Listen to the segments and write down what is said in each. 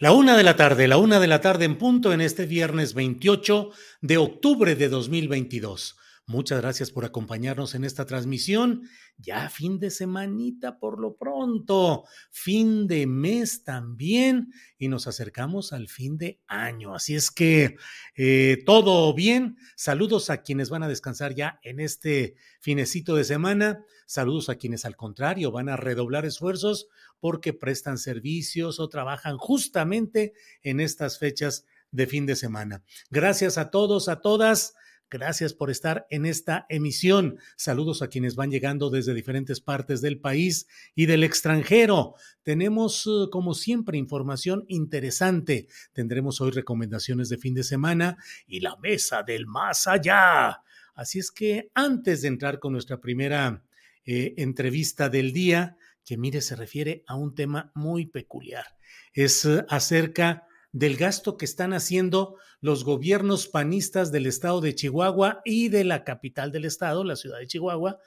La una de la tarde, la una de la tarde en punto en este viernes 28 de octubre de 2022. Muchas gracias por acompañarnos en esta transmisión. Ya fin de semanita por lo pronto, fin de mes también y nos acercamos al fin de año. Así es que eh, todo bien. Saludos a quienes van a descansar ya en este finecito de semana. Saludos a quienes al contrario van a redoblar esfuerzos porque prestan servicios o trabajan justamente en estas fechas de fin de semana. Gracias a todos, a todas. Gracias por estar en esta emisión. Saludos a quienes van llegando desde diferentes partes del país y del extranjero. Tenemos, eh, como siempre, información interesante. Tendremos hoy recomendaciones de fin de semana y la mesa del más allá. Así es que antes de entrar con nuestra primera eh, entrevista del día, que mire, se refiere a un tema muy peculiar. Es eh, acerca del gasto que están haciendo los gobiernos panistas del estado de Chihuahua y de la capital del estado, la ciudad de Chihuahua,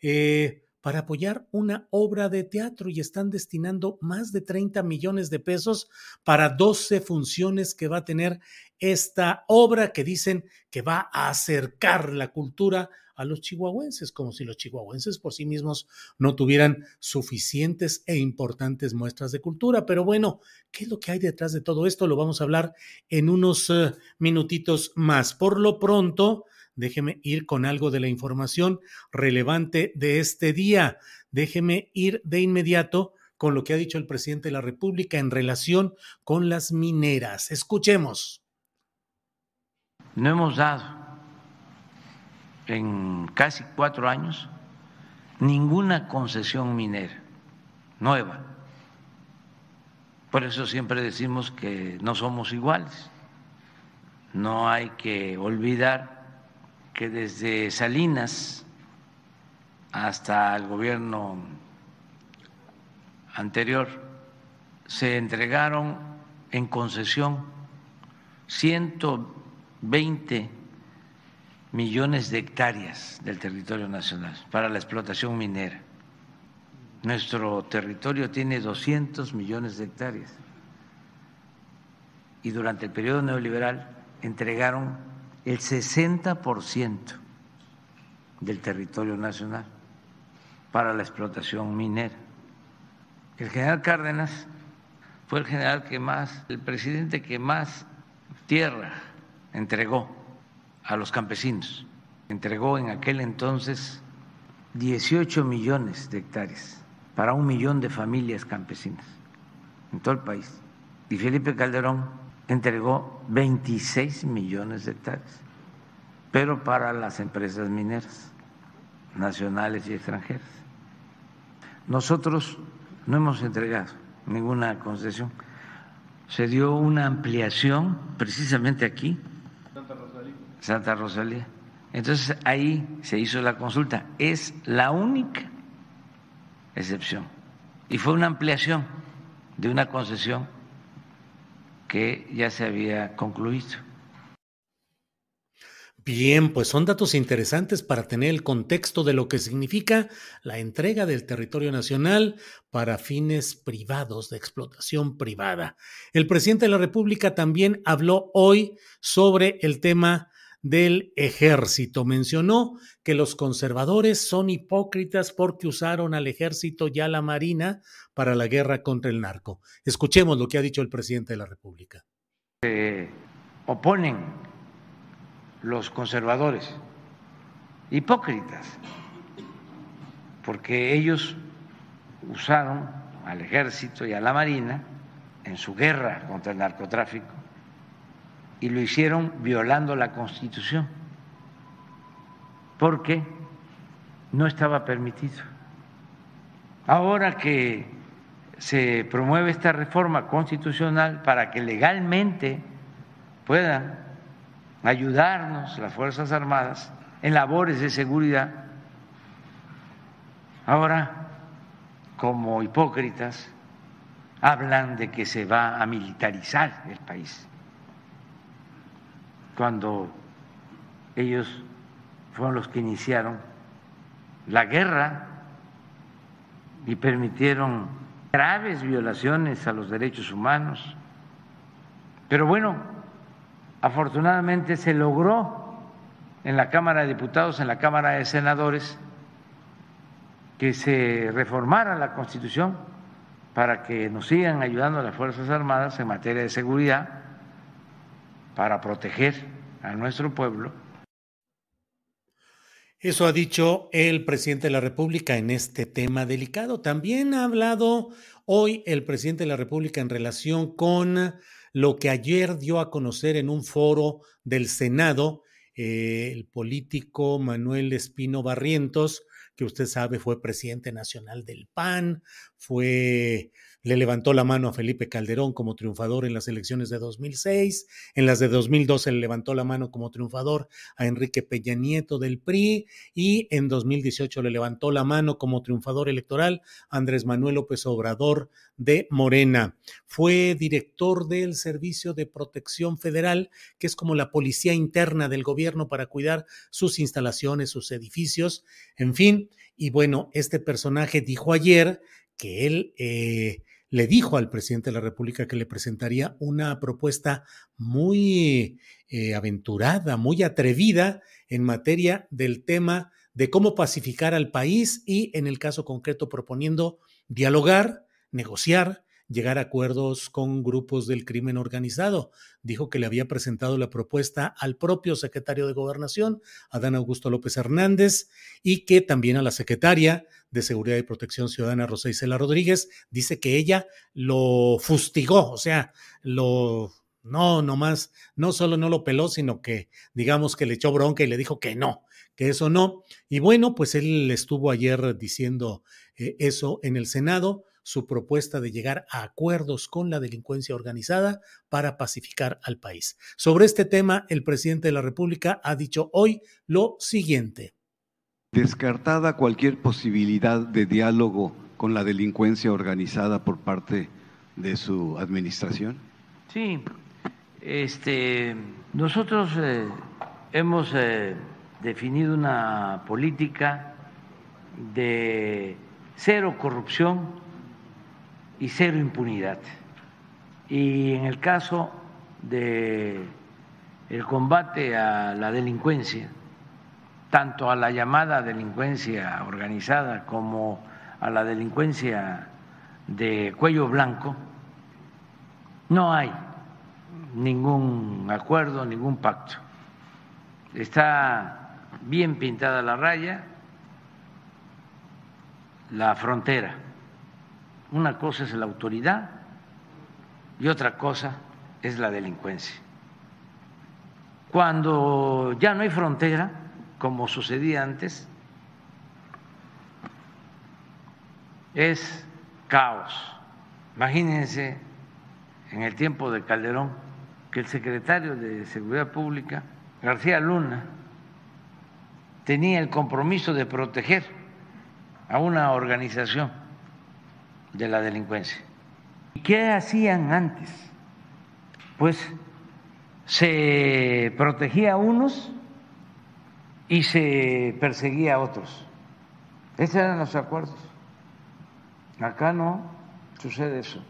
eh, para apoyar una obra de teatro y están destinando más de 30 millones de pesos para 12 funciones que va a tener esta obra que dicen que va a acercar la cultura a los chihuahuenses, como si los chihuahuenses por sí mismos no tuvieran suficientes e importantes muestras de cultura. Pero bueno, ¿qué es lo que hay detrás de todo esto? Lo vamos a hablar en unos uh, minutitos más. Por lo pronto, déjeme ir con algo de la información relevante de este día. Déjeme ir de inmediato con lo que ha dicho el presidente de la República en relación con las mineras. Escuchemos. No hemos dado en casi cuatro años ninguna concesión minera nueva. Por eso siempre decimos que no somos iguales. No hay que olvidar que desde Salinas hasta el gobierno anterior se entregaron en concesión 120 millones de hectáreas del territorio nacional para la explotación minera. Nuestro territorio tiene 200 millones de hectáreas y durante el periodo neoliberal entregaron el 60% del territorio nacional para la explotación minera. El general Cárdenas fue el general que más, el presidente que más tierra entregó a los campesinos. Entregó en aquel entonces 18 millones de hectáreas para un millón de familias campesinas en todo el país. Y Felipe Calderón entregó 26 millones de hectáreas, pero para las empresas mineras nacionales y extranjeras. Nosotros no hemos entregado ninguna concesión. Se dio una ampliación precisamente aquí, Santa Rosalía. Santa Rosalía. Entonces ahí se hizo la consulta. Es la única excepción. Y fue una ampliación de una concesión que ya se había concluido. Bien, pues son datos interesantes para tener el contexto de lo que significa la entrega del territorio nacional para fines privados, de explotación privada. El presidente de la República también habló hoy sobre el tema del ejército. Mencionó que los conservadores son hipócritas porque usaron al ejército y a la marina para la guerra contra el narco. Escuchemos lo que ha dicho el presidente de la República. Se oponen los conservadores, hipócritas, porque ellos usaron al ejército y a la marina en su guerra contra el narcotráfico y lo hicieron violando la constitución, porque no estaba permitido. Ahora que se promueve esta reforma constitucional para que legalmente puedan ayudarnos las Fuerzas Armadas en labores de seguridad. Ahora, como hipócritas, hablan de que se va a militarizar el país, cuando ellos fueron los que iniciaron la guerra y permitieron graves violaciones a los derechos humanos. Pero bueno, afortunadamente se logró en la Cámara de Diputados, en la Cámara de Senadores, que se reformara la Constitución para que nos sigan ayudando las Fuerzas Armadas en materia de seguridad, para proteger a nuestro pueblo. Eso ha dicho el presidente de la República en este tema delicado. También ha hablado hoy el presidente de la República en relación con lo que ayer dio a conocer en un foro del Senado eh, el político Manuel Espino Barrientos, que usted sabe fue presidente nacional del PAN, fue le levantó la mano a Felipe Calderón como triunfador en las elecciones de 2006, en las de 2012 le levantó la mano como triunfador a Enrique Peña Nieto del PRI y en 2018 le levantó la mano como triunfador electoral a Andrés Manuel López Obrador de Morena. Fue director del Servicio de Protección Federal, que es como la policía interna del gobierno para cuidar sus instalaciones, sus edificios, en fin. Y bueno, este personaje dijo ayer que él eh, le dijo al presidente de la República que le presentaría una propuesta muy eh, aventurada, muy atrevida en materia del tema de cómo pacificar al país y en el caso concreto proponiendo dialogar, negociar llegar a acuerdos con grupos del crimen organizado. Dijo que le había presentado la propuesta al propio secretario de Gobernación, Adán Augusto López Hernández, y que también a la secretaria de Seguridad y Protección Ciudadana, Rosa Isela Rodríguez, dice que ella lo fustigó, o sea, lo no, nomás, no solo no lo peló, sino que digamos que le echó bronca y le dijo que no, que eso no. Y bueno, pues él estuvo ayer diciendo eh, eso en el Senado su propuesta de llegar a acuerdos con la delincuencia organizada para pacificar al país. Sobre este tema, el presidente de la República ha dicho hoy lo siguiente. Descartada cualquier posibilidad de diálogo con la delincuencia organizada por parte de su administración. Sí, este, nosotros eh, hemos eh, definido una política de cero corrupción y cero impunidad. Y en el caso de el combate a la delincuencia, tanto a la llamada delincuencia organizada como a la delincuencia de cuello blanco, no hay ningún acuerdo, ningún pacto. Está bien pintada la raya, la frontera una cosa es la autoridad y otra cosa es la delincuencia. Cuando ya no hay frontera, como sucedía antes, es caos. Imagínense en el tiempo de Calderón que el secretario de Seguridad Pública, García Luna, tenía el compromiso de proteger a una organización de la delincuencia. ¿Qué hacían antes? Pues se protegía a unos y se perseguía a otros. Esos eran los acuerdos. Acá no sucede eso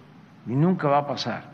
y nunca va a pasar.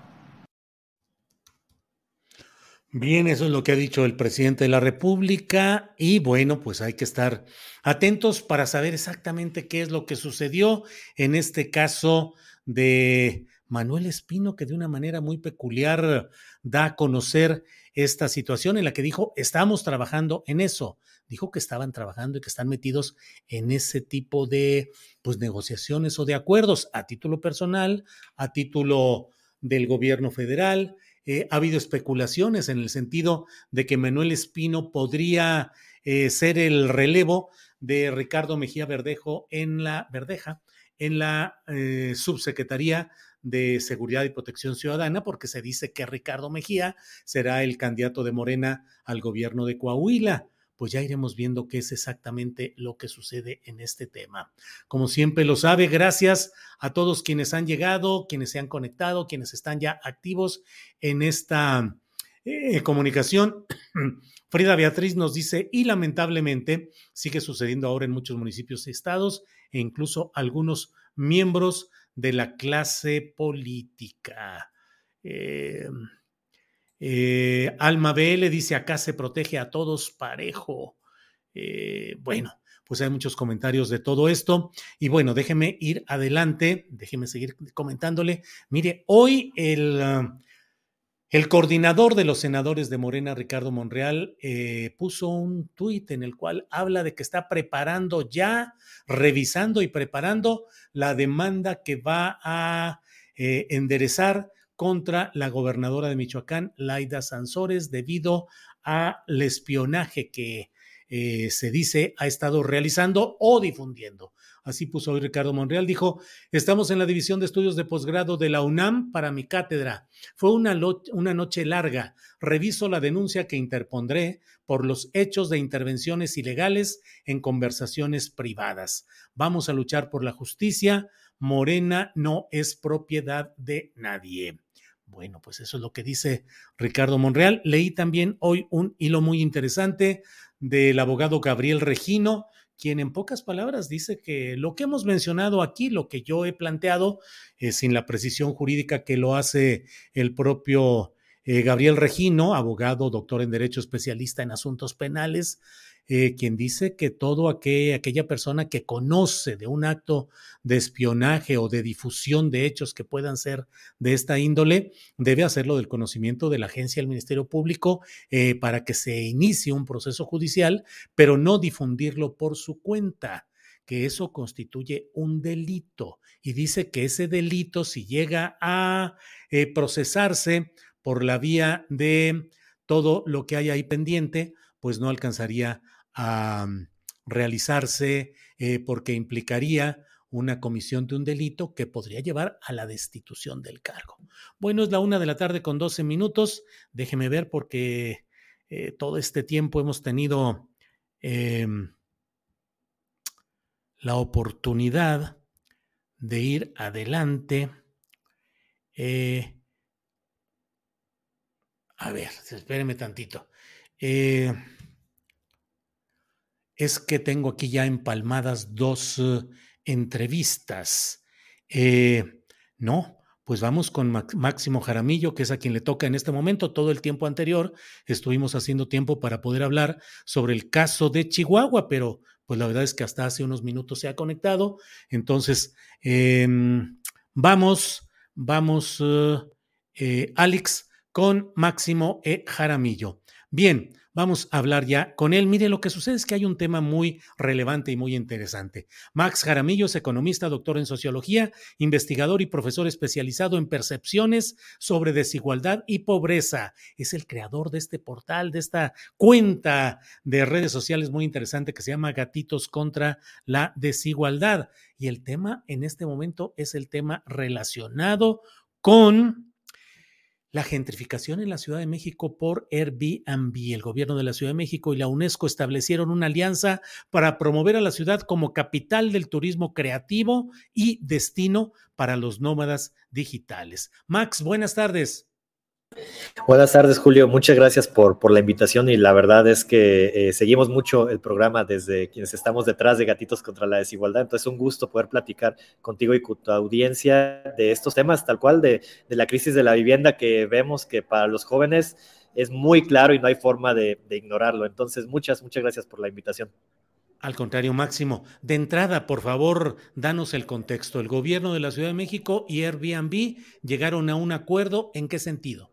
Bien, eso es lo que ha dicho el presidente de la República y bueno, pues hay que estar atentos para saber exactamente qué es lo que sucedió en este caso de Manuel Espino, que de una manera muy peculiar da a conocer esta situación en la que dijo, estamos trabajando en eso. Dijo que estaban trabajando y que están metidos en ese tipo de pues, negociaciones o de acuerdos a título personal, a título del gobierno federal. Eh, ha habido especulaciones en el sentido de que Manuel Espino podría eh, ser el relevo de Ricardo Mejía Verdejo en la Verdeja en la eh, subsecretaría de Seguridad y Protección Ciudadana, porque se dice que Ricardo Mejía será el candidato de Morena al gobierno de Coahuila. Pues ya iremos viendo qué es exactamente lo que sucede en este tema. Como siempre lo sabe, gracias a todos quienes han llegado, quienes se han conectado, quienes están ya activos en esta eh, comunicación. Frida Beatriz nos dice, y lamentablemente sigue sucediendo ahora en muchos municipios y estados, e incluso algunos miembros de la clase política. Eh, eh, Alma BL dice, acá se protege a todos parejo. Eh, bueno, pues hay muchos comentarios de todo esto. Y bueno, déjeme ir adelante, déjeme seguir comentándole. Mire, hoy el el coordinador de los senadores de Morena, Ricardo Monreal, eh, puso un tuit en el cual habla de que está preparando ya, revisando y preparando la demanda que va a eh, enderezar contra la gobernadora de Michoacán, Laida Sansores, debido al espionaje que eh, se dice ha estado realizando o difundiendo. Así puso hoy Ricardo Monreal. Dijo, estamos en la división de estudios de posgrado de la UNAM para mi cátedra. Fue una, una noche larga. Reviso la denuncia que interpondré por los hechos de intervenciones ilegales en conversaciones privadas. Vamos a luchar por la justicia. Morena no es propiedad de nadie. Bueno, pues eso es lo que dice Ricardo Monreal. Leí también hoy un hilo muy interesante del abogado Gabriel Regino, quien en pocas palabras dice que lo que hemos mencionado aquí, lo que yo he planteado, eh, sin la precisión jurídica que lo hace el propio eh, Gabriel Regino, abogado, doctor en Derecho, especialista en asuntos penales, eh, quien dice que todo aquella persona que conoce de un acto de espionaje o de difusión de hechos que puedan ser de esta índole, debe hacerlo del conocimiento de la agencia del Ministerio Público eh, para que se inicie un proceso judicial, pero no difundirlo por su cuenta que eso constituye un delito. Y dice que ese delito si llega a eh, procesarse por la vía de todo lo que hay ahí pendiente, pues no alcanzaría a mm, realizarse eh, porque implicaría una comisión de un delito que podría llevar a la destitución del cargo. Bueno, es la una de la tarde con 12 minutos. Déjeme ver porque eh, todo este tiempo hemos tenido em, la oportunidad de ir adelante. Eh, a ver, espéreme tantito es que tengo aquí ya empalmadas dos eh, entrevistas. Eh, no, pues vamos con Máximo Jaramillo, que es a quien le toca en este momento. Todo el tiempo anterior estuvimos haciendo tiempo para poder hablar sobre el caso de Chihuahua, pero pues la verdad es que hasta hace unos minutos se ha conectado. Entonces, em, vamos, vamos, eh, Alex, con Máximo E. Jaramillo. Bien, Vamos a hablar ya con él. Mire, lo que sucede es que hay un tema muy relevante y muy interesante. Max Jaramillo es economista, doctor en sociología, investigador y profesor especializado en percepciones sobre desigualdad y pobreza. Es el creador de este portal, de esta cuenta de redes sociales muy interesante que se llama Gatitos contra la desigualdad. Y el tema en este momento es el tema relacionado con la gentrificación en la Ciudad de México por Airbnb. El gobierno de la Ciudad de México y la UNESCO establecieron una alianza para promover a la ciudad como capital del turismo creativo y destino para los nómadas digitales. Max, buenas tardes. Buenas tardes, Julio. Muchas gracias por, la invitación y la verdad es que eh, seguimos mucho el programa desde quienes estamos detrás de Gatitos contra la Desigualdad. Entonces, un gusto poder platicar contigo y con tu audiencia de estos temas, tal cual de, de la crisis de la vivienda que vemos que para los jóvenes es muy claro y no hay forma de, de ignorarlo. Entonces, muchas, muchas gracias por la invitación. Al contrario, Máximo. De entrada, por favor, danos el contexto. El gobierno de la Ciudad de México y Airbnb llegaron a un acuerdo. ¿En qué sentido?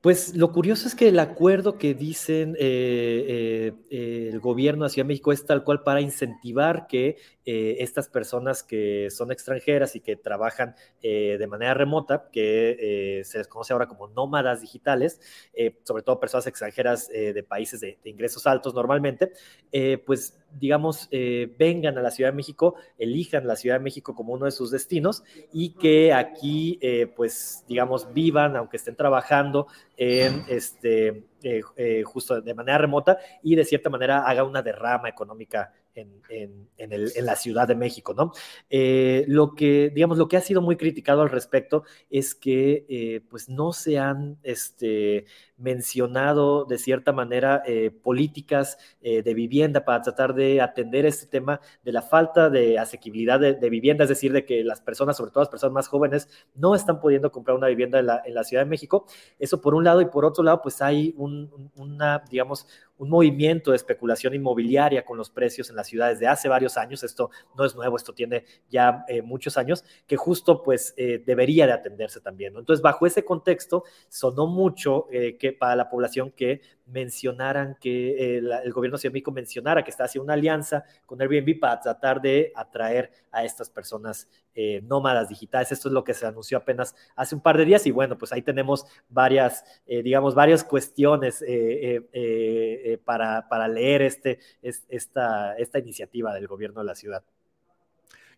Pues lo curioso es que el acuerdo que dicen eh, eh, el gobierno de México es tal cual para incentivar que eh, estas personas que son extranjeras y que trabajan de manera remota, que se les conoce ahora como nómadas digitales, sobre todo personas extranjeras de países de, de, ingresos altos normalmente, pues digamos, vengan a la Ciudad de México, elijan la Ciudad de México como uno de sus destinos y que aquí, pues, digamos, vivan, aunque estén trabajando en este, eh, eh, justo de manera remota y de cierta manera haga una derrama económica en, la Ciudad de México, ¿no? Eh, lo que, digamos, lo que ha sido muy criticado al respecto es que, pues, no se han este, mencionado de cierta manera eh, políticas de vivienda para tratar de atender este tema de la falta de asequibilidad de, vivienda, es decir, de que las personas, sobre todo las personas más jóvenes, no están pudiendo comprar una vivienda en la, Ciudad de México. Eso por un lado, y por otro lado, pues hay una, digamos, un movimiento de especulación inmobiliaria con los precios en las ciudades de hace varios años, esto no es nuevo, esto tiene ya eh, muchos años, que justo pues eh, debería de atenderse también. Entonces, bajo ese contexto, sonó mucho eh, para la población que mencionaran que el gobierno de México mencionara que está haciendo una alianza con Airbnb para tratar de atraer a estas personas nómadas digitales. Esto es lo que se anunció apenas hace un par de días y bueno, pues ahí tenemos varias, digamos, varias cuestiones para, para, leer este, esta, esta iniciativa del gobierno de la ciudad.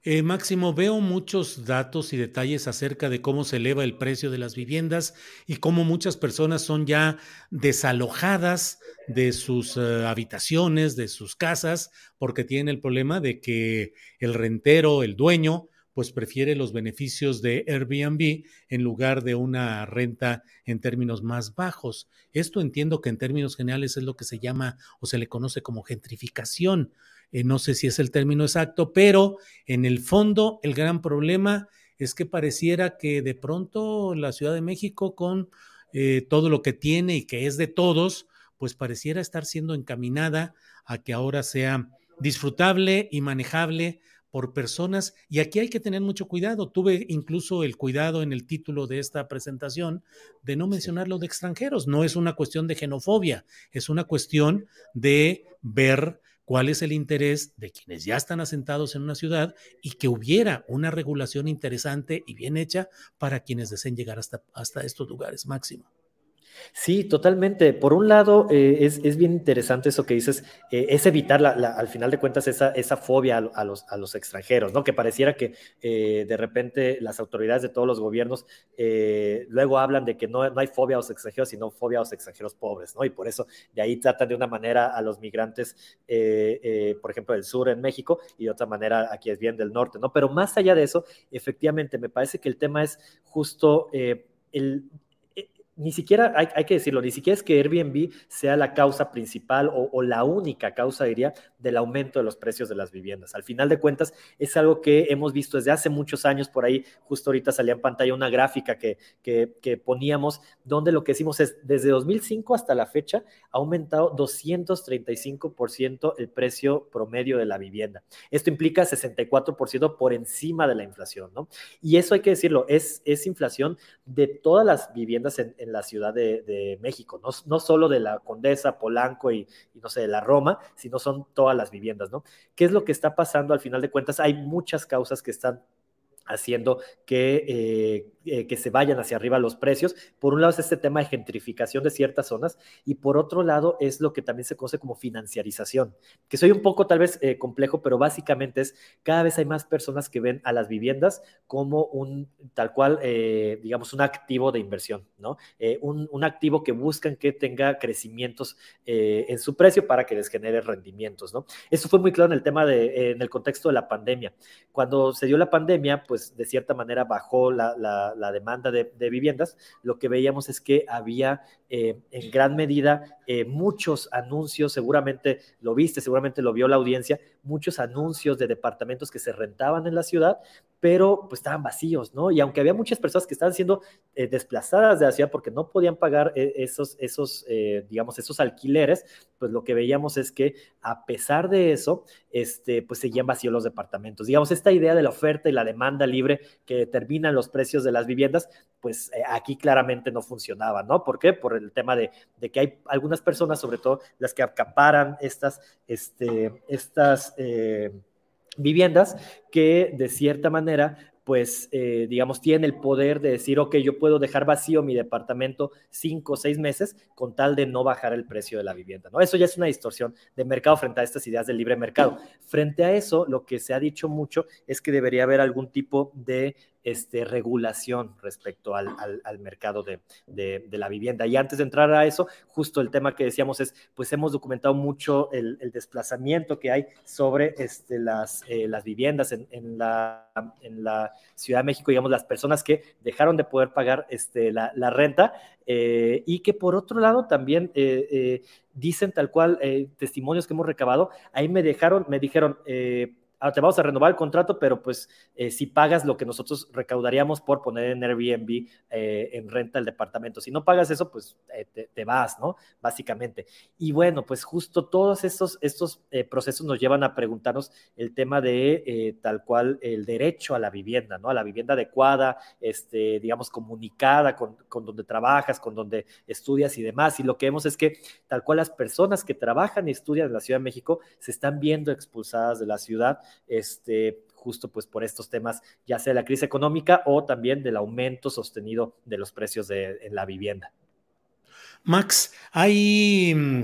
Eh, Máximo, veo muchos datos y detalles acerca de cómo se eleva el precio de las viviendas y cómo muchas personas son ya desalojadas de sus uh, habitaciones, de sus casas, porque tienen el problema de que el rentero, el dueño, pues prefiere los beneficios de Airbnb en lugar de una renta en términos más bajos. Esto entiendo que en términos generales es lo que se llama o se le conoce como gentrificación. Eh, no sé si es el término exacto, pero en el fondo el gran problema es que pareciera que de pronto la Ciudad de México con eh, todo lo que tiene y que es de todos, pues pareciera estar siendo encaminada a que ahora sea disfrutable y manejable por personas, y aquí hay que tener mucho cuidado. Tuve incluso el cuidado en el título de esta presentación de no mencionar lo de extranjeros. No es una cuestión de xenofobia, es una cuestión de ver cuál es el interés de quienes ya están asentados en una ciudad y que hubiera una regulación interesante y bien hecha para quienes deseen llegar hasta, hasta estos lugares máximo. Sí, totalmente. Por un lado, eh, es, bien interesante eso que dices, eh, es evitar la, al final de cuentas esa, esa fobia a, los, a los extranjeros, ¿no? Que pareciera que eh, de repente las autoridades de todos los gobiernos luego hablan de que no, no, hay fobia a los extranjeros, sino fobia a los extranjeros pobres, ¿no? Y por eso de ahí tratan de una manera a los migrantes, por ejemplo, del sur en México y de otra manera aquí es bien del norte, ¿no? Pero más allá de eso, efectivamente, me parece que el tema es justo... el ni siquiera, hay, hay, que decirlo, ni siquiera es que Airbnb sea la causa principal o, la única causa, diría, del aumento de los precios de las viviendas. Al final de cuentas, es algo que hemos visto desde hace muchos años, por ahí justo ahorita salía en pantalla una gráfica que, que, poníamos, donde lo que decimos es, desde 2005 hasta la fecha, ha aumentado 235% el precio promedio de la vivienda. Esto implica 64% por encima de la inflación, ¿no? Y eso hay que decirlo, es, es inflación de todas las viviendas en en la Ciudad de, México, no, no, solo de la Condesa, Polanco y, no sé, de la Roma, sino son todas las viviendas, ¿no? ¿Qué es lo que está pasando al final de cuentas? Hay muchas causas que están haciendo que, eh, eh, que se vayan hacia arriba los precios. Por un lado es este tema de gentrificación de ciertas zonas y por otro lado es lo que también se conoce como financiarización, que soy un poco tal vez eh, complejo, pero básicamente es cada vez hay más personas que ven a las viviendas como un tal cual, eh, digamos, un activo de inversión, ¿no? Un, un, activo que buscan que tenga crecimientos en su precio para que les genere rendimientos, ¿no? Eso fue muy claro en el tema de, en el contexto de la pandemia. Cuando se dio la pandemia, pues de cierta manera bajó la, la, demanda de, viviendas, lo que veíamos es que había eh, en gran medida eh, muchos anuncios, seguramente lo viste, seguramente lo vio la audiencia, muchos anuncios de departamentos que se rentaban en la ciudad, pero pues estaban vacíos, ¿no? Y aunque había muchas personas que estaban siendo eh, desplazadas de la ciudad porque no podían pagar esos, esos digamos, esos alquileres, pues lo que veíamos es que a pesar de eso, este, pues seguían vacíos los departamentos. Digamos, esta idea de la oferta y la demanda libre que determinan los precios de las viviendas, pues eh, aquí claramente no funcionaba, ¿no? ¿Por qué? Por el tema de, que hay algunas personas, sobre todo las que acaparan estas, este, estas eh, viviendas, que de cierta manera pues, eh, digamos, tiene el poder de decir, ok, yo puedo dejar vacío mi departamento cinco o seis meses con tal de no bajar el precio de la vivienda, ¿no? Eso ya es una distorsión de mercado frente a estas ideas del libre mercado. Frente a eso, lo que se ha dicho mucho es que debería haber algún tipo de este, regulación respecto al, mercado de, la vivienda. Y antes de entrar a eso, justo el tema que decíamos es, pues hemos documentado mucho el, desplazamiento que hay sobre este, las, eh, las viviendas en, la, en la Ciudad de México, digamos, las personas que dejaron de poder pagar este, la, renta eh, y que por otro lado también eh, dicen tal cual testimonios que hemos recabado, ahí me dejaron, me dijeron, Ah, te vamos a renovar el contrato, pero pues eh, si pagas lo que nosotros recaudaríamos por poner en Airbnb eh, en renta el departamento. Si no pagas eso, pues eh, te, vas, ¿no? Básicamente. Y bueno, pues justo todos estos, estos procesos nos llevan a preguntarnos el tema de tal cual el derecho a la vivienda, ¿no? A la vivienda adecuada, este, digamos, comunicada con, con donde trabajas, con donde estudias y demás. Y lo que vemos es que tal cual las personas que trabajan y estudian en la Ciudad de México se están viendo expulsadas de la ciudad este, justo pues por estos temas, ya sea la crisis económica o también del aumento sostenido de los precios de, la vivienda. Max, hay mm,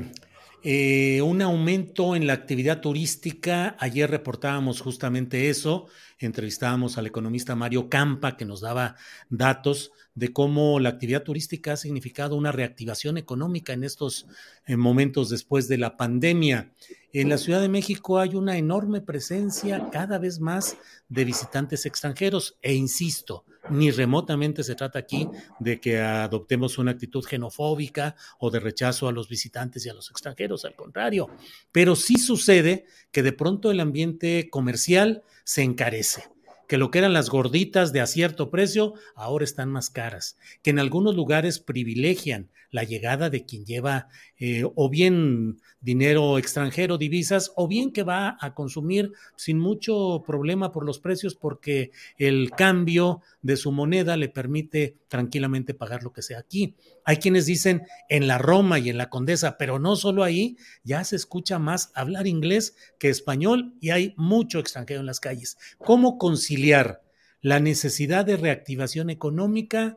eh, un aumento en la actividad turística. Ayer reportábamos justamente eso. Entrevistábamos al economista Mario Campa, que nos daba datos de cómo la actividad turística ha significado una reactivación económica en estos eh, momentos después de la pandemia. En la Ciudad de México hay una enorme presencia cada vez más de visitantes extranjeros. E insisto, ni remotamente se trata aquí de que adoptemos una actitud xenofóbica o de rechazo a los visitantes y a los extranjeros, al contrario, pero sí sucede que de pronto el ambiente comercial se encarece que lo que eran las gorditas de a cierto precio ahora están más caras, que en algunos lugares privilegian la llegada de quien lleva eh, o bien dinero extranjero, divisas, o bien que va a consumir sin mucho problema por los precios porque el cambio de su moneda le permite tranquilamente pagar lo que sea aquí. Hay quienes dicen en la Roma y en la Condesa, pero no solo ahí, ya se escucha más hablar inglés que español y hay mucho extranjero en las calles. ¿Cómo conciliar la necesidad de reactivación económica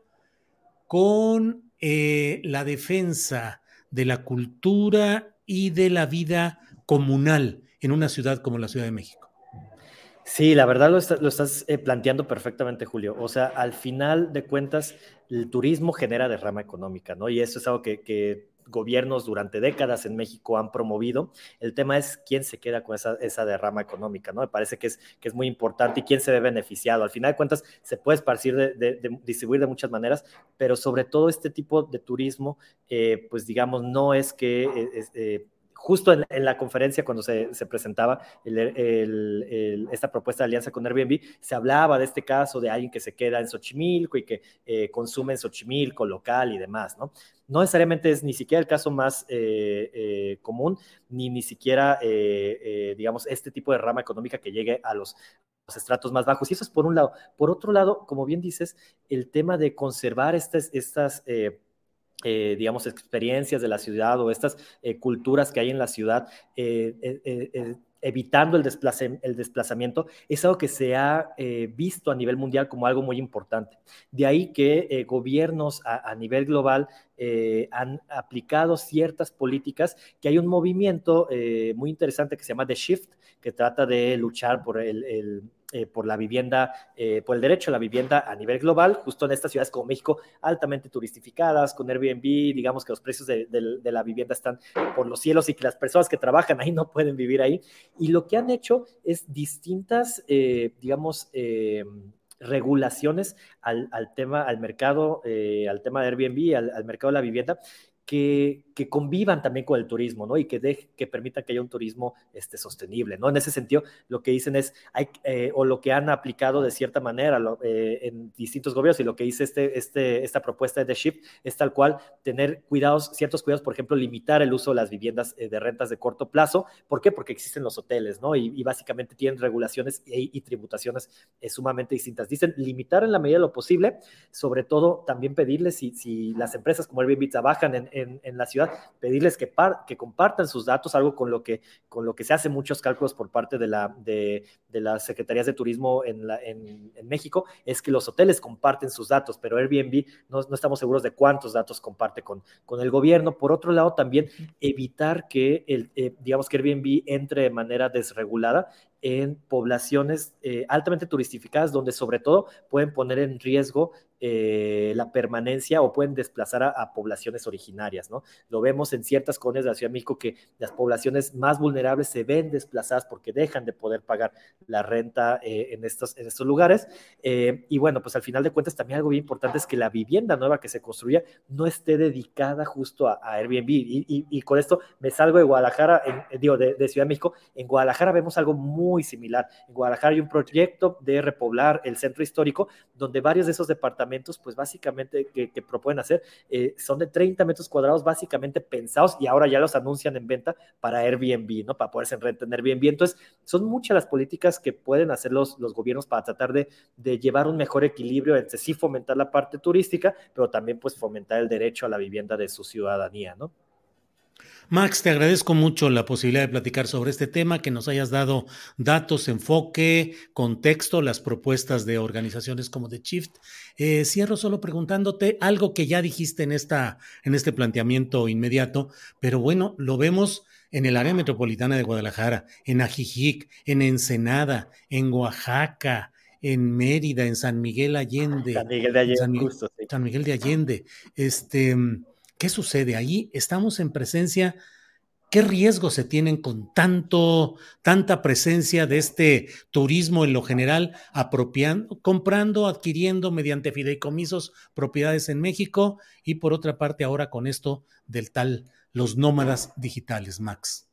con eh, la defensa de la cultura y de la vida comunal en una ciudad como la Ciudad de México. Sí, la verdad lo, estás eh, planteando perfectamente, Julio. O sea, al final de cuentas, el turismo genera derrama económica, ¿no? Y eso es algo que gobiernos durante décadas en México han promovido. El tema es quién se queda con esa, derrama económica, ¿no? Me parece que es, que es muy importante y quién se ve beneficiado. Al final de cuentas, se puede esparcir, de, distribuir de muchas maneras, pero sobre todo este tipo de turismo, eh, pues digamos, no es que... Eh, eh, justo en, la conferencia cuando se, presentaba esta propuesta de alianza con Airbnb, se hablaba de este caso de alguien que se queda en Xochimilco y que consume en Xochimilco local y demás, ¿no? no necesariamente es ni siquiera el caso más eh, eh, común, ni ni siquiera, eh, digamos, este tipo de rama económica que llegue a los, estratos más bajos. Y eso es por un lado. Por otro lado, como bien dices, el tema de conservar estas, estas digamos, experiencias de la ciudad o estas culturas que hay en la ciudad, evitando el, el, desplazamiento, es algo que se ha eh, visto a nivel mundial como algo muy importante. De ahí que eh, gobiernos a, nivel global eh, han aplicado ciertas políticas, que hay un movimiento muy interesante que se llama The Shift, que trata de luchar por el eh, por la vivienda, eh, por el derecho a la vivienda a nivel global, justo en estas ciudades como México, altamente turistificadas, con Airbnb, digamos que los precios de, la vivienda están por los cielos y que las personas que trabajan ahí no pueden vivir ahí. Y lo que han hecho es distintas, eh, digamos, regulaciones al, tema, al mercado, al tema de Airbnb, al, al mercado de la vivienda, que, convivan también con el turismo, ¿no? Y que, de, que permitan que haya un turismo este, sostenible, ¿no? En ese sentido, lo que dicen es, eh, o lo que han aplicado de cierta manera eh, en distintos gobiernos, y lo que dice este, este, esta propuesta de The Shift es tal cual tener cuidados, ciertos cuidados, por ejemplo, limitar el uso de las viviendas eh, de rentas de corto plazo. ¿Por qué? Porque existen los hoteles, ¿no? Y, básicamente tienen regulaciones y, tributaciones sumamente distintas. Dicen limitar en la medida de lo posible, sobre todo también pedirles si, si las empresas como Airbnb trabajan en en, la ciudad, pedirles que, que compartan sus datos, algo con lo que, con lo que se hacen muchos cálculos por parte de, la, de, de las secretarías de turismo en, la, en, México, es que los hoteles comparten sus datos, pero Airbnb no, no estamos seguros de cuántos datos comparte con, con el gobierno. Por otro lado, también evitar que, el, eh, digamos, que Airbnb entre de manera desregulada en poblaciones eh, altamente turistificadas, donde sobre todo pueden poner en riesgo eh, la permanencia o pueden desplazar a, poblaciones originarias, ¿no? Lo vemos en ciertas colonias de la Ciudad de México que las poblaciones más vulnerables se ven desplazadas porque dejan de poder pagar la renta eh, en, estos, en estos lugares. y bueno, pues al final de cuentas también algo bien importante es que la vivienda nueva que se construya no esté dedicada justo a, Airbnb. Y, con esto me salgo de Guadalajara, digo, de, de Ciudad de México. En Guadalajara vemos algo muy muy similar. En Guadalajara hay un proyecto de repoblar el centro histórico, donde varios de esos departamentos, pues básicamente que, proponen hacer, eh, son de 30 metros cuadrados, básicamente pensados y ahora ya los anuncian en venta para Airbnb, ¿no? Para poderse en Airbnb. Entonces, son muchas las políticas que pueden hacer los, los gobiernos para tratar de, de llevar un mejor equilibrio entre sí fomentar la parte turística, pero también pues fomentar el derecho a la vivienda de su ciudadanía, ¿no? Max, te agradezco mucho la posibilidad de platicar sobre este tema, que nos hayas dado datos, enfoque, contexto, las propuestas de organizaciones como The Shift. Eh, cierro solo preguntándote algo que ya dijiste en, esta, en este planteamiento inmediato, pero bueno, lo vemos en el área metropolitana de Guadalajara, en Ajijic, en Ensenada, en Oaxaca, en Mérida, en San Miguel Allende. San Miguel de Allende, San San Miguel de Allende. Este ¿Qué sucede ahí? Estamos en presencia. ¿Qué riesgos se tienen con tanto, tanta presencia de este turismo en lo general, apropiando, comprando, adquiriendo mediante fideicomisos propiedades en México y por otra parte ahora con esto del tal los nómadas digitales, Max?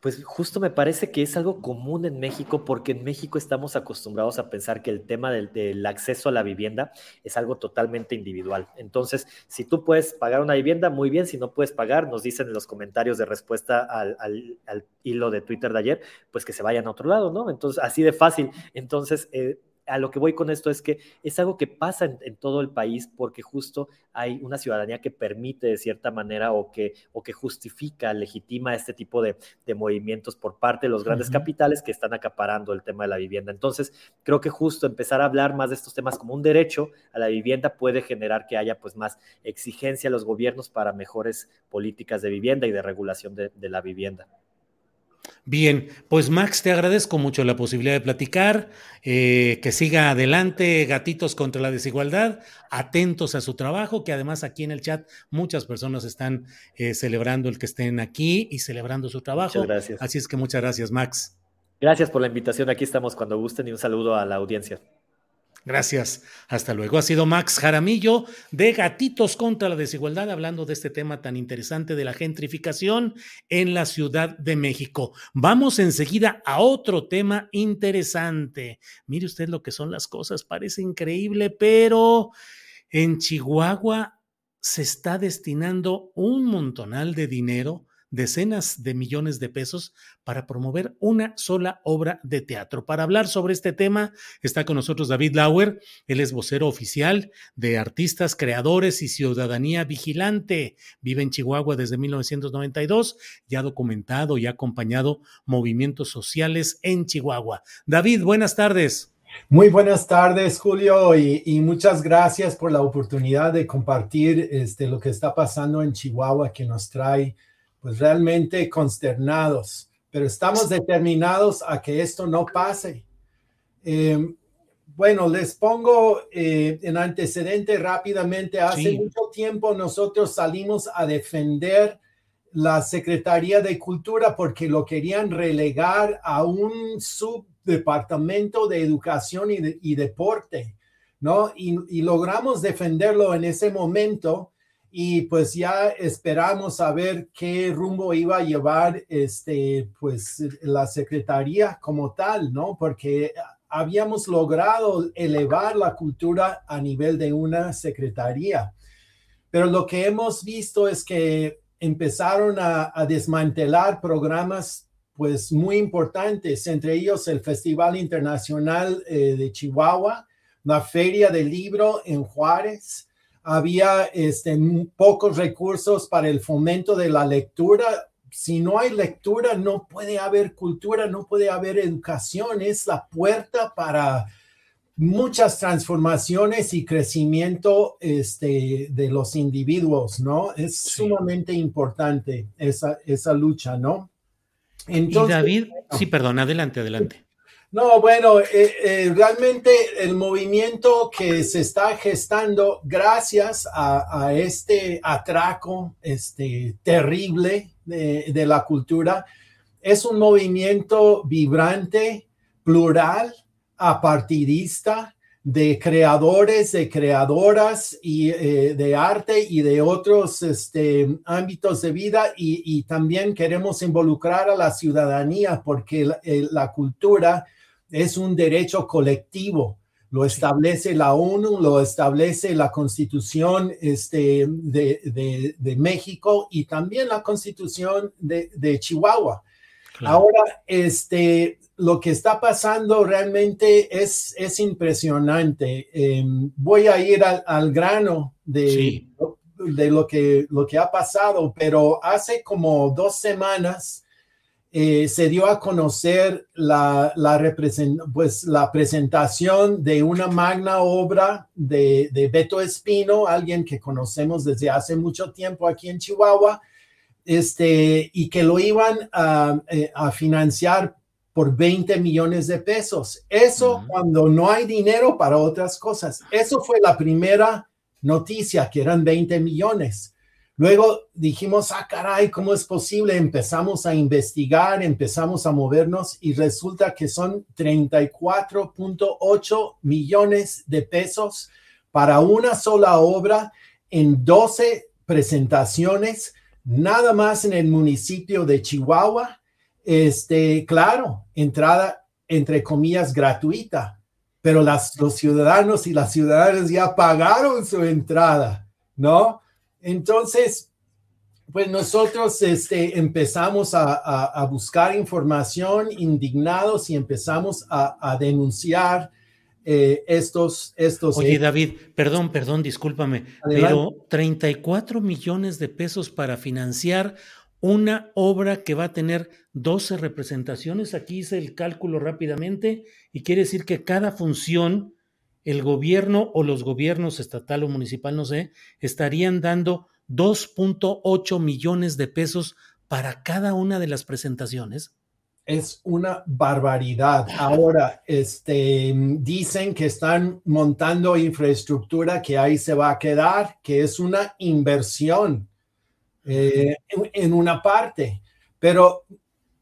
Pues justo me parece que es algo común en México porque en México estamos acostumbrados a pensar que el tema del, acceso a la vivienda es algo totalmente individual. Entonces, si tú puedes pagar una vivienda, muy bien, si no puedes pagar, nos dicen en los comentarios de respuesta al, al hilo de Twitter de ayer, pues que se vayan a otro lado, ¿no? Entonces, así de fácil. Entonces, eh, a lo que voy con esto es que es algo que pasa en, todo el país porque justo hay una ciudadanía que permite de cierta manera o que, o que justifica, legitima este tipo de, movimientos por parte de los grandes capitales que están acaparando el tema de la vivienda. Entonces, creo que justo empezar a hablar más de estos temas como un derecho a la vivienda puede generar que haya pues más exigencia a los gobiernos para mejores políticas de vivienda y de regulación de la vivienda. Bien, pues Max, te agradezco mucho la posibilidad de platicar, eh, que siga adelante Gatitos contra la Desigualdad, atentos a su trabajo, que además aquí en el chat muchas personas están eh, celebrando el que estén aquí y celebrando su trabajo. Muchas gracias. Así es que muchas gracias, Max. Gracias por la invitación, aquí estamos cuando gusten y un saludo a la audiencia. Gracias. Hasta luego. Ha sido Max Jaramillo de Gatitos contra la Desigualdad hablando de este tema tan interesante de la gentrificación en la Ciudad de México. Vamos enseguida a otro tema interesante. Mire usted lo que son las cosas. Parece increíble, pero en Chihuahua se está destinando un montonal de dinero decenas de millones de pesos para promover una sola obra de teatro. Para hablar sobre este tema está con nosotros David Lauer, él es vocero oficial de Artistas, Creadores y Ciudadanía Vigilante. Vive en Chihuahua desde 1992 y ha documentado y ha acompañado movimientos sociales en Chihuahua. David, buenas tardes. Muy buenas tardes, Julio, y, muchas gracias por la oportunidad de compartir este, lo que está pasando en Chihuahua, que nos trae pues realmente consternados, pero estamos determinados a que esto no pase. Em, bueno, les pongo eh, en antecedente rápidamente. Hace mucho tiempo nosotros salimos a defender la Secretaría de Cultura porque lo querían relegar a un subdepartamento de educación y, deporte, ¿no? Y, logramos defenderlo en ese momento y pues ya esperamos a ver qué rumbo iba a llevar este, pues la Secretaría como tal, ¿no? Porque habíamos logrado elevar la cultura a nivel de una secretaría. Pero lo que hemos visto es que empezaron a, desmantelar programas pues muy importantes, entre ellos el Festival Internacional eh, de Chihuahua, la Feria del Libro en Juárez. Había este, pocos recursos para el fomento de la lectura. Si no hay lectura, no puede haber cultura, no puede haber educación. Es la puerta para muchas transformaciones y crecimiento este, de los individuos, ¿no? Es sumamente importante esa, esa lucha, ¿no? Entonces, y David, sí, perdón, adelante, adelante. No, bueno, eh, eh, realmente el movimiento que se está gestando gracias a, este atraco este, terrible de, la cultura es un movimiento vibrante, plural, apartidista de creadores, de creadoras y eh, de arte y de otros este, ámbitos de vida. Y, también queremos involucrar a la ciudadanía porque la, cultura es un derecho colectivo. Lo establece la ONU, lo establece la Constitución este, de, México y también la Constitución de, Chihuahua. Ahora, este, lo que está pasando realmente es, es impresionante. Em, voy a ir al, grano de, de lo, que, lo que ha pasado, pero hace como dos semanas eh, se dio a conocer la, la, pues, la presentación de una magna obra de, de Beto Espino, alguien que conocemos desde hace mucho tiempo aquí en Chihuahua, este, y que lo iban a, eh, a financiar por 20 millones de pesos. Eso cuando no hay dinero para otras cosas. Eso fue la primera noticia, que eran 20 millones. Luego dijimos, ah, caray, ¿cómo es posible? Empezamos a investigar, empezamos a movernos y resulta que son 34.8 millones de pesos para una sola obra en 12 presentaciones, nada más en el municipio de Chihuahua este, claro, entrada entre comillas gratuita, pero los ciudadanos y las ciudadanas ya pagaron su entrada, ¿no? Entonces, pues nosotros este, empezamos a, buscar información indignados y empezamos a, denunciar eh, estos, estos. Oye, David, perdón, perdón, discúlpame, pero 34 millones de pesos para financiar una obra que va a tener 12 representaciones. Aquí hice el cálculo rápidamente y quiere decir que cada función, el gobierno o los gobiernos estatal o municipal, no sé, estarían dando 2.8 millones de pesos para cada una de las presentaciones. Es una barbaridad. Ahora, este, dicen que están montando infraestructura que ahí se va a quedar, que es una inversión eh, en, una parte. Pero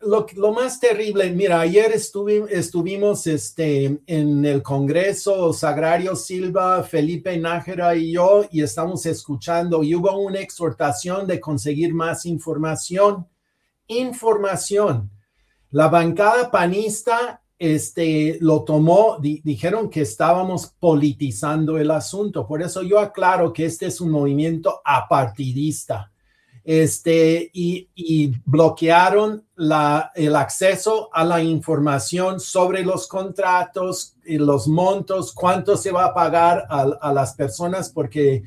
lo, lo, más terrible, mira, ayer estuvimos este, en el Congreso, Sagrario Silva, Felipe Nájera y yo, y estamos escuchando, y hubo una exhortación de conseguir más información. Información. La bancada panista este, lo tomó, dijeron que estábamos politizando el asunto. Por eso yo aclaro que este es un movimiento apartidista este, y, bloquearon la, el acceso a la información sobre los contratos, y los montos, cuánto se va a pagar a, a las personas, porque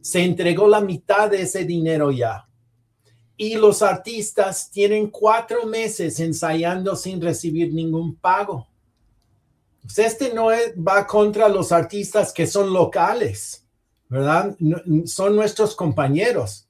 se entregó la mitad de ese dinero ya. Y los artistas tienen cuatro meses ensayando sin recibir ningún pago. Pues este no va contra los artistas que son locales, ¿verdad? son nuestros compañeros.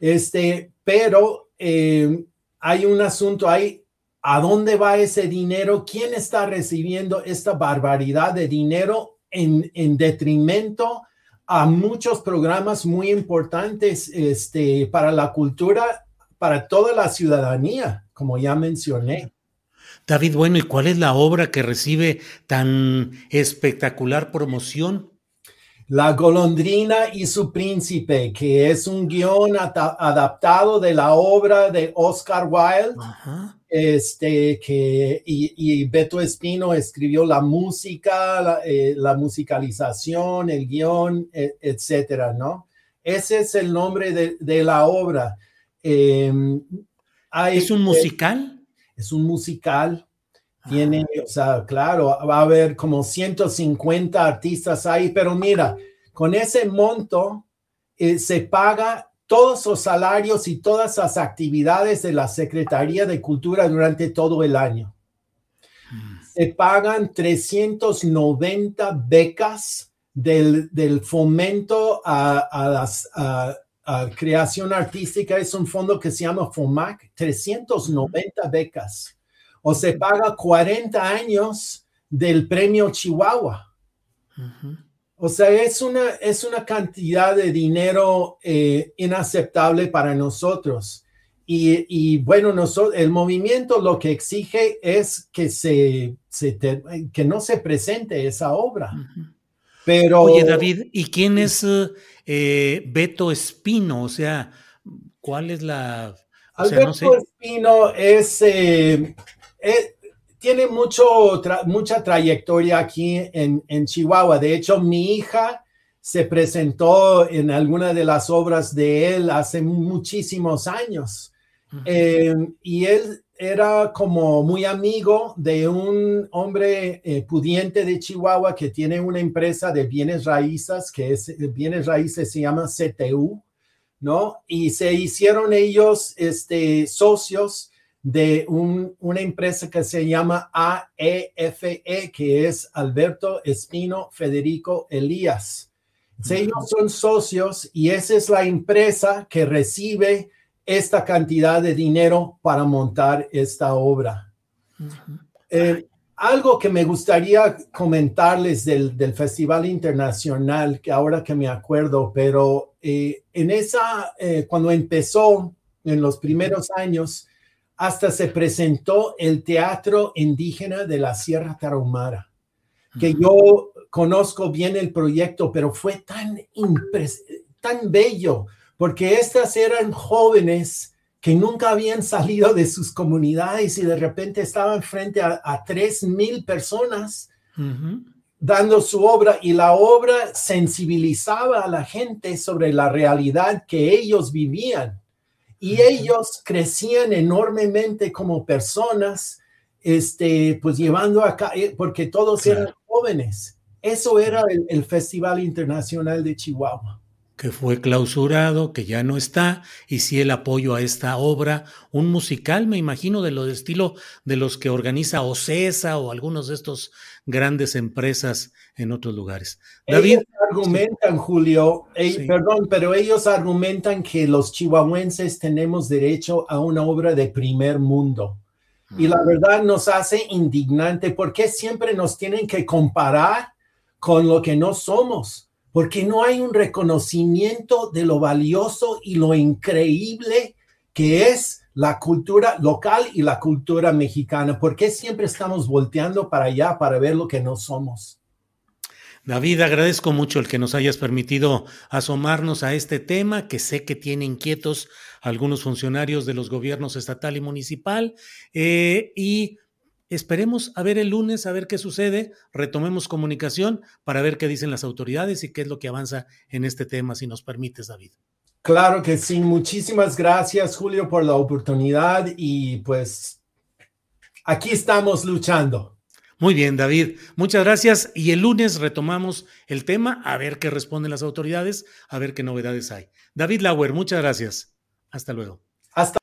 Este, pero eh, hay un asunto ahí. ¿A dónde va ese dinero? ¿Quién está recibiendo esta barbaridad de dinero en, en detrimento a muchos programas muy importantes este, para la cultura, para toda la ciudadanía, como ya mencioné? David, bueno, ¿y cuál es la obra que recibe tan espectacular promoción? La golondrina y su príncipe, que es un guion adaptado de la obra de Oscar Wilde, este, que, y, Beto Espino escribió la música, la, eh, musicalización, el guion, e, etcétera, ¿no? Ese es el nombre de, la obra. Em, ¿Es un musical? Es un musical. Tiene, o sea, claro, va a haber como 150 artistas ahí, pero mira, con ese monto eh, se paga todos los salarios y todas las actividades de la Secretaría de Cultura durante todo el año. Mm. Se pagan 390 becas del, fomento a, la creación artística. Es un fondo que se llama FOMAC, 390 becas o se paga 40 años del premio Chihuahua. O sea, es una, es una cantidad de dinero eh, inaceptable para nosotros. Y, bueno, nosotros, el movimiento lo que exige es que, se, que no se presente esa obra. Pero, Oye, David, ¿y quién es eh, Beto Espino? O sea, ¿cuál es la... Alberto Espino es, eh, eh, tiene mucho, mucha trayectoria aquí en, Chihuahua. De hecho, mi hija se presentó en alguna de las obras de él hace muchísimos años. Eh, y él era como muy amigo de un hombre eh, pudiente de Chihuahua que tiene una empresa de bienes raíces, que es bienes raíces se llama CTU, ¿no? Y se hicieron ellos este, socios de una empresa que se llama AEFE, e, que es Alberto Espino Federico Elías. Ellos son socios y esa es la empresa que recibe esta cantidad de dinero para montar esta obra. Eh, algo que me gustaría comentarles del, Festival Internacional, que ahora que me acuerdo, pero eh, en esa, eh, cuando empezó en los primeros años, hasta se presentó el Teatro Indígena de la Sierra Tarahumara, que yo conozco bien el proyecto, pero fue tan, tan bello, porque estas eran jóvenes que nunca habían salido de sus comunidades y de repente estaban frente a, tres mil personas dando su obra y la obra sensibilizaba a la gente sobre la realidad que ellos vivían y ellos crecían enormemente como personas, este, pues llevando acá, eh, porque todos eran jóvenes. Eso era el, Festival Internacional de Chihuahua. Que fue clausurado, que ya no está, y sí el apoyo a esta obra, un musical, me imagino, de lo de estilo de los que organiza OCESA o algunos de estos grandes empresas en otros lugares. David. Ellos argumentan, Julio, perdón, pero ellos argumentan que los chihuahuenses tenemos derecho a una obra de primer mundo. Y la mm. verdad nos hace indignante porque siempre nos tienen que comparar con lo que no somos porque no hay un reconocimiento de lo valioso y lo increíble que es la cultura local y la cultura mexicana. ¿Por qué siempre estamos volteando para allá para ver lo que no somos? David, agradezco mucho el que nos hayas permitido asomarnos a este tema que sé que tiene inquietos algunos funcionarios de los gobiernos estatal y municipal eh, y Esperemos a ver el lunes, a ver qué sucede, retomemos comunicación para ver qué dicen las autoridades y qué es lo que avanza en este tema, si nos permites, David. Claro que sí. Muchísimas gracias, Julio, por la oportunidad y pues aquí estamos luchando. Muy bien, David. Muchas gracias. Y el lunes retomamos el tema, a ver qué responden las autoridades, a ver qué novedades hay. David Lauer, muchas gracias. Hasta luego. Hasta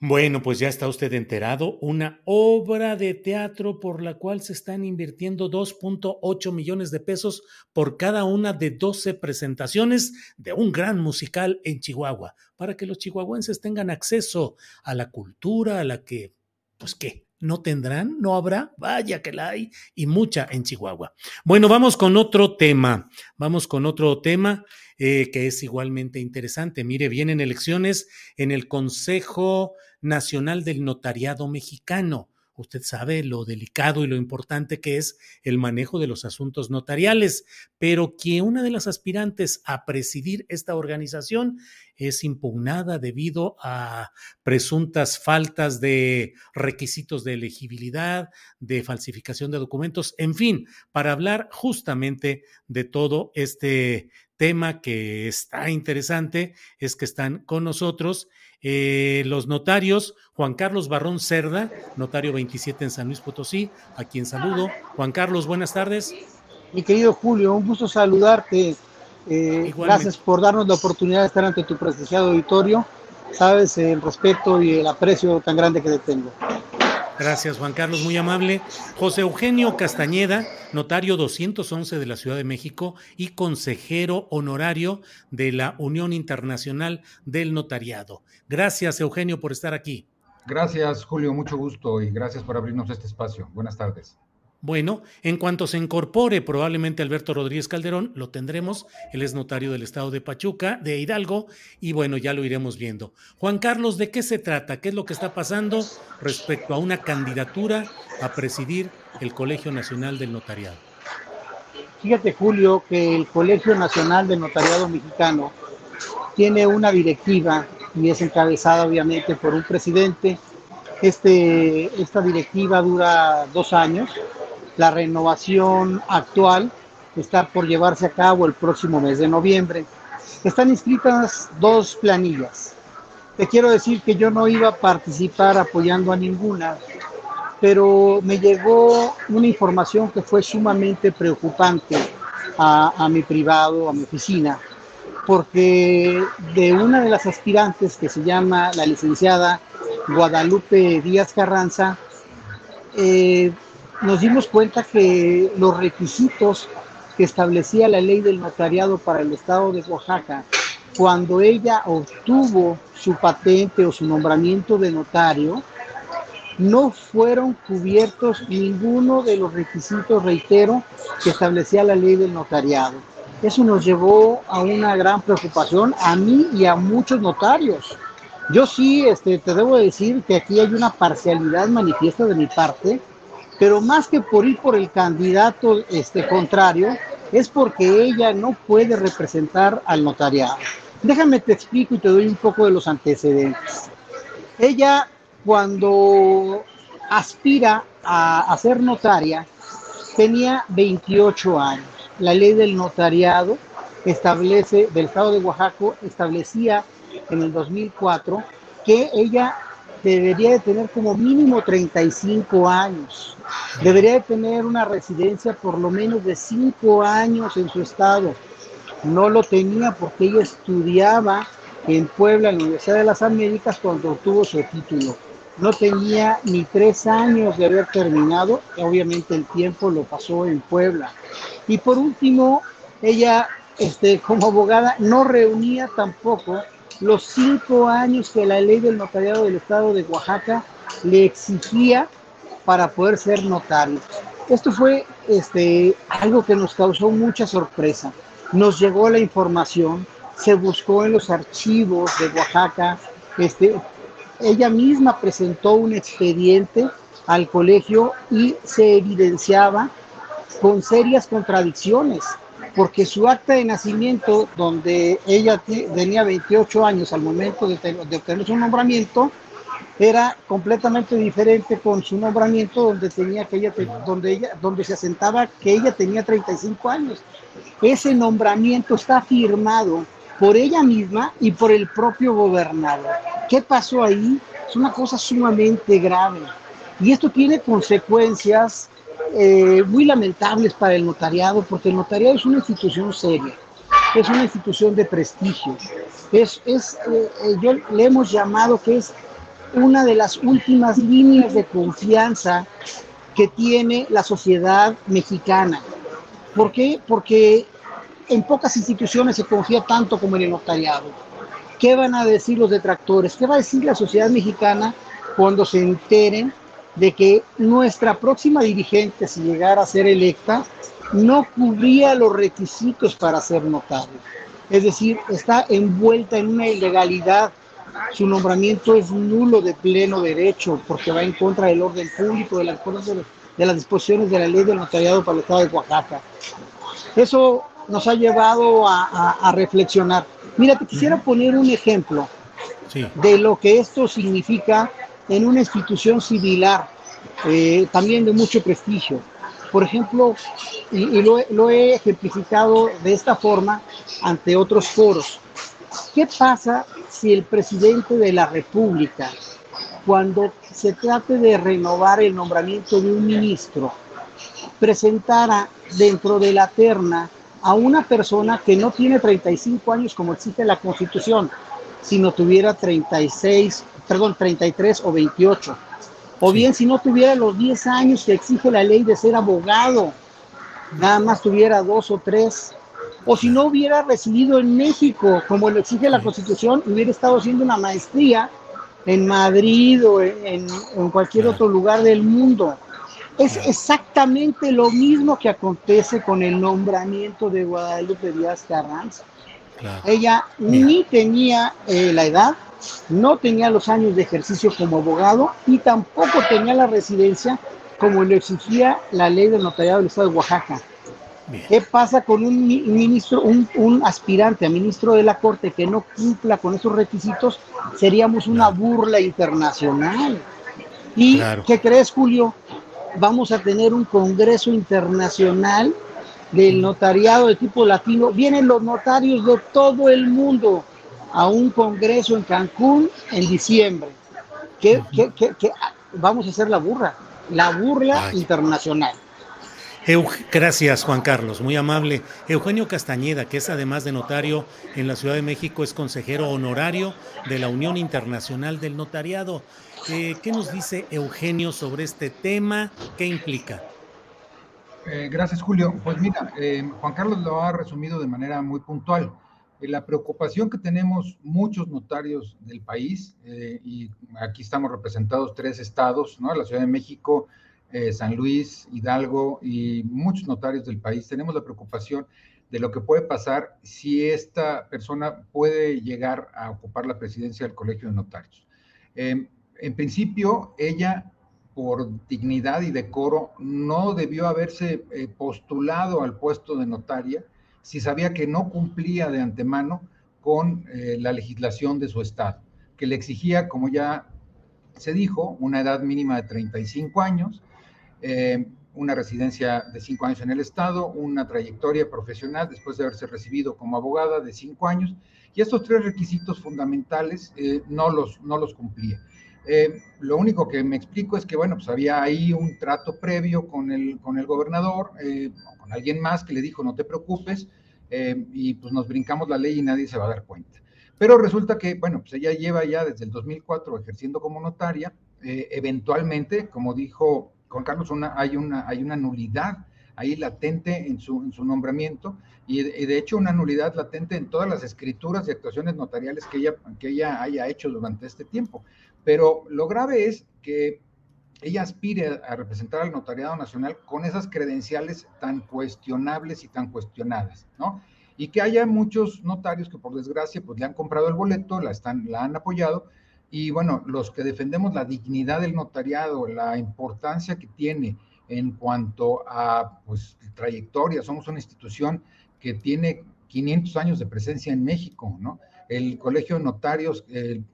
bueno, pues ya está usted enterado, una obra de teatro por la cual se están invirtiendo 2.8 millones de pesos por cada una de 12 presentaciones de un gran musical en Chihuahua, para que los chihuahuenses tengan acceso a la cultura, a la que, pues qué, no tendrán, no habrá, vaya que la hay, y mucha en Chihuahua. Bueno, vamos con otro tema, vamos con otro tema. Eh, que es igualmente interesante. Mire, vienen elecciones en el Consejo Nacional del Notariado Mexicano. Usted sabe lo delicado y lo importante que es el manejo de los asuntos notariales, pero que una de las aspirantes a presidir esta organización es impugnada debido a presuntas faltas de requisitos de elegibilidad, de falsificación de documentos, en fin, para hablar justamente de todo este tema que está interesante es que están con nosotros eh, los notarios, Juan Carlos Barrón Cerda, notario 27 en San Luis Potosí, a quien saludo. Juan Carlos, buenas tardes. Mi querido Julio, un gusto saludarte. Eh, gracias por darnos la oportunidad de estar ante tu prestigiado auditorio. Sabes el respeto y el aprecio tan grande que te tengo. Gracias, Juan Carlos, muy amable. José Eugenio Castañeda, notario 211 de la Ciudad de México y consejero honorario de la Unión Internacional del Notariado. Gracias, Eugenio, por estar aquí. Gracias, Julio, mucho gusto y gracias por abrirnos este espacio. Buenas tardes. Bueno, en cuanto se incorpore probablemente Alberto Rodríguez Calderón, lo tendremos. Él es notario del estado de Pachuca, de Hidalgo, y bueno, ya lo iremos viendo. Juan Carlos, ¿de qué se trata? ¿Qué es lo que está pasando respecto a una candidatura a presidir el Colegio Nacional del Notariado? Fíjate, Julio, que el Colegio Nacional del Notariado Mexicano tiene una directiva y es encabezada obviamente por un presidente. Este, esta directiva dura dos años la renovación actual está por llevarse a cabo el próximo mes de noviembre. Están inscritas dos planillas. Te quiero decir que yo no iba a participar apoyando a ninguna, pero me llegó una información que fue sumamente preocupante a, a mi privado, a mi oficina, porque de una de las aspirantes que se llama la licenciada Guadalupe Díaz Carranza, eh, nos dimos cuenta que los requisitos que establecía la ley del notariado para el estado de Oaxaca, cuando ella obtuvo su patente o su nombramiento de notario, no fueron cubiertos ninguno de los requisitos, reitero, que establecía la ley del notariado. Eso nos llevó a una gran preocupación a mí y a muchos notarios. Yo sí, este, te debo decir que aquí hay una parcialidad manifiesta de mi parte, pero más que por ir por el candidato este, contrario, es porque ella no puede representar al notariado. Déjame te explico y te doy un poco de los antecedentes. Ella cuando aspira a, a ser notaria tenía 28 años. La ley del notariado establece, del estado de Oaxaca, establecía en el 2004 que ella debería de tener como mínimo 35 años. Debería de tener una residencia por lo menos de 5 años en su estado. No lo tenía porque ella estudiaba en Puebla, en la Universidad de las Américas, cuando obtuvo su título. No tenía ni tres años de haber terminado, obviamente el tiempo lo pasó en Puebla. Y por último, ella este, como abogada no reunía tampoco los cinco años que la ley del notariado del estado de Oaxaca le exigía para poder ser notario. Esto fue este, algo que nos causó mucha sorpresa. Nos llegó la información, se buscó en los archivos de Oaxaca, este, ella misma presentó un expediente al colegio y se evidenciaba con serias contradicciones porque su acta de nacimiento, donde ella tenía 28 años al momento de, obtener su nombramiento, era completamente diferente con su nombramiento donde tenía que ella, donde ella, donde se asentaba que ella tenía 35 años. Ese nombramiento está firmado por ella misma y por el propio gobernador. ¿Qué pasó ahí? Es una cosa sumamente grave. Y esto tiene consecuencias eh, muy lamentables para el notariado, porque el notariado es una institución seria, es una institución de prestigio. Es, es eh, eh, yo le hemos llamado que es una de las últimas líneas de confianza que tiene la sociedad mexicana. ¿Por qué? Porque en pocas instituciones se confía tanto como en el notariado. ¿Qué van a decir los detractores? ¿Qué va a decir la sociedad mexicana cuando se enteren de que nuestra próxima dirigente, si llegara a ser electa, no cubría los requisitos para ser notario? Es decir, está envuelta en una ilegalidad. Su nombramiento es nulo de pleno derecho porque va en contra del orden público, de las, de las disposiciones de la ley del notariado para el Estado de Oaxaca. Eso nos ha llevado a, reflexionar. Mira, te quisiera poner un ejemplo de lo que esto significa en una institución similar, eh, también de mucho prestigio. Por ejemplo, y, lo, lo, he ejemplificado de esta forma ante otros foros. ¿Qué pasa si el presidente de la República, cuando se trate de renovar el nombramiento de un ministro, presentara dentro de la terna a una persona que no tiene 35 años como exige la Constitución, sino tuviera 36, perdón, 33 o 28. O bien si no tuviera los 10 años que exige la ley de ser abogado, nada más tuviera dos o tres. O si no hubiera residido en México, como lo exige la Constitución, hubiera estado haciendo una maestría en Madrid o en, en cualquier otro lugar del mundo. Es exactamente lo mismo que acontece con el nombramiento de Guadalupe Díaz Carranza. Ella ni tenía eh, la edad, no tenía los años de ejercicio como abogado y tampoco tenía la residencia como lo exigía la ley del notariado del Estado de Oaxaca. ¿Qué pasa con un ministro, un, aspirante a ministro de la Corte que no cumpla con esos requisitos? Seríamos una burla internacional. ¿Y qué crees, Julio? vamos a tener un congreso internacional del notariado de tipo latino. Vienen los notarios de todo el mundo a un congreso en Cancún en diciembre. ¿Qué, vamos a hacer la burra, la burla internacional. Gracias, Juan Carlos, muy amable. Eugenio Castañeda, que es además de notario en la Ciudad de México, es consejero honorario de la Unión Internacional del Notariado. Eh, ¿Qué nos dice Eugenio sobre este tema? ¿Qué implica? Eh, gracias, Julio. Pues mira, eh, Juan Carlos lo ha resumido de manera muy puntual. La preocupación que tenemos muchos notarios del país, y aquí estamos representados tres estados, ¿no? La Ciudad de México, San Luis, Hidalgo y muchos notarios del país, tenemos la preocupación de lo que puede pasar si esta persona puede llegar a ocupar la presidencia del Colegio de Notarios en principio, ella, por dignidad y decoro, no debió haberse eh, postulado al puesto de notaria si sabía que no cumplía de antemano con eh, la legislación de su estado, que le exigía, como ya se dijo, una edad mínima de 35 años, eh, una residencia de 5 años en el estado, una trayectoria profesional después de haberse recibido como abogada de 5 años, y estos tres requisitos fundamentales no, los, no los cumplía. Eh, lo único que me explico es que, bueno, pues había ahí un trato previo con el, con el gobernador, eh, con alguien más que le dijo, no te preocupes, eh, y pues nos brincamos la ley y nadie se va a dar cuenta. Pero resulta que, bueno, pues ella lleva ya desde el 2004 ejerciendo como notaria, eventualmente, como dijo Juan Carlos, una, hay, una, hay una nulidad ahí latente en su, en su nombramiento y de, de, hecho una nulidad latente en todas las escrituras y actuaciones notariales que ella, que ella haya hecho durante este tiempo. Pero lo grave es que ella aspire a representar al notariado nacional con esas credenciales tan cuestionables y tan cuestionadas, ¿no? Y que haya muchos notarios que por desgracia pues le han comprado el boleto, la, están, la han apoyado, y bueno, los que defendemos la dignidad del notariado, la importancia que tiene en cuanto a pues trayectoria, somos una institución que tiene 500 años de presencia en México, ¿no? El colegio de notarios, el,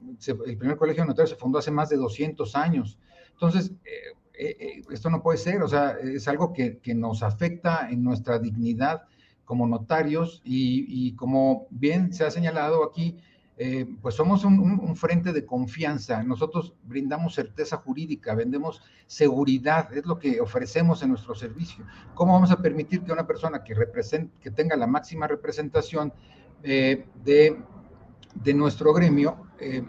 primer colegio de notarios se fundó hace más de 200 años. Entonces, eh, eh, eh, esto no puede ser, o sea, es algo que, nos afecta en nuestra dignidad como notarios y, como bien se ha señalado aquí, eh, pues somos un, frente de confianza. Nosotros brindamos certeza jurídica, vendemos seguridad, es lo que ofrecemos en nuestro servicio. ¿Cómo vamos a permitir que una persona que, que tenga la máxima representación eh, de, de, nuestro gremio, eh,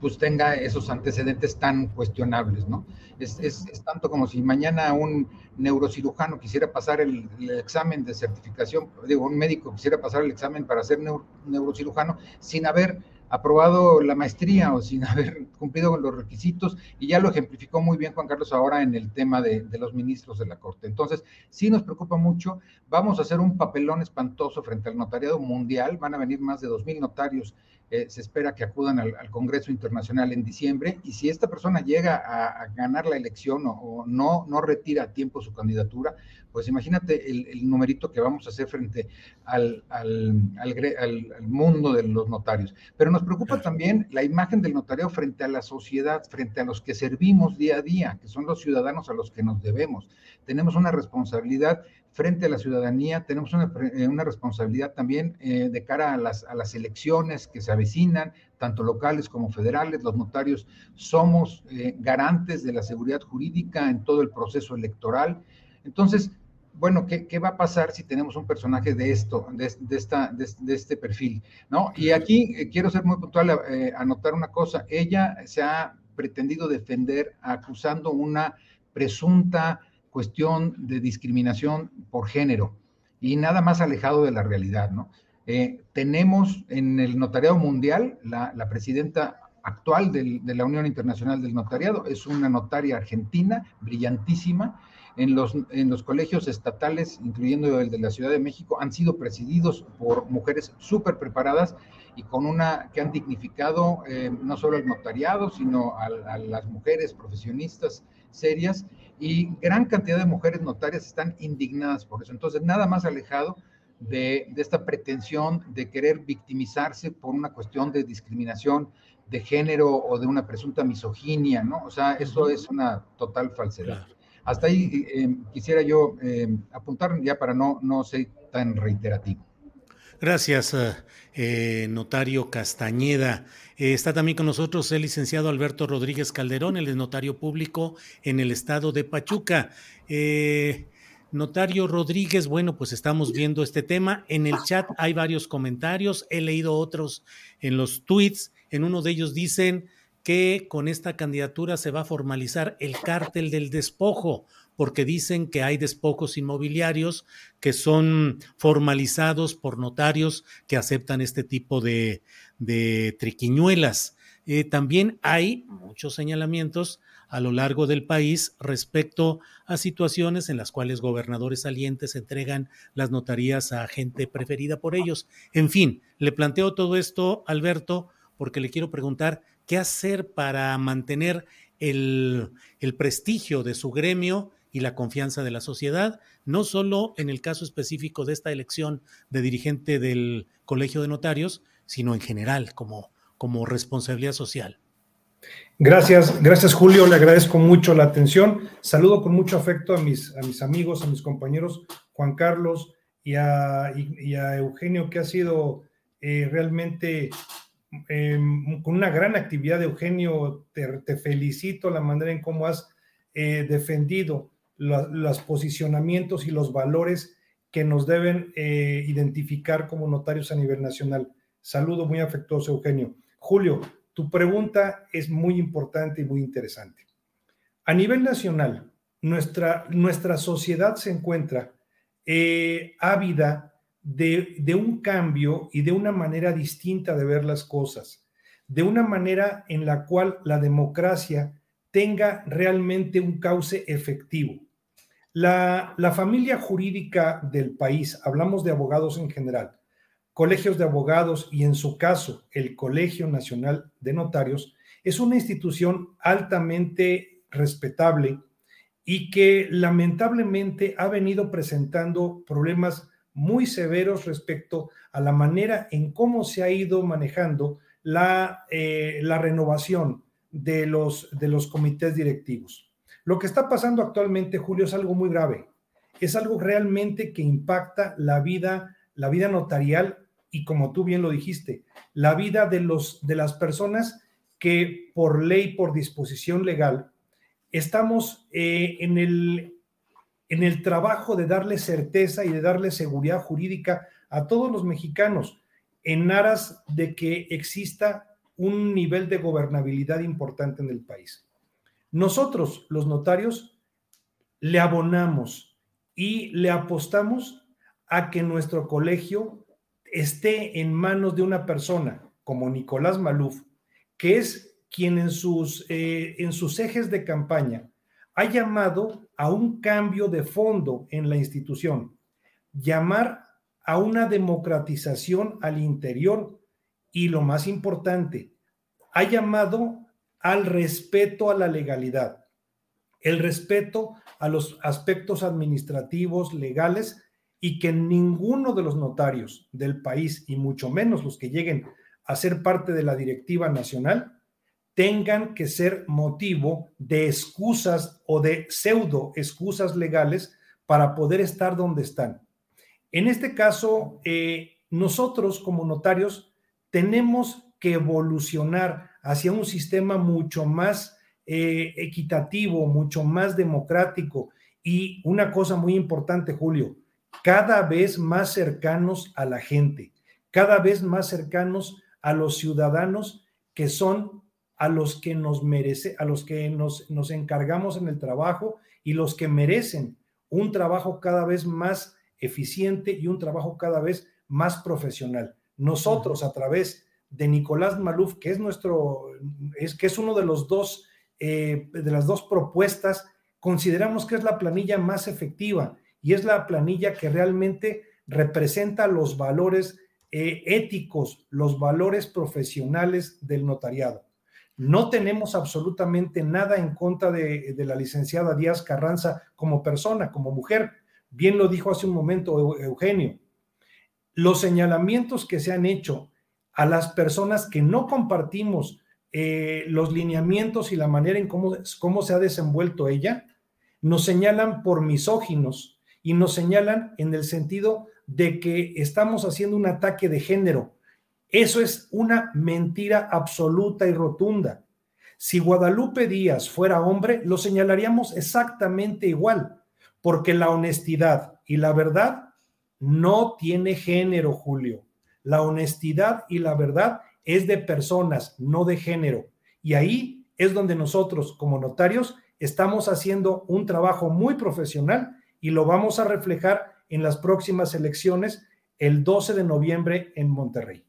pues tenga esos antecedentes tan cuestionables, ¿no? Es, es, tanto como si mañana un neurocirujano quisiera pasar el, examen de certificación, digo, un médico quisiera pasar el examen para ser neurocirujano sin haber aprobado la maestría o sin haber cumplido con los requisitos, y ya lo ejemplificó muy bien Juan Carlos ahora en el tema de, de, los ministros de la Corte. Entonces, sí nos preocupa mucho, vamos a hacer un papelón espantoso frente al notariado mundial, van a venir más de dos mil notarios eh, se espera que acudan al, Congreso Internacional en diciembre y si esta persona llega a, ganar la elección o, no, no retira a tiempo su candidatura, pues imagínate el, numerito que vamos a hacer frente al, al, al, mundo de los notarios. Pero nos preocupa también la imagen del notario frente a la sociedad, frente a los que servimos día a día, que son los ciudadanos a los que nos debemos. Tenemos una responsabilidad frente a la ciudadanía, tenemos una, eh, una responsabilidad también eh, de cara a las, a las elecciones que se avecinan, tanto locales como federales. Los notarios somos eh, garantes de la seguridad jurídica en todo el proceso electoral. Entonces, bueno, ¿qué, ¿qué, va a pasar si tenemos un personaje de esto, de, de esta, de, este perfil? ¿no? Y aquí quiero ser muy puntual, anotar una cosa. Ella se ha pretendido defender acusando una presunta cuestión de discriminación por género y nada más alejado de la realidad, ¿no? Eh, tenemos en el notariado mundial, la, presidenta actual de la Unión Internacional del Notariado es una notaria argentina, brillantísima. En los, en los colegios estatales, incluyendo el de la Ciudad de México, han sido presididos por mujeres súper preparadas y con una que han dignificado eh, no solo al notariado, sino a las mujeres profesionistas serias y gran cantidad de mujeres notarias están indignadas por eso. Entonces, nada más alejado de, esta pretensión de querer victimizarse por una cuestión de discriminación de género o de una presunta misoginia, ¿no? O sea, eso es una total falsedad. Hasta ahí eh, quisiera yo eh, apuntar ya para no, no ser tan reiterativo. Gracias, eh, notario Castañeda. Eh, está también con nosotros el licenciado Alberto Rodríguez Calderón, el notario público en el estado de Pachuca. Eh, notario Rodríguez, bueno, pues estamos viendo este tema. En el chat hay varios comentarios, he leído otros en los tweets. En uno de ellos dicen que con esta candidatura se va a formalizar el cártel del despojo porque dicen que hay despojos inmobiliarios que son formalizados por notarios que aceptan este tipo de, triquiñuelas. Eh, también hay muchos señalamientos a lo largo del país respecto a situaciones en las cuales gobernadores salientes entregan las notarías a gente preferida por ellos. En fin, le planteo todo esto, Alberto, porque le quiero preguntar qué hacer para mantener el, el prestigio de su gremio y la confianza de la sociedad, no solo en el caso específico de esta elección de dirigente del Colegio de Notarios, sino en general como, como responsabilidad social. Gracias, gracias Julio, le agradezco mucho la atención. Saludo con mucho afecto a mis, a mis amigos, a mis compañeros Juan Carlos y a, Eugenio, que ha sido eh, realmente em, con una gran actividad. Eugenio, te, felicito la manera en cómo has eh, defendido los posicionamientos y los valores que nos deben eh, identificar como notarios a nivel nacional. Saludo muy afectuoso, Eugenio. Julio, tu pregunta es muy importante y muy interesante. A nivel nacional, nuestra, nuestra sociedad se encuentra eh, ávida de, de un cambio y de una manera distinta de ver las cosas, de una manera en la cual la democracia tenga realmente un cauce efectivo. La, familia jurídica del país, hablamos de abogados en general, colegios de abogados y en su caso el Colegio Nacional de Notarios, es una institución altamente respetable y que lamentablemente ha venido presentando problemas muy severos respecto a la manera en cómo se ha ido manejando la, eh, la renovación de los, de los comités directivos. Lo que está pasando actualmente, Julio, es algo muy grave. Es algo realmente que impacta la vida la vida notarial y como tú bien lo dijiste, la vida de, los, de las personas que por ley, por disposición legal, estamos eh, en, el, en el trabajo de darle certeza y de darle seguridad jurídica a todos los mexicanos en aras de que exista un nivel de gobernabilidad importante en el país. Nosotros, los notarios, le abonamos y le apostamos a que nuestro colegio esté en manos de una persona como Nicolás Maluf, que es quien en sus, eh, en sus ejes de campaña ha llamado a un cambio de fondo en la institución, llamar a una democratización al interior y lo más importante, ha llamado al respeto a la legalidad, el respeto a los aspectos administrativos, legales, y que ninguno de los notarios del país, y mucho menos los que lleguen a ser parte de la directiva nacional, tengan que ser motivo de excusas o de pseudo excusas legales para poder estar donde están. En este caso, eh, nosotros como notarios tenemos que evolucionar hacia un sistema mucho más eh, equitativo, mucho más democrático. Y una cosa muy importante, Julio, cada vez más cercanos a la gente, cada vez más cercanos a los ciudadanos que son a los que nos merece, a los que nos, nos encargamos en el trabajo y los que merecen un trabajo cada vez más eficiente y un trabajo cada vez más profesional. Nosotros a través de Nicolás Maluf, que es nuestro, es que es uno de los dos, eh, de las dos propuestas, consideramos que es la planilla más efectiva y es la planilla que realmente representa los valores eh, éticos, los valores profesionales del notariado. No tenemos absolutamente nada en contra de, la licenciada Díaz Carranza como persona, como mujer. Bien lo dijo hace un momento Eugenio. Los señalamientos que se han hecho a las personas que no compartimos eh, los lineamientos y la manera en cómo se ha desenvuelto ella, nos señalan por misóginos y nos señalan en el sentido de que estamos haciendo un ataque de género. Eso es una mentira absoluta y rotunda. Si Guadalupe Díaz fuera hombre, lo señalaríamos exactamente igual, porque la honestidad y la verdad no tiene género, Julio. La honestidad y la verdad es de personas, no de género. Y ahí es donde nosotros, como notarios, estamos haciendo un trabajo muy profesional y lo vamos a reflejar en las próximas elecciones el 12 de noviembre en Monterrey.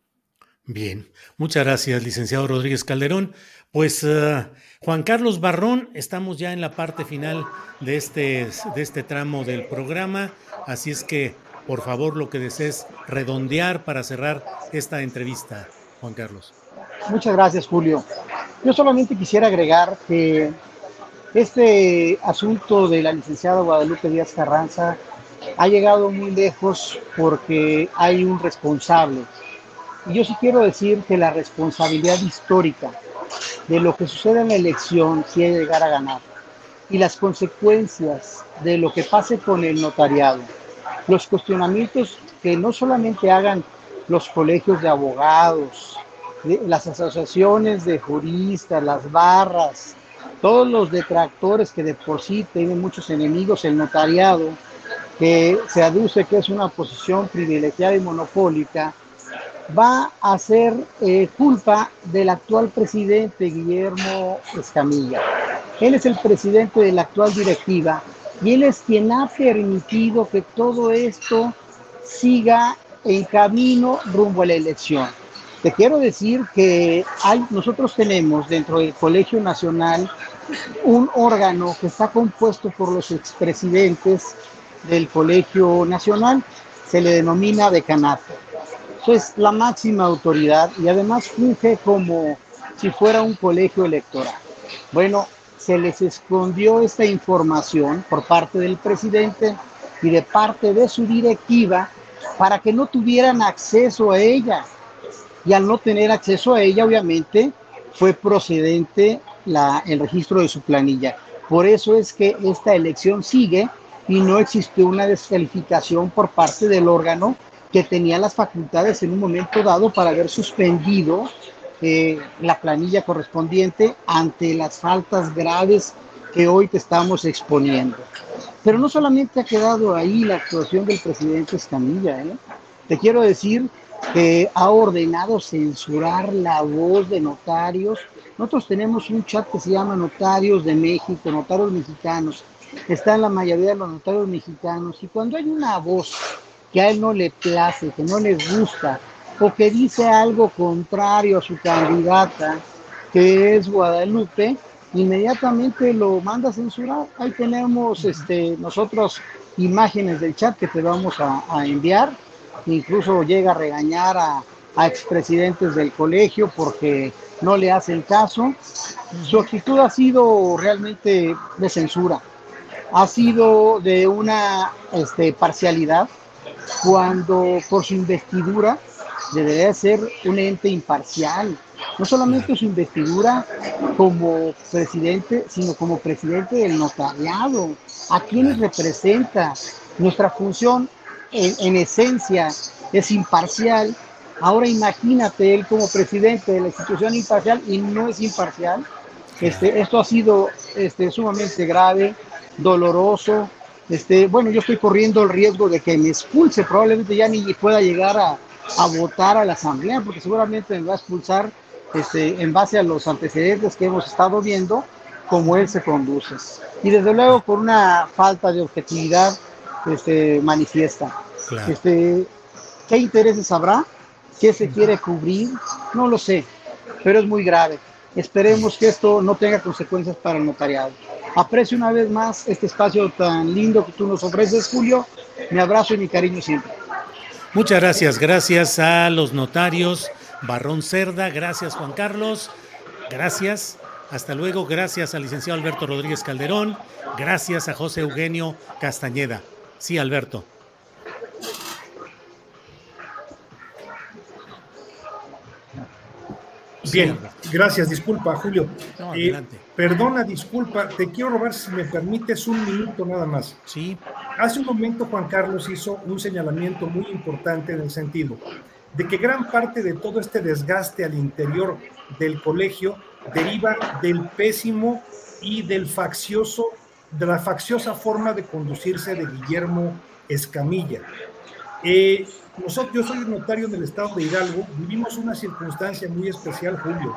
Bien, muchas gracias, licenciado Rodríguez Calderón. Pues uh, Juan Carlos Barrón, estamos ya en la parte final de este, de este tramo del programa, así es que por favor lo que desees redondear para cerrar esta entrevista, Juan Carlos. Muchas gracias, Julio. Yo solamente quisiera agregar que este asunto de la licenciada Guadalupe Díaz Carranza ha llegado muy lejos porque hay un responsable. Y yo sí quiero decir que la responsabilidad histórica de lo que sucede en la elección quiere llegar a ganar y las consecuencias de lo que pase con el notariado, los cuestionamientos que no solamente hagan los colegios de abogados, las asociaciones de juristas, las barras, todos los detractores que de por sí tienen muchos enemigos, el notariado, que se aduce que es una posición privilegiada y monopólica, va a ser eh, culpa del actual presidente Guillermo Escamilla. Él es el presidente de la actual directiva y él es quien ha permitido que todo esto siga en camino rumbo a la elección. Te quiero decir que hay, nosotros tenemos dentro del Colegio Nacional un órgano que está compuesto por los expresidentes del Colegio Nacional, se le denomina decanato. Eso es la máxima autoridad y además funge como si fuera un colegio electoral. Bueno, se les escondió esta información por parte del presidente y de parte de su directiva para que no tuvieran acceso a ella. Y al no tener acceso a ella, obviamente, fue procedente la, el registro de su planilla. Por eso es que esta elección sigue y no existe una descalificación por parte del órgano que tenía las facultades en un momento dado para haber suspendido eh, la planilla correspondiente ante las faltas graves que hoy te estamos exponiendo. Pero no solamente ha quedado ahí la actuación del presidente Escamilla, ¿eh? te quiero decir que ha ordenado censurar la voz de notarios. Nosotros tenemos un chat que se llama Notarios de México, Notarios Mexicanos. Está en la mayoría de los notarios mexicanos. Y cuando hay una voz que a él no le place, que no le gusta, o que dice algo contrario a su candidata, que es Guadalupe, inmediatamente lo manda a censurar. Ahí tenemos este, nosotros imágenes del chat que te vamos a, enviar. Incluso llega a regañar a, a expresidentes del colegio porque no le hacen caso. Su actitud ha sido realmente de censura, ha sido de una este, parcialidad cuando por su investidura debería ser un ente imparcial, no solamente su investidura como presidente, sino como presidente del notariado, a quienes representa. Nuestra función en, esencia es imparcial. Ahora imagínate él como presidente de la institución imparcial y no es imparcial. Este, esto ha sido este, sumamente grave, doloroso. Este, bueno, yo estoy corriendo el riesgo de que me expulse, probablemente ya ni pueda llegar a, a votar a la asamblea, porque seguramente me va a expulsar este, en base a los antecedentes que hemos estado viendo, como él se conduce. Y desde luego por una falta de objetividad este, manifiesta. Este, ¿Qué intereses habrá? ¿Qué se quiere cubrir? No lo sé, pero es muy grave. Esperemos que esto no tenga consecuencias para el notariado. Aprecio una vez más este espacio tan lindo que tú nos ofreces, Julio. Mi abrazo y mi cariño siempre. Muchas gracias, gracias a los notarios Barrón Cerda, gracias Juan Carlos, gracias, hasta luego, gracias al licenciado Alberto Rodríguez Calderón, gracias a José Eugenio Castañeda. Sí, Alberto. Bien, gracias, disculpa, Julio. Eh, perdona, disculpa, te quiero robar, si me permites, un minuto nada más. Sí. Hace un momento Juan Carlos hizo un señalamiento muy importante en el sentido de que gran parte de todo este desgaste al interior del colegio deriva del pésimo y del faccioso, de la facciosa forma de conducirse de Guillermo Escamilla. Eh, yo soy notario del estado de Hidalgo, vivimos una circunstancia muy especial, Julio.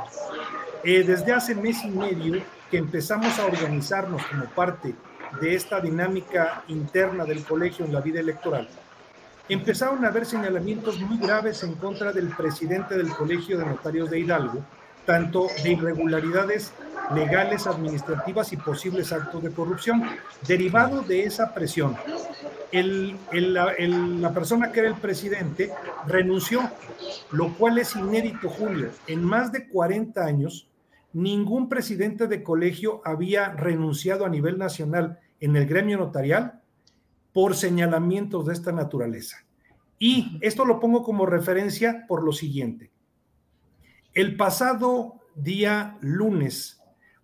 Eh, desde hace mes y medio que empezamos a organizarnos como parte de esta dinámica interna del colegio en la vida electoral, empezaron a haber señalamientos muy graves en contra del presidente del Colegio de Notarios de Hidalgo, tanto de irregularidades legales, administrativas y posibles actos de corrupción. Derivado de esa presión, la persona que era el presidente renunció, lo cual es inédito, Julio. En más de 40 años, ningún presidente de colegio había renunciado a nivel nacional en el gremio notarial por señalamientos de esta naturaleza. Y esto lo pongo como referencia por lo siguiente. El pasado día lunes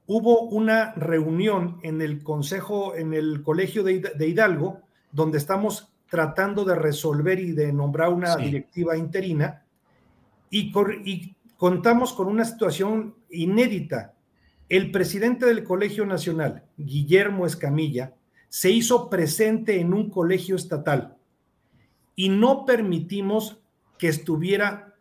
hubo una reunión en el Consejo, en el Colegio de Hidalgo, donde estamos tratando de resolver y de nombrar una directiva interina y, y contamos con una situación inédita. El presidente del Colegio Nacional, Guillermo Escamilla, se hizo presente en un colegio estatal y no permitimos que estuviera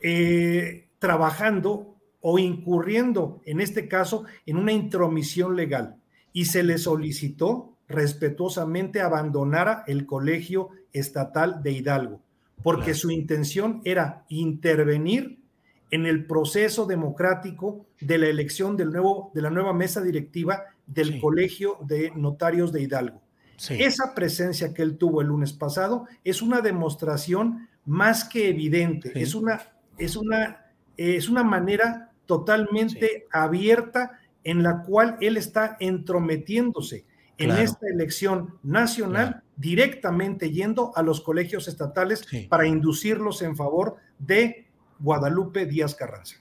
eh, trabajando o incurriendo, en este caso, en una intromisión legal. Y se le solicitó respetuosamente abandonara el colegio estatal de Hidalgo, porque su intención era intervenir en el proceso democrático de la elección del nuevo, de la nueva mesa directiva del Colegio de Notarios de Hidalgo. Esa presencia que él tuvo el lunes pasado es una demostración más que evidente, es, una, es, una, es una manera totalmente abierta en la cual él está entrometiéndose en esta elección nacional, directamente yendo a los colegios estatales para inducirlos en favor de Guadalupe Díaz Carranza.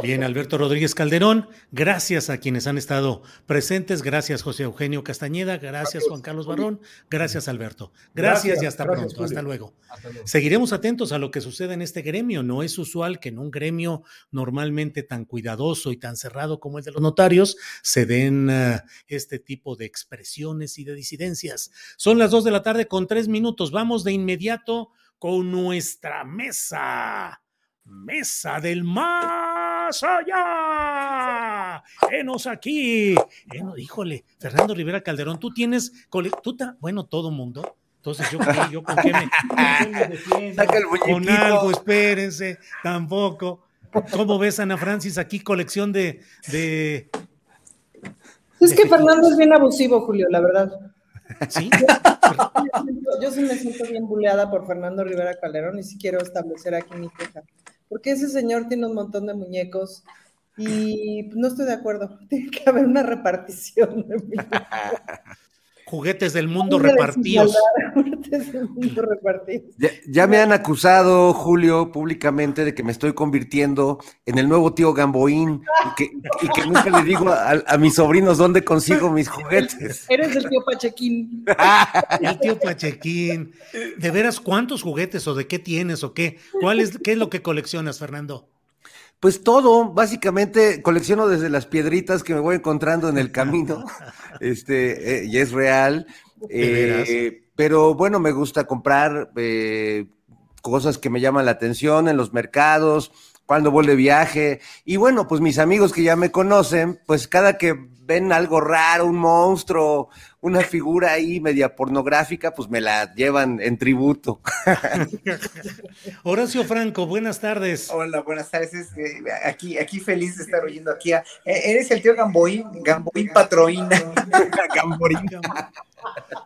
Bien, Alberto Rodríguez Calderón, gracias a quienes han estado presentes, gracias José Eugenio Castañeda, gracias Juan Carlos Barrón, gracias Alberto, gracias, y hasta pronto, hasta luego. Seguiremos atentos a lo que sucede en este gremio, no es usual que en un gremio normalmente tan cuidadoso y tan cerrado como el de los notarios se den uh, este tipo de expresiones y de disidencias. Son las dos de la tarde con tres minutos, vamos de inmediato con nuestra mesa Mesa del Más Allá. Enos aquí. híjole, Fernando Rivera Calderón, tú tienes, tú bueno, todo mundo. Entonces, yo, yo con qué me, con algo, espérense, tampoco. ¿Cómo ves, Ana Francis, aquí colección de... de es que Fernando es bien abusivo, Julio, la verdad. ¿Sí? Yo, sí me siento bien buleada por Fernando Rivera Calderón y sí quiero establecer aquí mi queja porque ese señor tiene un montón de muñecos y no estoy de acuerdo. Tiene que haber una repartición. Juguetes del mundo repartidos. Ya, me han acusado, Julio, públicamente de que me estoy convirtiendo en el nuevo tío Gamboín y que, nunca le digo a, mis sobrinos dónde consigo mis juguetes. Eres el tío Pachequín. el tío Pachequín. ¿De veras cuántos juguetes o de qué tienes o qué? ¿Cuál es, qué es lo que coleccionas, Fernando? Pues todo, básicamente colecciono desde las piedritas que me voy encontrando en el camino, este, eh, y es real. Eh, pero bueno, me gusta comprar eh, cosas que me llaman la atención en los mercados, cuando voy de viaje. Y bueno, pues mis amigos que ya me conocen, pues cada que ven algo raro, un monstruo, una figura ahí media pornográfica, pues me la llevan en tributo. Horacio Franco, buenas tardes. Hola, buenas tardes. Aquí, aquí feliz de estar oyendo aquí. A, e, eres el tío Gamboín, Gamboín Patroína. Gamboín.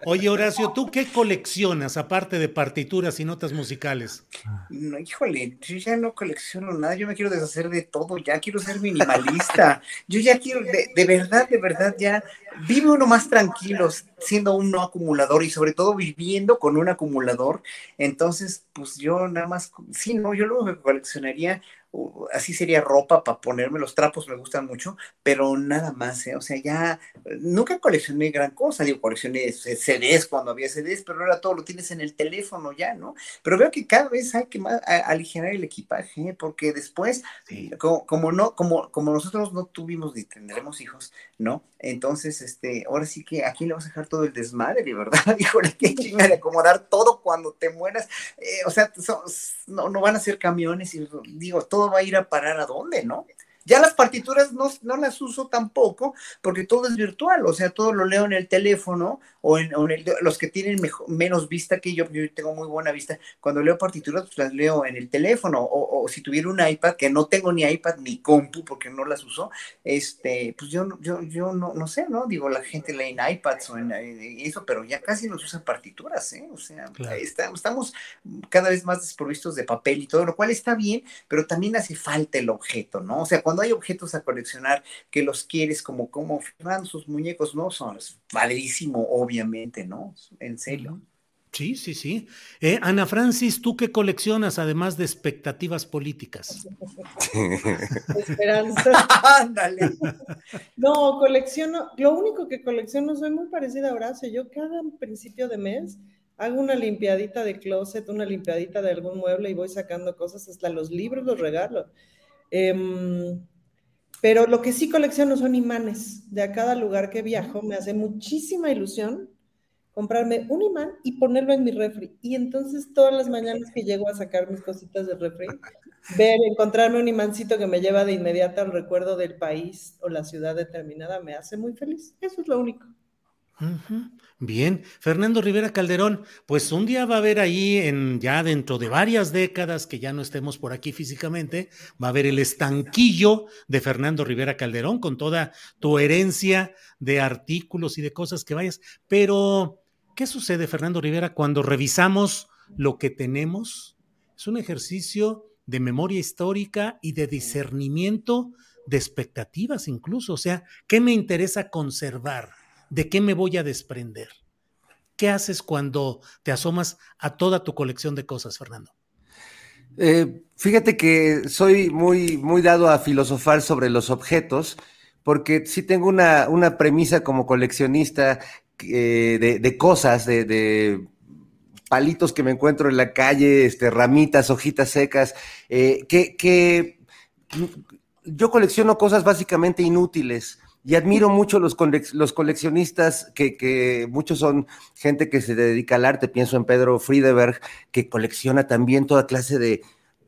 Oye, Horacio, ¿tú qué coleccionas aparte de partituras y notas musicales? No, híjole, yo ya no colecciono nada, yo me quiero deshacer de todo, ya quiero ser minimalista. Yo ya quiero, de, verdad, de verdad, ya vive uno más tranquilo siendo un no acumulador y sobre todo viviendo con un acumulador. Entonces, pues yo nada más, sí, no, yo luego coleccionaría así sería ropa para ponerme, los trapos me gustan mucho, pero nada más, ¿eh? o sea, ya nunca coleccioné gran cosa, digo, coleccioné CDs cuando había CDs, pero ahora todo lo tienes en el teléfono ya, ¿no? Pero veo que cada vez hay que más, aligerar el equipaje, ¿eh? porque después, como, no, como, como nosotros no tuvimos ni tendremos hijos, ¿no? Entonces, este, ahora sí que aquí le vas a dejar todo el desmadre, ¿verdad? Híjole, qué chinga de acomodar todo cuando te mueras, eh, o sea, no, no van a ser camiones y digo, todo va a ir a parar a dónde, ¿no? Ya las partituras no, no, las uso tampoco porque todo es virtual, o sea, todo lo leo en el teléfono o en, los que tienen menos vista que yo, yo tengo muy buena vista, cuando leo partituras pues las leo en el teléfono o, si tuviera un iPad, que no tengo ni iPad ni compu porque no las uso, este, pues yo, yo, yo no, no sé, ¿no? Digo, la gente lee en iPads o en, eso, pero ya casi no se usan partituras, ¿eh? O sea, estamos cada vez más desprovistos de papel y todo, lo cual está bien, pero también hace falta el objeto, ¿no? O sea, cuando hay objetos a coleccionar que los quieres como, como Fernando, sus muñecos, ¿no? Son padrísimo, obviamente, ¿no? En serio. Sí, sí, sí. Eh, Ana Francis, ¿tú qué coleccionas además de expectativas políticas? Esperanza. Ándale. no, colecciono, lo único que colecciono, soy muy parecida a Horacio. Yo cada principio de mes hago una limpiadita de closet, una limpiadita de algún mueble y voy sacando cosas, hasta los libros los regalo. Em, pero lo que sí colecciono son imanes. De a cada lugar que viajo me hace muchísima ilusión comprarme un imán y ponerlo en mi refri. Y entonces todas las mañanas que llego a sacar mis cositas del refri, ver, encontrarme un imancito que me lleva de inmediato al recuerdo del país o la ciudad determinada me hace muy feliz. Eso es lo único. Bien, Fernando Rivera Calderón, pues un día va a haber ahí, en ya dentro de varias décadas que ya no estemos por aquí físicamente, va a haber el estanquillo de Fernando Rivera Calderón con toda tu herencia de artículos y de cosas que vayas. Pero, ¿qué sucede, Fernando Rivera, cuando revisamos lo que tenemos? Es un ejercicio de memoria histórica y de discernimiento de expectativas incluso. O sea, ¿qué me interesa conservar? ¿De qué me voy a desprender? ¿Qué haces cuando te asomas a toda tu colección de cosas, Fernando? Eh, Fíjate que soy muy, muy dado a filosofar sobre los objetos, porque sí tengo una, una premisa como coleccionista eh, de, de, cosas, de, de, palitos que me encuentro en la calle, este, ramitas, hojitas secas, eh, que, que yo colecciono cosas básicamente inútiles. Y admiro mucho los, los coleccionistas, que, que, muchos son gente que se dedica al arte. Pienso en Pedro Friedeberg, que colecciona también toda clase de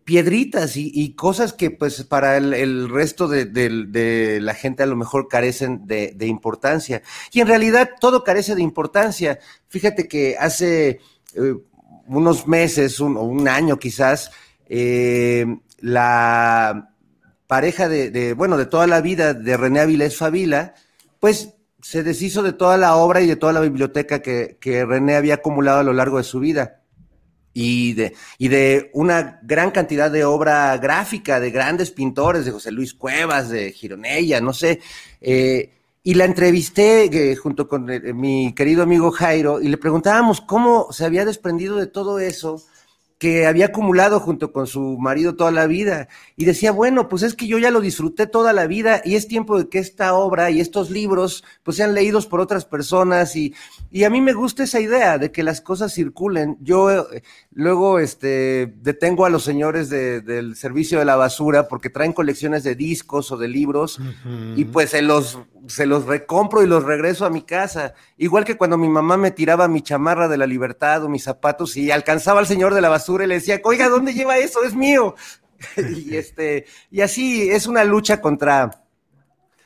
piedritas y, cosas que pues para el, resto de, la gente a lo mejor carecen de, importancia. Y en realidad todo carece de importancia. Fíjate que hace eh, unos meses, un, un año quizás, eh, la pareja de, bueno, de toda la vida de René Avilés Favila, pues se deshizo de toda la obra y de toda la biblioteca que, que René había acumulado a lo largo de su vida y de, y de una gran cantidad de obra gráfica de grandes pintores, de José Luis Cuevas, de Gironella, no sé. Eh, y la entrevisté eh, junto con eh, mi querido amigo Jairo y le preguntábamos cómo se había desprendido de todo eso que había acumulado junto con su marido toda la vida. Y decía, bueno, pues es que yo ya lo disfruté toda la vida y es tiempo de que esta obra y estos libros pues sean leídos por otras personas y, y a mí me gusta esa idea de que las cosas circulen. Yo eh, luego este, detengo a los señores del servicio de la basura porque traen colecciones de discos o de libros y pues se los se los recompro y los regreso a mi casa. Igual que cuando mi mamá me tiraba mi chamarra de la libertad o mis zapatos y alcanzaba al señor de la basura y le decía, oiga, ¿dónde lleva eso? Es mío. y este, y así es una lucha contra,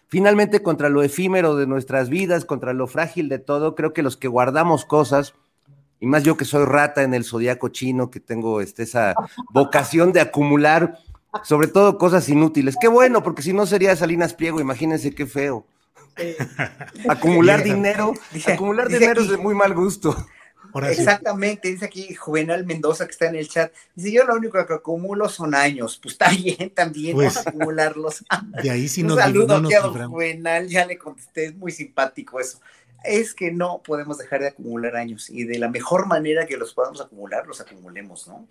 finalmente contra lo efímero de nuestras vidas, contra lo frágil de todo. Creo que los que guardamos cosas, y más yo que soy rata en el zodiaco chino, que tengo este, esa vocación de acumular, sobre todo cosas inútiles. Qué bueno, porque si no sería Salinas Pliego, imagínense qué feo. acumular dinero, acumular dinero es de muy mal gusto. Exactamente, dice aquí Juvenal Mendoza que está en el chat. Dice, yo lo único que acumulo son años. Pues está bien también, pues, acumularlos. De ahí sí Un nos saludo no aquí a Juvenal, ya le contesté, es muy simpático eso. Es que no podemos dejar de acumular años y de la mejor manera que los podamos acumular, los acumulemos, ¿no?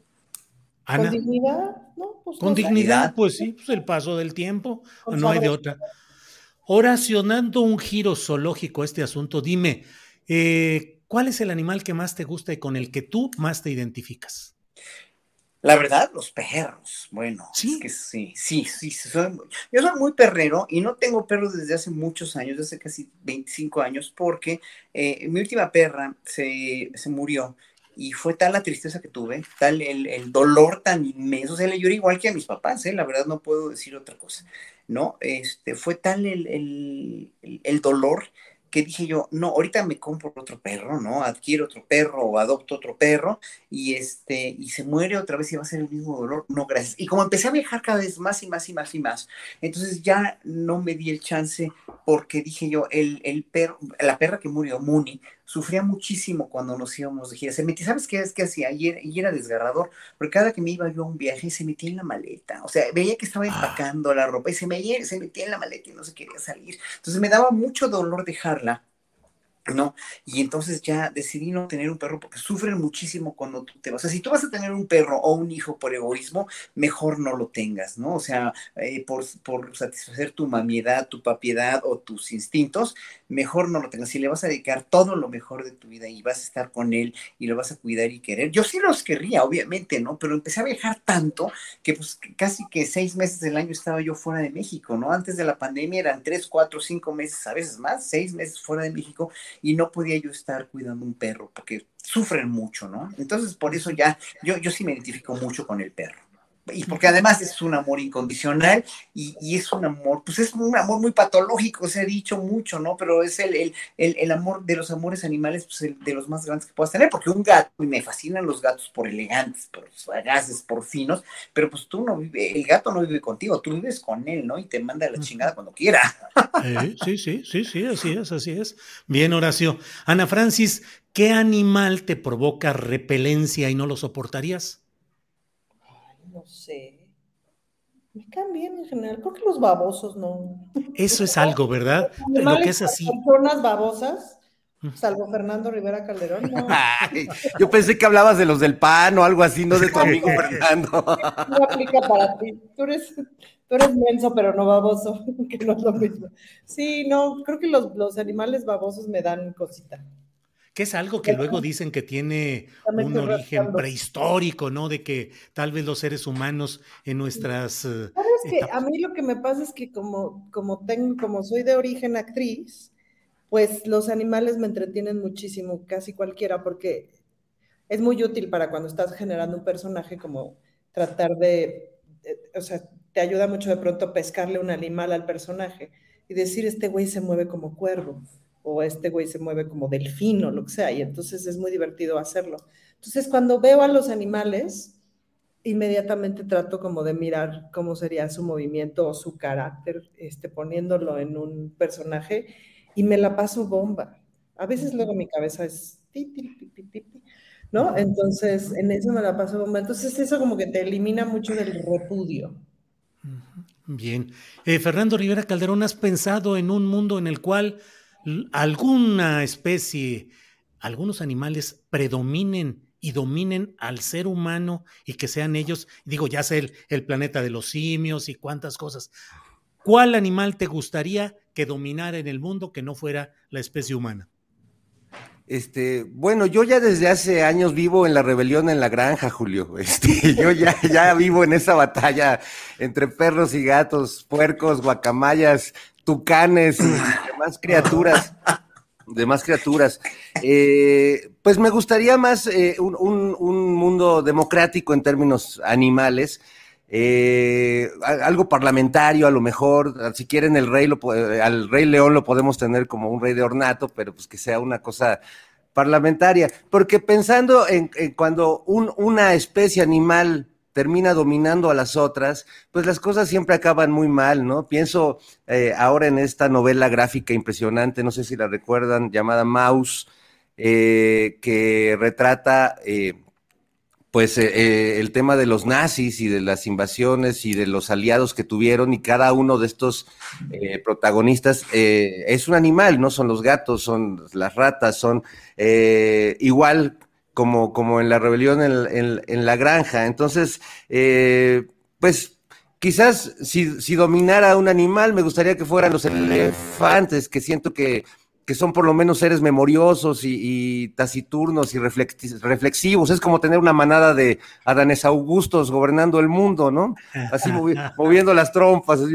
¿Con dignidad? No, pues Con dignidad, pues sí, pues el paso del tiempo, no hay de otra. Oracionando un giro zoológico este asunto, dime, eh, ¿cuál es el animal que más te gusta y con el que tú más te identificas? La verdad, los perros. Bueno, ¿Sí? es que sí, sí, sí. Soy, yo soy muy perrero y no tengo perros desde hace muchos años, desde casi 25 años, porque eh, mi última perra se, se, murió y fue tal la tristeza que tuve, tal el, el, dolor tan inmenso. O sea, le lloré igual que a mis papás, ¿eh? la verdad no puedo decir otra cosa. ¿no? Este, fue tal el, el, el, dolor que dije yo, no, ahorita me compro otro perro, ¿no? Adquiero otro perro o adopto otro perro y este, y se muere otra vez y va a ser el mismo dolor. No, gracias. Y como empecé a viajar cada vez más y más y más y más, entonces ya no me di el chance porque dije yo, el, el perro, la perra que murió, Muni, sufría muchísimo cuando nos íbamos de gira. Se metía, ¿sabes qué es que hacía? Y era, y era, desgarrador, porque cada que me iba yo a un viaje se metía en la maleta. O sea, veía que estaba ah. empacando la ropa y se, me, se metía en la maleta y no se quería salir. Entonces me daba mucho dolor dejarla ¿no? Y entonces ya decidí no tener un perro porque sufren muchísimo cuando tú te vas. O sea, si tú vas a tener un perro o un hijo por egoísmo, mejor no lo tengas, ¿no? O sea, eh, por, por, satisfacer tu mamiedad, tu papiedad o tus instintos, mejor no lo tengas. Si le vas a dedicar todo lo mejor de tu vida y vas a estar con él y lo vas a cuidar y querer, yo sí los querría, obviamente, ¿no? Pero empecé a viajar tanto que pues casi que seis meses del año estaba yo fuera de México, ¿no? Antes de la pandemia eran tres, cuatro, cinco meses, a veces más, seis meses fuera de México y no podía yo estar cuidando un perro porque sufren mucho, ¿no? Entonces, por eso ya, yo, yo sí me identifico mucho con el perro y porque además es un amor incondicional y, es un amor, pues es un amor muy patológico, se ha dicho mucho, ¿no? Pero es el, el, el, amor de los amores animales, pues el, de los más grandes que puedas tener, porque un gato, y me fascinan los gatos por elegantes, por sagaces, por finos, pero pues tú no vives, el gato no vive contigo, tú vives con él, ¿no? Y te manda la chingada cuando quiera. sí, sí, sí, sí, así es, así es. Bien, Horacio. Ana Francis, ¿qué animal te provoca repelencia y no lo soportarías? No sé. Me caen bien en general. Creo que los babosos no. Eso es algo, ¿verdad? Lo que es así. Personas babosas Salvo Fernando Rivera Calderón, no. yo pensé que hablabas de los del PAN o algo así, no de tu amigo Fernando. No aplica para ti. Tú eres, tú eres menso, pero no baboso, que no es lo mismo. Sí, no, creo que los, los animales babosos me dan cosita. Que es algo que luego dicen que tiene un origen prehistórico, ¿no? De que tal vez los seres humanos en nuestras. Eh, ¿Sabes que A mí lo que me pasa es que como, como, tengo, como soy de origen actriz, pues los animales me entretienen muchísimo, casi cualquiera, porque es muy útil para cuando estás generando un personaje, como tratar de, o sea, te ayuda mucho de pronto pescarle un animal al personaje y decir, este güey se mueve como cuervo, o este güey se mueve como delfín, o lo que sea, y entonces es muy divertido hacerlo. Entonces, cuando veo a los animales, inmediatamente trato como de mirar cómo sería su movimiento o su carácter, este, poniéndolo en un personaje y me la paso bomba. A veces luego mi cabeza es, ¿no? Entonces, en eso me la paso bomba. Entonces, eso como que te elimina mucho del repudio. Bien. Eh, Fernando Rivera Calderón, ¿has pensado en un mundo en el cual alguna especie, algunos animales predominen y dominen al ser humano y que sean ellos, digo, ya sé el, el planeta de los simios y cuántas cosas, ¿Cuál animal te gustaría que dominara en el mundo que no fuera la especie humana? Este, bueno, yo ya desde hace años vivo en la rebelión en la granja, Julio. Este, yo ya, ya vivo en esa batalla entre perros y gatos, puercos, guacamayas, tucanes y demás criaturas. Demás criaturas. Eh, pues me gustaría más eh, un, mundo democrático en términos animales eh, algo parlamentario a lo mejor, si quieren el rey lo, al rey león lo podemos tener como un rey de ornato, pero pues que sea una cosa parlamentaria, porque pensando en, cuando una especie animal termina dominando a las otras, pues las cosas siempre acaban muy mal, ¿no? Pienso eh, ahora en esta novela gráfica impresionante, no sé si la recuerdan, llamada Mouse, eh, que retrata pues eh, eh, el tema de los nazis y de las invasiones y de los aliados que tuvieron y cada uno de estos protagonistas es un animal, no son los gatos, son las ratas, son igual como, como en la rebelión en, la granja. Entonces, pues quizás si, si dominara un animal, me gustaría que fueran los elefantes, que siento que que son por lo menos seres memoriosos y, taciturnos y reflexivos. Es como tener una manada de Adanes Augustos gobernando el mundo, ¿no? Así moviendo las trompas.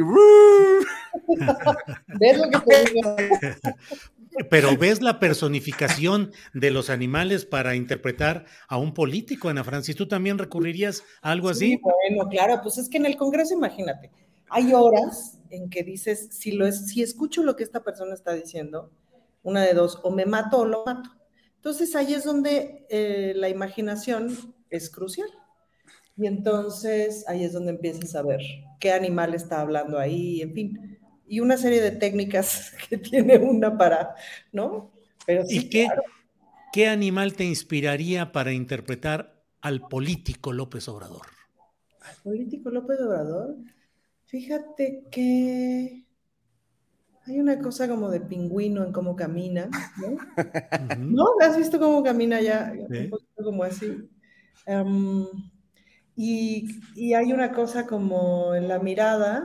¿Ves lo que te Pero ves la personificación de los animales para interpretar a un político, Ana Francis. ¿Tú también recurrirías a algo así? bueno, claro, pues es que en el Congreso, imagínate, hay horas en que dices, si, lo es, si escucho lo que esta persona está diciendo, una de dos, o me mato o lo mato. Entonces ahí es donde eh, la imaginación es crucial. Y entonces ahí es donde empiezas a ver qué animal está hablando ahí, en fin. Y una serie de técnicas que tiene una para, ¿no? Pero ¿Y qué, qué animal te inspiraría para interpretar al político López Obrador? ¿Al político López Obrador? Fíjate que hay una cosa como de pingüino en cómo camina, ¿no? ¿No? ¿Has visto cómo camina ya? Un poquito como así. Um, y, y hay una cosa como en la mirada.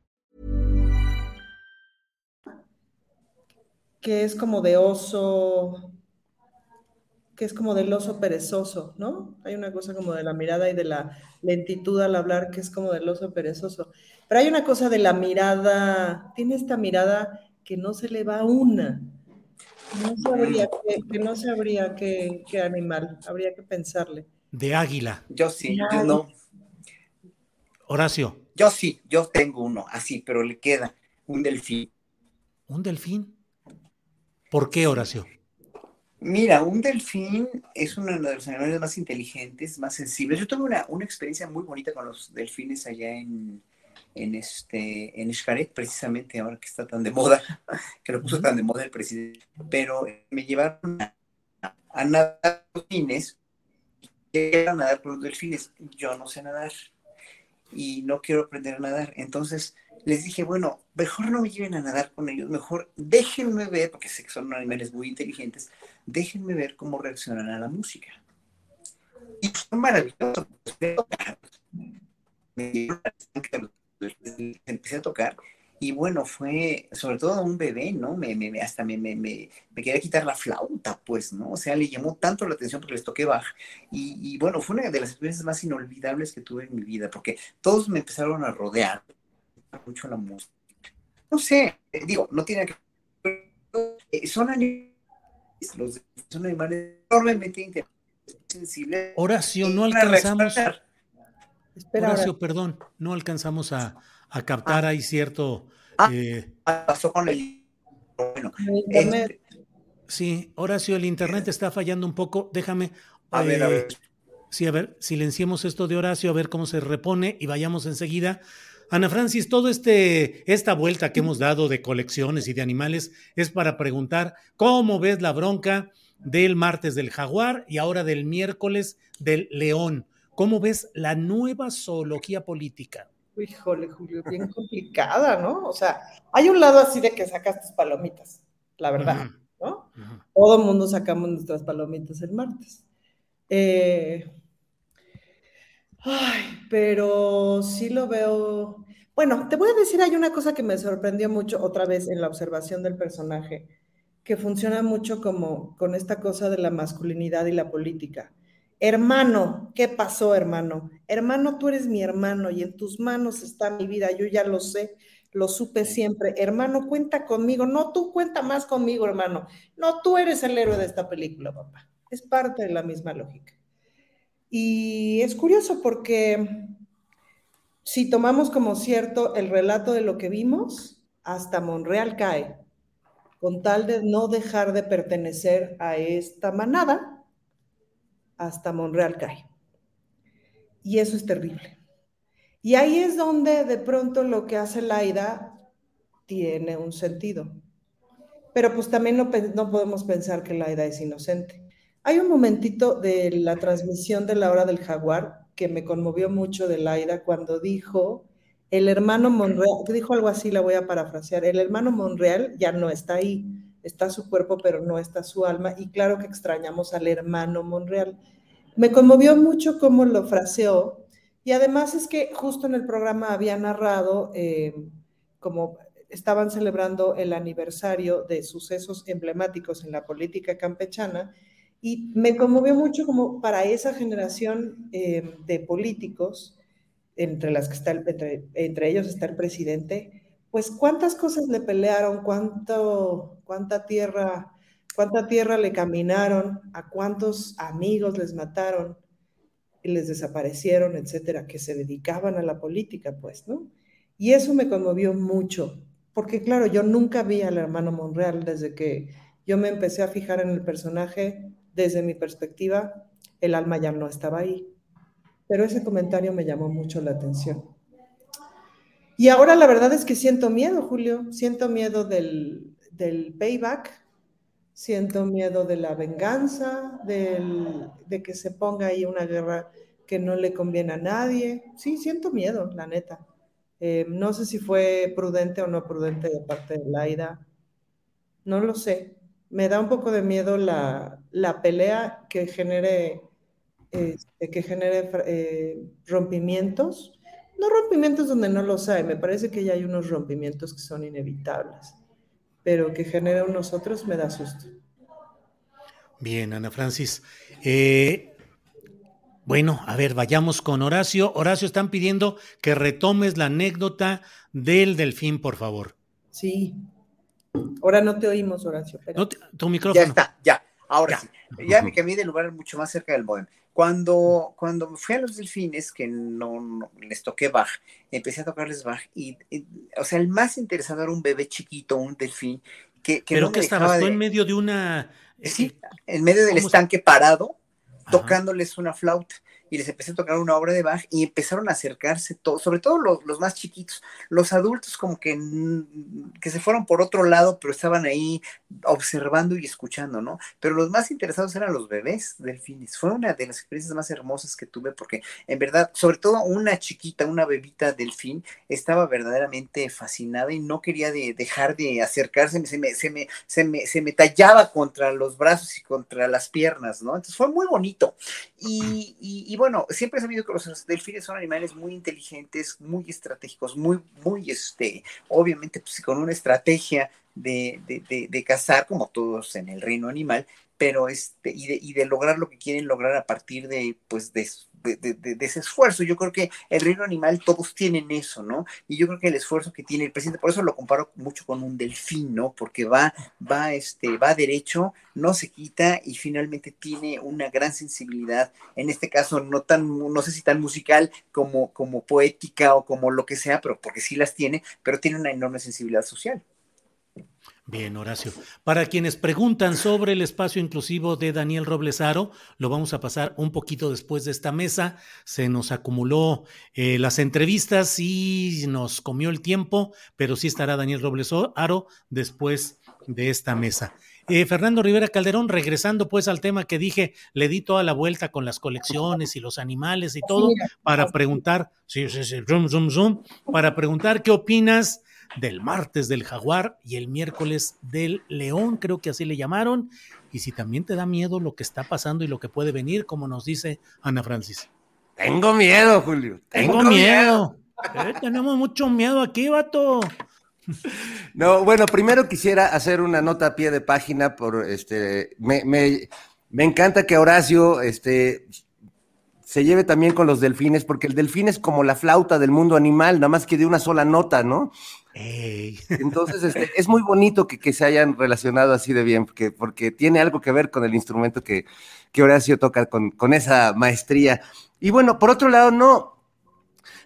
Que es como de oso, que es como del oso perezoso, ¿no? Hay una cosa como de la mirada y de la lentitud al hablar que es como del oso perezoso. Pero hay una cosa de la mirada, tiene esta mirada que no se le va una. No sabría que, no sabría qué, qué animal, habría que pensarle. De águila. Yo sí, yo no. Horacio. Yo sí, yo tengo uno así, pero le queda un delfín. ¿Un delfín? ¿Por qué, Horacio? Mira, un delfín es uno de los animales más inteligentes, más sensibles. Yo tuve una, una experiencia muy bonita con los delfines allá en, en, este, en Xcaret, precisamente ahora que está tan de moda, que lo puso tan de moda el presidente. Pero me llevaron a, nadar los delfines, a nadar con los delfines. Yo no sé nadar y no quiero aprender a nadar. Entonces les dije, bueno, mejor no me lleven a nadar con ellos, mejor déjenme ver, porque sé que son animales muy inteligentes, déjenme ver cómo reaccionan a la música. Y fue maravilloso. Empecé a tocar y bueno, fue sobre todo un bebé, ¿no? Me, me hasta me, me, me, quería quitar la flauta, pues, ¿no? O sea, le llamó tanto la atención porque les toqué Bach. Y, y, bueno, fue una de las experiencias más inolvidables que tuve en mi vida, porque todos me empezaron a rodear mucho la música. No sé, digo, no tiene que... Eh, son animales los son animales enormemente sensibles. Horacio, no alcanzamos. Horacio, perdón, no alcanzamos a, a captar, hay cierto. Ah, eh, pasó con el. Bueno, este, sí, Horacio, el internet está fallando un poco. Déjame. A ver, a ver. Sí, a ver, silenciemos esto de Horacio, a ver cómo se repone y vayamos enseguida Ana Francis, todo este esta vuelta que hemos dado de colecciones y de animales es para preguntar cómo ves la bronca del martes del jaguar y ahora del miércoles del león. ¿Cómo ves la nueva zoología política? Híjole, Julio, bien complicada, ¿no? O sea, hay un lado así de que sacas tus palomitas, la verdad, ¿no? Todo el mundo sacamos nuestras palomitas el martes. Eh, Ay, pero sí lo veo. Bueno, te voy a decir, hay una cosa que me sorprendió mucho otra vez en la observación del personaje, que funciona mucho como con esta cosa de la masculinidad y la política. Hermano, ¿qué pasó, hermano? Hermano, tú eres mi hermano y en tus manos está mi vida, yo ya lo sé, lo supe siempre. Hermano, cuenta conmigo. No, tú cuenta más conmigo, hermano. No, tú eres el héroe de esta película, papá. Es parte de la misma lógica. Y es curioso porque si tomamos como cierto el relato de lo que vimos, hasta Monreal cae, con tal de no dejar de pertenecer a esta manada, hasta Monreal cae. Y eso es terrible. Y ahí es donde de pronto lo que hace Laida tiene un sentido. Pero pues también no, no podemos pensar que Laida es inocente. Hay un momentito de la transmisión de la hora del jaguar que me conmovió mucho de Laida cuando dijo, el hermano Monreal, dijo algo así, la voy a parafrasear, el hermano Monreal ya no está ahí, está su cuerpo, pero no está su alma, y claro que extrañamos al hermano Monreal. Me conmovió mucho cómo lo fraseó, y además es que justo en el programa había narrado, eh, como estaban celebrando el aniversario de sucesos emblemáticos en la política campechana, y me conmovió mucho como para esa generación eh, de políticos, entre, las que está entre, ellos está el presidente, pues cuántas cosas le pelearon, cuánto, cuánta tierra, cuánta tierra le caminaron, a cuántos amigos les mataron y les desaparecieron, etcétera, que se dedicaban a la política, pues, ¿no? Y eso me conmovió mucho, porque claro, yo nunca vi al hermano Monreal desde que yo me empecé a fijar en el personaje desde mi perspectiva, el alma ya no estaba ahí. Pero ese comentario me llamó mucho la atención. Y ahora la verdad es que siento miedo, Julio. Siento miedo del, payback, siento miedo de la venganza, de que se ponga ahí una guerra que no le conviene a nadie. Sí, siento miedo, la neta. Eh, no sé si fue prudente o no prudente de parte de Laida. No lo sé me da un poco de miedo la, pelea que genere, este, que genere eh, rompimientos. No rompimientos donde no los hay, me parece que ya hay unos rompimientos que son inevitables. pero que genera unos otros me da susto. Bien, Ana Francis. Eh, bueno, a ver, vayamos con Horacio. Horacio, están pidiendo que retomes la anécdota del delfín, por favor. Sí. Ahora no te oímos, Horacio. tu micrófono. Ya está, ya. Ahora sí. Ya me cambié de lugar mucho más cerca del modem. Cuando, cuando fui a los delfines, que no, les toqué Bach, empecé a tocarles Bach y, o sea, el más interesado era un bebé chiquito, un delfín, que, ¿Pero no que estabas tú en medio de una... Sí, en medio del estanque parado, tocándoles una flauta y les empecé a tocar una obra de Bach y empezaron a acercarse todos, sobre todo los, más chiquitos, los adultos como que, que se fueron por otro lado, pero estaban ahí observando y escuchando, ¿no? Pero los más interesados eran los bebés delfines. Fue una de las experiencias más hermosas que tuve porque en verdad, sobre todo una chiquita, una bebita delfín, estaba verdaderamente fascinada y no quería dejar de acercarse, se me, se, me, se, me, se me tallaba contra los brazos y contra las piernas, ¿no? Entonces fue muy bonito. Y, y bueno, siempre he sabido que los delfines son animales muy inteligentes, muy estratégicos, muy, muy, este, obviamente, pues con una estrategia de, de, de, cazar, como todos en el reino animal, pero este, y de, y de lograr lo que quieren lograr a partir de, pues, de, de, ese esfuerzo. Yo creo que el reino animal todos tienen eso, ¿no? Y yo creo que el esfuerzo que tiene el presidente, por eso lo comparo mucho con un delfín, ¿no? Porque va, va, este, va derecho, no se quita y finalmente tiene una gran sensibilidad, en este caso no tan, no sé si tan musical como, como poética o como lo que sea, pero porque sí las tiene, pero tiene una enorme sensibilidad social. Bien, Horacio. Para quienes preguntan sobre el espacio inclusivo de Daniel Roblesaro, lo vamos a pasar un poquito después de esta mesa. Se nos acumuló eh, las entrevistas y nos comió el tiempo, pero sí estará Daniel Roblesaro después de esta mesa. Eh, Fernando Rivera Calderón, regresando pues al tema que dije, le di toda la vuelta con las colecciones y los animales y todo para preguntar, sí, sí, sí, zoom, zoom, zoom, para preguntar qué opinas del martes del jaguar y el miércoles del león, creo que así le llamaron. Y si también te da miedo lo que está pasando y lo que puede venir, como nos dice Ana Francis. Tengo miedo, Julio. Tengo, miedo. Eh, tenemos mucho miedo aquí, vato. No, bueno, primero quisiera hacer una nota a pie de página por este. Me, me, me encanta que Horacio este, se lleve también con los delfines, porque el delfín es como la flauta del mundo animal, nada más que de una sola nota, ¿no? Entonces, este, es muy bonito que, se hayan relacionado así de bien, porque, porque tiene algo que ver con el instrumento que, que Horacio toca con, con, esa maestría. Y bueno, por otro lado, no,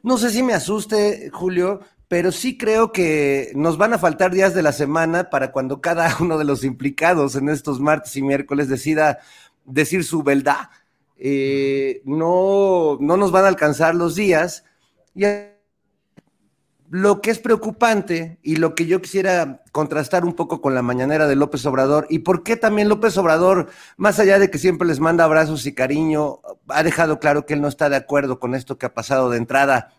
no sé si me asuste, Julio, pero sí creo que nos van a faltar días de la semana para cuando cada uno de los implicados en estos martes y miércoles decida decir su verdad. Eh, no, no nos van a alcanzar los días. Y lo que es preocupante y lo que yo quisiera contrastar un poco con la mañanera de López Obrador y por qué también López Obrador, más allá de que siempre les manda abrazos y cariño, ha dejado claro que él no está de acuerdo con esto que ha pasado de entrada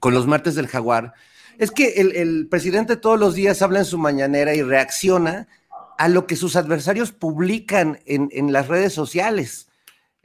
con los martes del jaguar, es que el, presidente todos los días habla en su mañanera y reacciona a lo que sus adversarios publican en, las redes sociales.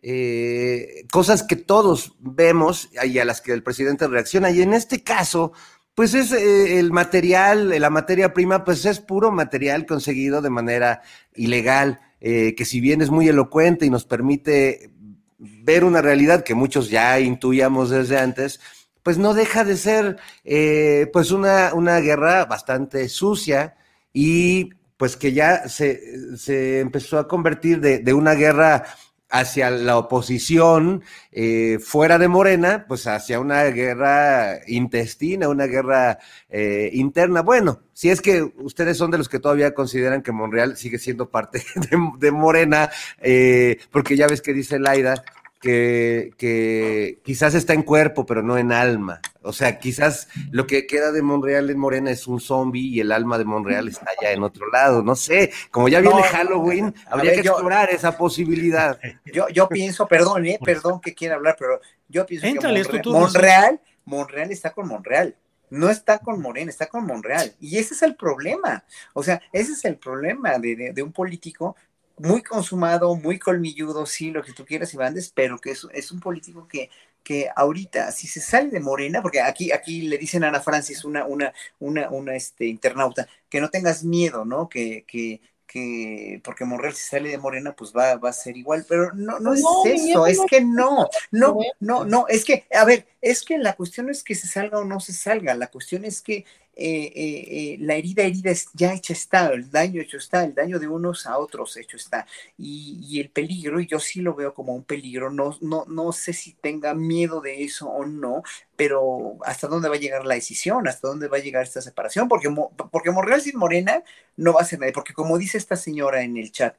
Eh, cosas que todos vemos y a las que el presidente reacciona. Y en este caso, pues es eh, el material, la materia prima, pues es puro material conseguido de manera ilegal, eh, que si bien es muy elocuente y nos permite ver una realidad que muchos ya intuíamos desde antes, pues no deja de ser eh, pues una, una guerra bastante sucia y pues que ya se, se empezó a convertir de, de una guerra hacia la oposición eh, fuera de Morena, pues hacia una guerra intestina, una guerra eh, interna. Bueno, si es que ustedes son de los que todavía consideran que Monreal sigue siendo parte de, Morena, eh, porque ya ves que dice Laida que, quizás está en cuerpo, pero no en alma. O sea, quizás lo que queda de Monreal en Morena es un zombie y el alma de Monreal está allá en otro lado. No sé, como ya viene Halloween, habría que explorar esa posibilidad. Yo, yo pienso, perdón, eh, perdón que quiera hablar, pero yo pienso que Monreal, Monreal, está con Monreal no está con Morena, está con Monreal. Y ese es el problema. O sea, ese es el problema de, de, un político muy consumado, muy colmilludo, sí, lo que tú quieras y bandes, pero que es, es un político que, que ahorita, si se sale de Morena, porque aquí, aquí le dicen a Ana Francis, una, una, una, una este, internauta, que no tengas miedo, ¿no? Que, que, que porque Monreal si sale de Morena, pues va, va a ser igual, pero no, no, es eso, es que no, no, no, no, es que, a ver, es que la cuestión es que se salga o no se salga, la cuestión es que eh, eh, eh, la herida herida ya hecha está, el daño hecho está, el daño de unos a otros hecho está. Y, el peligro, yo sí lo veo como un peligro, no, no, no sé si tenga miedo de eso o no, pero hasta dónde va a llegar la decisión, hasta dónde va a llegar esta separación, porque, porque Monreal sin Morena no va a ser nadie, porque como dice esta señora en el chat,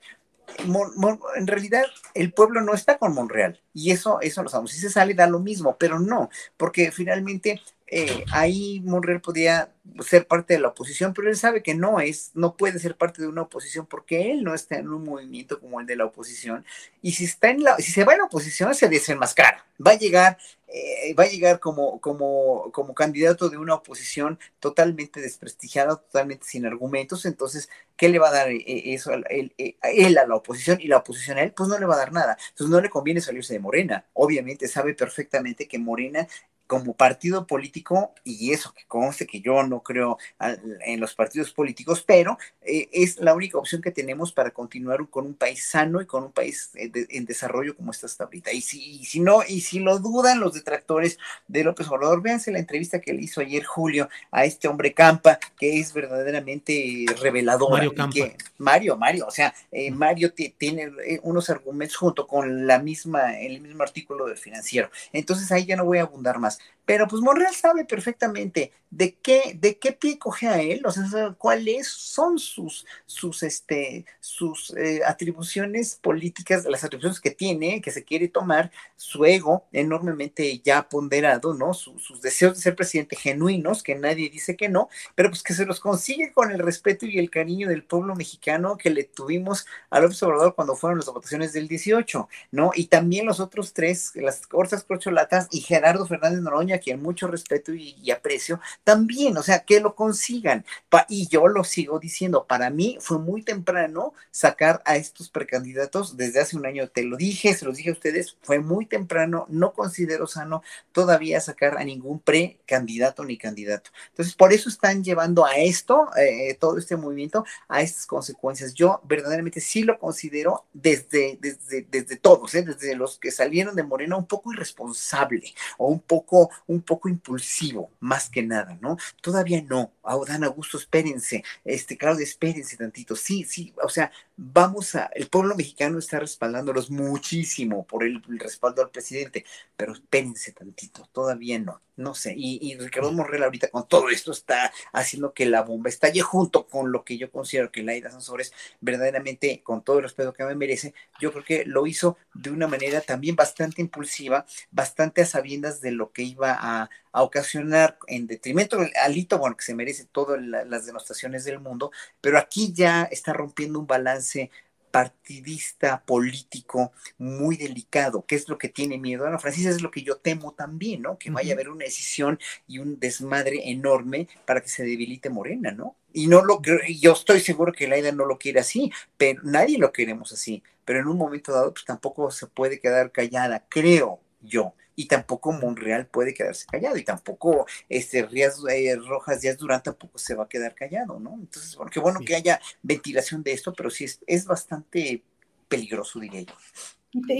en realidad el pueblo no está con Monreal y eso, eso lo sabemos. Si se sale da lo mismo, pero no, porque finalmente eh, ahí Monreal podía ser parte de la oposición, pero él sabe que no es, no puede ser parte de una oposición porque él no está en un movimiento como el de la oposición. Y si está en la, si se va en la oposición, se desenmascara. Va a llegar, eh, va a llegar como, como, como candidato de una oposición totalmente desprestigiada, totalmente sin argumentos. Entonces, ¿qué le va a dar eh, eso a él, él, a la oposición y la oposición a él? Pues no le va a dar nada. Entonces no le conviene salirse de Morena. Obviamente sabe perfectamente que Morena como partido político, y eso que conste que yo no creo en los partidos políticos, pero eh, es la única opción que tenemos para continuar con un país sano y con un país eh, en desarrollo como está hasta ahorita. Y si, si no, y si lo dudan los detractores de López Obrador, véanse la entrevista que le hizo ayer Julio a este hombre Campa, que es verdaderamente revelador. Mario Campa. Mario, Mario, o sea, eh, Mario tiene unos argumentos junto con la misma, el mismo artículo del financiero. Entonces ahí ya no voy a abundar más. Pero pues Monreal sabe perfectamente de qué, de qué pie coge a él, o sea, cuáles son sus, sus, este, sus eh, atribuciones políticas, las atribuciones que tiene, que se quiere tomar, su ego enormemente ya ponderado, ¿no? sus deseos de ser presidente genuinos, que nadie dice que no, pero pues que se los consigue con el respeto y el cariño del pueblo mexicano que le tuvimos a López Obrador cuando fueron las votaciones del 18, ¿no? Y también los otros tres, las Corzas Corcholatas y Gerardo Fernández Noroña, quien mucho respeto y, aprecio, también, o sea, que lo consigan. y yo lo sigo diciendo, para mí fue muy temprano sacar a estos precandidatos desde hace un año, te lo dije, se los dije a ustedes, fue muy temprano, no considero sano todavía sacar a ningún precandidato ni candidato. Entonces, por eso están llevando a esto, eh, todo este movimiento, a estas consecuencias. Yo verdaderamente sí lo considero desde, desde, desde todos, ¿eh? desde los que salieron de Morena, un poco irresponsable o un poco, un poco impulsivo, más que nada, ¿no? Todavía no. Dan Augusto, espérense. Este, Claudia, espérense tantito. Sí, sí, o sea, vamos a. El pueblo mexicano está respaldándolos muchísimo por el, respaldo al presidente, pero espérense tantito. Todavía no. No sé. Y, Ricardo Morrell, ahorita con todo esto está haciendo que la bomba estalle junto con lo que yo considero que Laida Sansores, verdaderamente, con todo el respeto que me merece, yo creo que lo hizo de una manera también bastante impulsiva, bastante a sabiendas de lo que iba a, ocasionar en detrimento alito, bueno, que se merece todas las denostaciones del mundo, pero aquí ya está rompiendo un balance partidista político muy delicado, que es lo que tiene miedo Ana Francis, es lo que yo temo también, ¿no? Que vaya a haber una decisión y un desmadre enorme para que se debilite Morena, ¿no? Y no lo yo estoy seguro que Laida no lo quiere así, pero nadie lo queremos así, pero en un momento dado pues tampoco se puede quedar callada, creo yo y tampoco Monreal puede quedarse callado y tampoco este Rías eh, Rojas Díaz Durán tampoco se va a quedar callado, ¿no? Entonces, bueno, qué bueno que haya ventilación de esto, pero sí es, bastante peligroso, diría yo.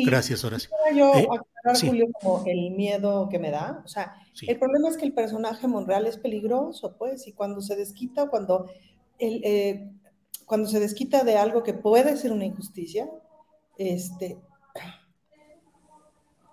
Gracias, Horacio. Yo eh, aclarar, Julio, como el miedo que me da. O sea, el problema es que el personaje Monreal es peligroso, pues, y cuando se desquita, cuando, el, eh, cuando se desquita de algo que puede ser una injusticia, este,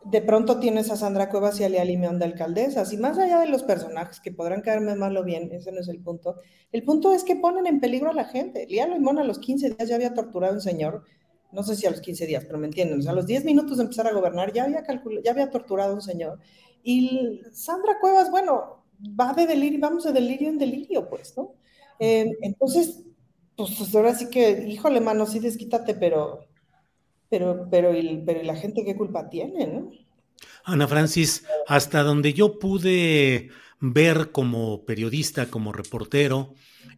de pronto tienes a Sandra Cuevas y a Lea Limeón de alcaldesas, y más allá de los personajes que podrán caerme mal o bien, ese no es el punto. El punto es que ponen en peligro a la gente. Lía Limón a los 15 días ya había torturado a un señor, no sé si a los 15 días, pero me entienden, o sea, a los 10 minutos de empezar a gobernar ya había, ya había torturado a un señor. Y Sandra Cuevas, bueno, va de delirio, vamos de delirio en delirio, pues, ¿no? Eh, entonces, pues ahora sí que, híjole, mano, sí desquítate, pero pero, pero, pero la gente qué culpa tiene, ¿no? Ana Francis, hasta donde yo pude ver como periodista, como reportero,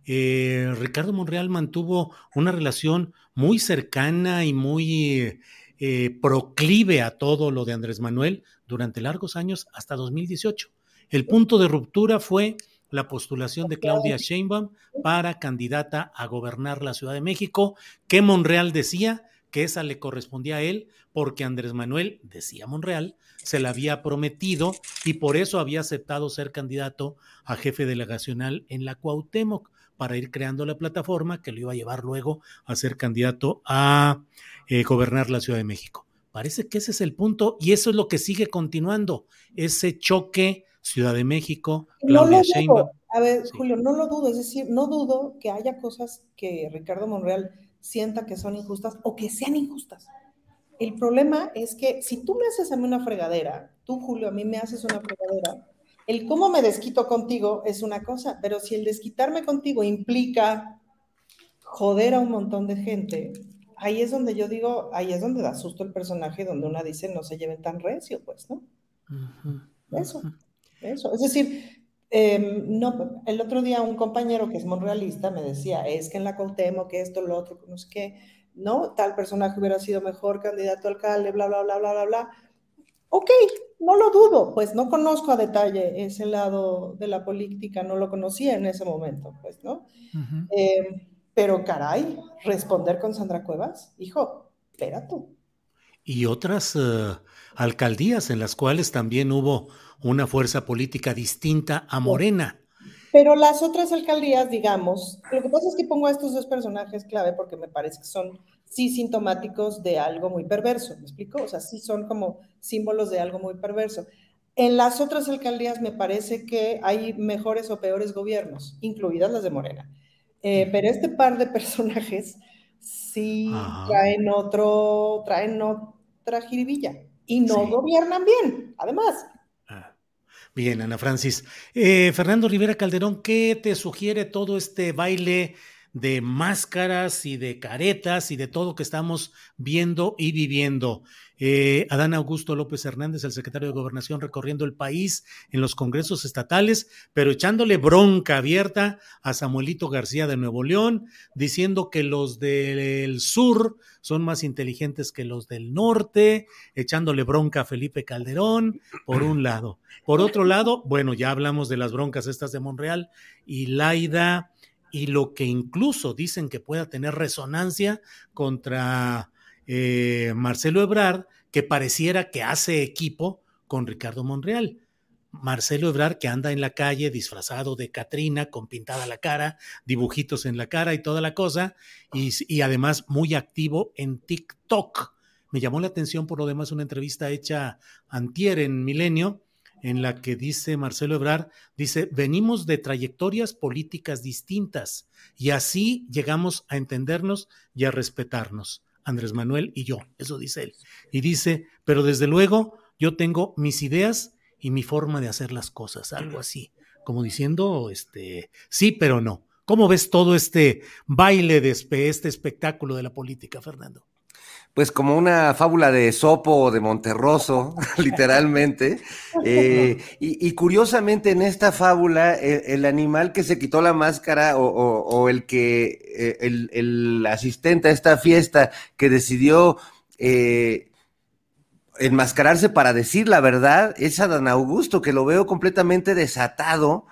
eh, Ricardo Monreal mantuvo una relación muy cercana y muy eh, proclive a todo lo de Andrés Manuel durante largos años hasta 2018. El punto de ruptura fue la postulación de Claudia Sheinbaum para candidata a gobernar la Ciudad de México, que Monreal decía que esa le correspondía a él porque Andrés Manuel, decía Monreal, se la había prometido y por eso había aceptado ser candidato a jefe delegacional en la Cuauhtémoc para ir creando la plataforma que lo iba a llevar luego a ser candidato a eh, gobernar la Ciudad de México. Parece que ese es el punto y eso es lo que sigue continuando, ese choque Ciudad de México, Claudia no. A ver, Julio, no lo dudo, es decir, no dudo que haya cosas que Ricardo Monreal sienta que son injustas o que sean injustas. El problema es que si tú me haces a mí una fregadera, tú, Julio, a mí me haces una fregadera, el cómo me desquito contigo es una cosa, pero si el desquitarme contigo implica joder a un montón de gente, ahí es donde yo digo, ahí es donde da susto el personaje, donde una dice no se lleven tan recio, pues, ¿no? Eso, eso. Es decir, em, no, el otro día un compañero que es monrealista me decía, es que en la Cuauhtémoc, que esto, lo otro, no sé qué, ¿no? Tal personaje hubiera sido mejor candidato a alcalde, bla, bla, bla, bla, bla, bla. Ok, no lo dudo, pues no conozco a detalle ese lado de la política, no lo conocía en ese momento, pues, ¿no? Eh, pero caray, responder con Sandra Cuevas, hijo, espérate. Y otras uh, alcaldías en las cuales también hubo una fuerza política distinta a Morena. Pero las otras alcaldías, digamos, lo que pasa es que pongo a estos dos personajes clave porque me parece que son sí sintomáticos de algo muy perverso, ¿me explico? O sea, sí son como símbolos de algo muy perverso. En las otras alcaldías me parece que hay mejores o peores gobiernos, incluidas las de Morena. Eh, pero este par de personajes sí traen otro, traen otra jiribilla y no gobiernan bien, además. Bien, Ana Francis. Eh, Fernando Rivera Calderón, ¿qué te sugiere todo este baile de máscaras y de caretas y de todo que estamos viendo y viviendo? Eh, Adán Augusto López Hernández, el secretario de Gobernación, recorriendo el país en los congresos estatales, pero echándole bronca abierta a Samuelito García de Nuevo León, diciendo que los del sur son más inteligentes que los del norte, echándole bronca a Felipe Calderón, por un lado. Por otro lado, bueno, ya hablamos de las broncas estas de Monreal y Laida y lo que incluso dicen que pueda tener resonancia contra eh, Marcelo Ebrard, que pareciera que hace equipo con Ricardo Monreal. Marcelo Ebrard que anda en la calle disfrazado de Catrina, con pintada la cara, dibujitos en la cara y toda la cosa, y, y, además muy activo en TikTok. Me llamó la atención por lo demás una entrevista hecha antier en Milenio, en la que dice Marcelo Ebrard, dice, venimos de trayectorias políticas distintas y así llegamos a entendernos y a respetarnos. Andrés Manuel y yo, eso dice él. Y dice, pero desde luego yo tengo mis ideas y mi forma de hacer las cosas, algo así, como diciendo, este, sí, pero no. ¿Cómo ves todo este baile de este espectáculo de la política, Fernando? Pues como una fábula de Sopo o de Monterroso, literalmente. Eh, y, curiosamente en esta fábula, el, animal que se quitó la máscara o, el que, eh, el, asistente a esta fiesta que decidió eh, enmascararse para decir la verdad, es Adán Augusto, que lo veo completamente desatado.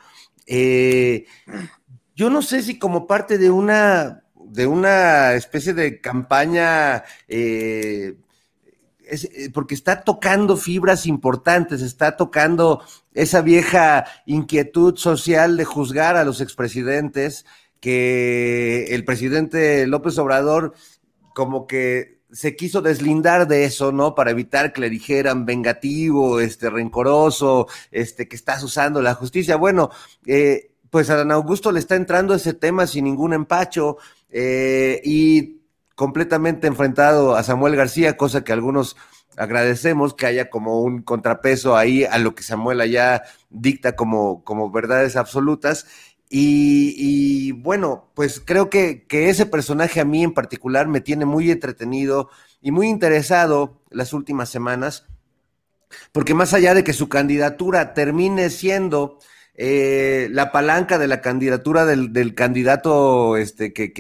yo no sé si como parte de una de una especie de campaña, eh, eh, porque está tocando fibras importantes, está tocando esa vieja inquietud social de juzgar a los expresidentes, que el presidente López Obrador como que se quiso deslindar de eso, ¿no? Para evitar que le dijeran vengativo, este, rencoroso, este, que estás usando la justicia. Bueno, eh, pues a don Augusto le está entrando ese tema sin ningún empacho. Eh, y completamente enfrentado a Samuel García, cosa que algunos agradecemos que haya como un contrapeso ahí a lo que Samuel allá dicta como, como verdades absolutas. Y, bueno, pues creo que, que, ese personaje a mí en particular me tiene muy entretenido y muy interesado las últimas semanas, porque más allá de que su candidatura termine siendo eh, la palanca de la candidatura del, candidato este, que,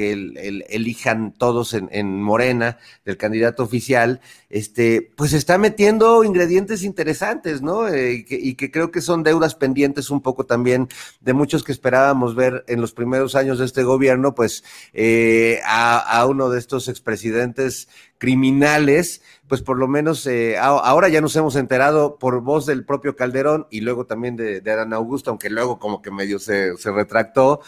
elijan todos en, Morena, del candidato oficial, este, pues está metiendo ingredientes interesantes, ¿no? Eh, y, que, creo que son deudas pendientes un poco también de muchos que esperábamos ver en los primeros años de este gobierno, pues eh, a, a uno de estos expresidentes criminales, pues por lo menos eh, ahora ya nos hemos enterado por voz del propio Calderón y luego también de, de Adán Augusto, aunque luego como que medio se, retractó,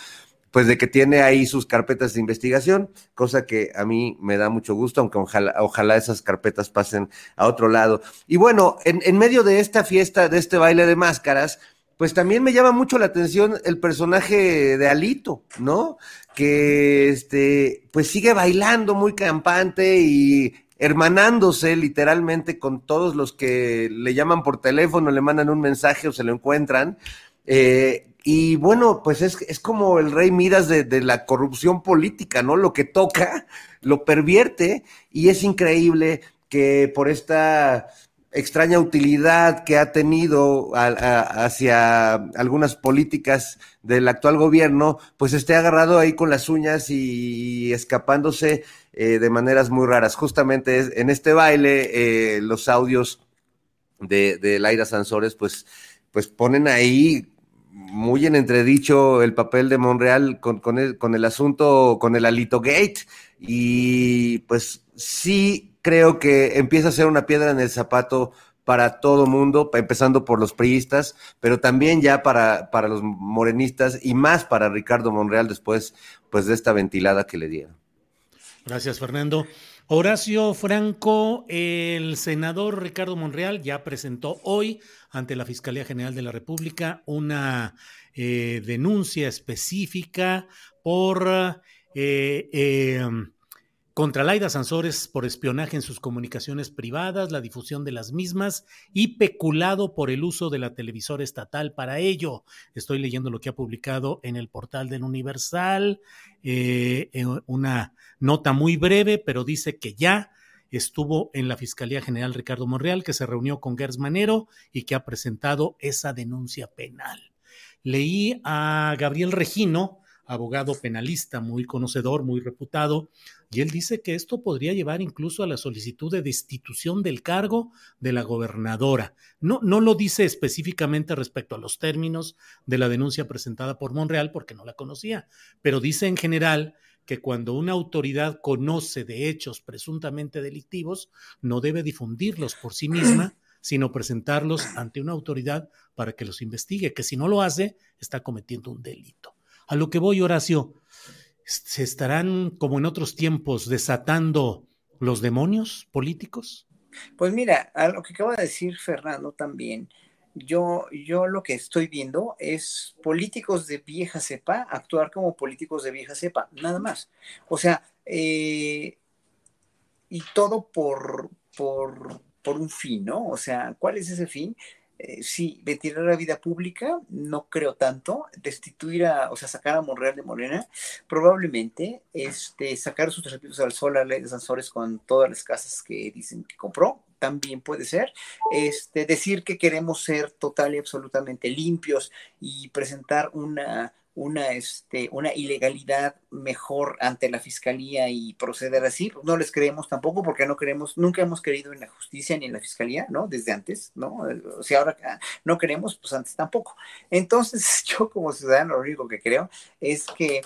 pues de que tiene ahí sus carpetas de investigación, cosa que a mí me da mucho gusto, aunque ojalá, ojalá esas carpetas pasen a otro lado. Y bueno, en, en medio de esta fiesta, de este baile de máscaras, pues también me llama mucho la atención el personaje de Alito, ¿no? Que este, pues sigue bailando muy campante y hermanándose literalmente con todos los que le llaman por teléfono, le mandan un mensaje o se lo encuentran. Eh, y bueno, pues es, es, como el rey Midas de, de, la corrupción política, ¿no? Lo que toca, lo pervierte y es increíble que por esta extraña utilidad que ha tenido hacia algunas políticas del actual gobierno, pues esté agarrado ahí con las uñas y, escapándose eh, de maneras muy raras. Justamente en este baile, eh, los audios de, de Laira Sansores, pues, pues ponen ahí muy en entredicho el papel de Monreal con, el, con el asunto, con el Alito Gate, y pues sí creo que empieza a ser una piedra en el zapato para todo mundo, empezando por los priistas, pero también ya para, para los morenistas y más para Ricardo Monreal después pues, de esta ventilada que le dieron. Gracias, Fernando. Horacio Franco, el senador Ricardo Monreal ya presentó hoy ante la Fiscalía General de la República una eh, denuncia específica por eh, eh, contra Laida Sansores por espionaje en sus comunicaciones privadas, la difusión de las mismas y peculado por el uso de la televisora estatal para ello. Estoy leyendo lo que ha publicado en el portal del Universal, eh, una nota muy breve, pero dice que ya estuvo en la Fiscalía General Ricardo Monreal, que se reunió con Gers Manero y que ha presentado esa denuncia penal. Leí a Gabriel Regino, abogado penalista muy conocedor, muy reputado, y él dice que esto podría llevar incluso a la solicitud de destitución del cargo de la gobernadora. No, no lo dice específicamente respecto a los términos de la denuncia presentada por Monreal, porque no la conocía, pero dice en general que cuando una autoridad conoce de hechos presuntamente delictivos, no debe difundirlos por sí misma, sino presentarlos ante una autoridad para que los investigue, que si no lo hace, está cometiendo un delito. A lo que voy, Horacio, ¿se estarán, como en otros tiempos, desatando los demonios políticos? Pues mira, a lo que acaba de decir Fernando también, yo, yo lo que estoy viendo es políticos de vieja cepa actuar como políticos de vieja cepa, nada más. O sea, eh, y todo por, por, por un fin, ¿no? O sea, ¿cuál es ese fin? Eh, sí, ventilar la vida pública, no creo tanto. Destituir a, o sea, sacar a Monreal de Morena, probablemente este, sacar sus trapitos al sol a ley de Sansores con todas las casas que dicen que compró, también puede ser. Este, decir que queremos ser total y absolutamente limpios y presentar una una, este, una ilegalidad mejor ante la fiscalía y proceder así, pues no les creemos tampoco porque no queremos, nunca hemos querido en la justicia ni en la fiscalía, ¿no? Desde antes, ¿no? O sea, ahora no queremos, pues antes tampoco. Entonces, yo como ciudadano lo único que creo es que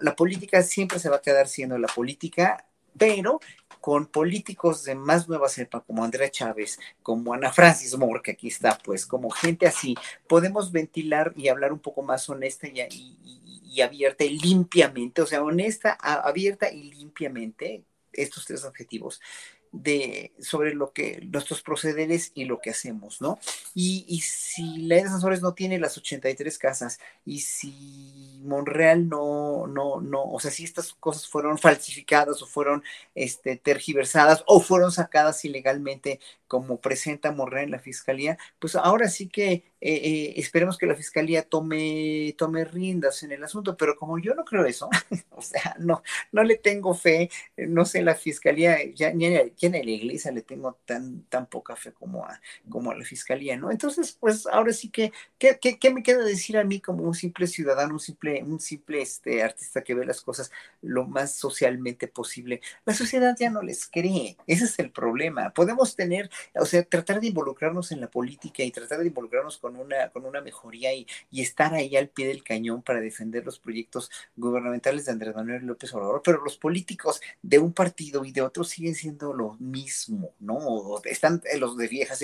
la política siempre se va a quedar siendo la política, pero con políticos de más nueva cepa como Andrea Chávez, como Ana Francis Moore, que aquí está, pues como gente así, podemos ventilar y hablar un poco más honesta y, abierta y limpiamente, o sea, honesta, abierta y limpiamente, estos tres objetivos de sobre lo que nuestros procederes y lo que hacemos, ¿no? Y, si la de no tiene las 83 casas y si Monreal no, no, no, o sea, si estas cosas fueron falsificadas o fueron este, tergiversadas o fueron sacadas ilegalmente como presenta Monreal en la fiscalía, pues ahora sí que eh, eh, esperemos que la fiscalía tome, tome riendas en el asunto, pero como yo no creo eso, o sea, no, no le tengo fe, no sé, la fiscalía, ya ni la iglesia le tengo tan, tan poca fe como a, como a la fiscalía, ¿no? Entonces, pues ahora sí que, ¿qué, qué, qué me queda decir a mí como un simple ciudadano, un simple, un simple este, artista que ve las cosas lo más socialmente posible? La sociedad ya no les cree, ese es el problema. Podemos tener, o sea, tratar de involucrarnos en la política y tratar de involucrarnos con una, con una mejoría y, y estar ahí al pie del cañón para defender los proyectos gubernamentales de Andrés Manuel López Obrador, pero los políticos de un partido y de otro siguen siendo lo mismo, ¿no? Están los de viejas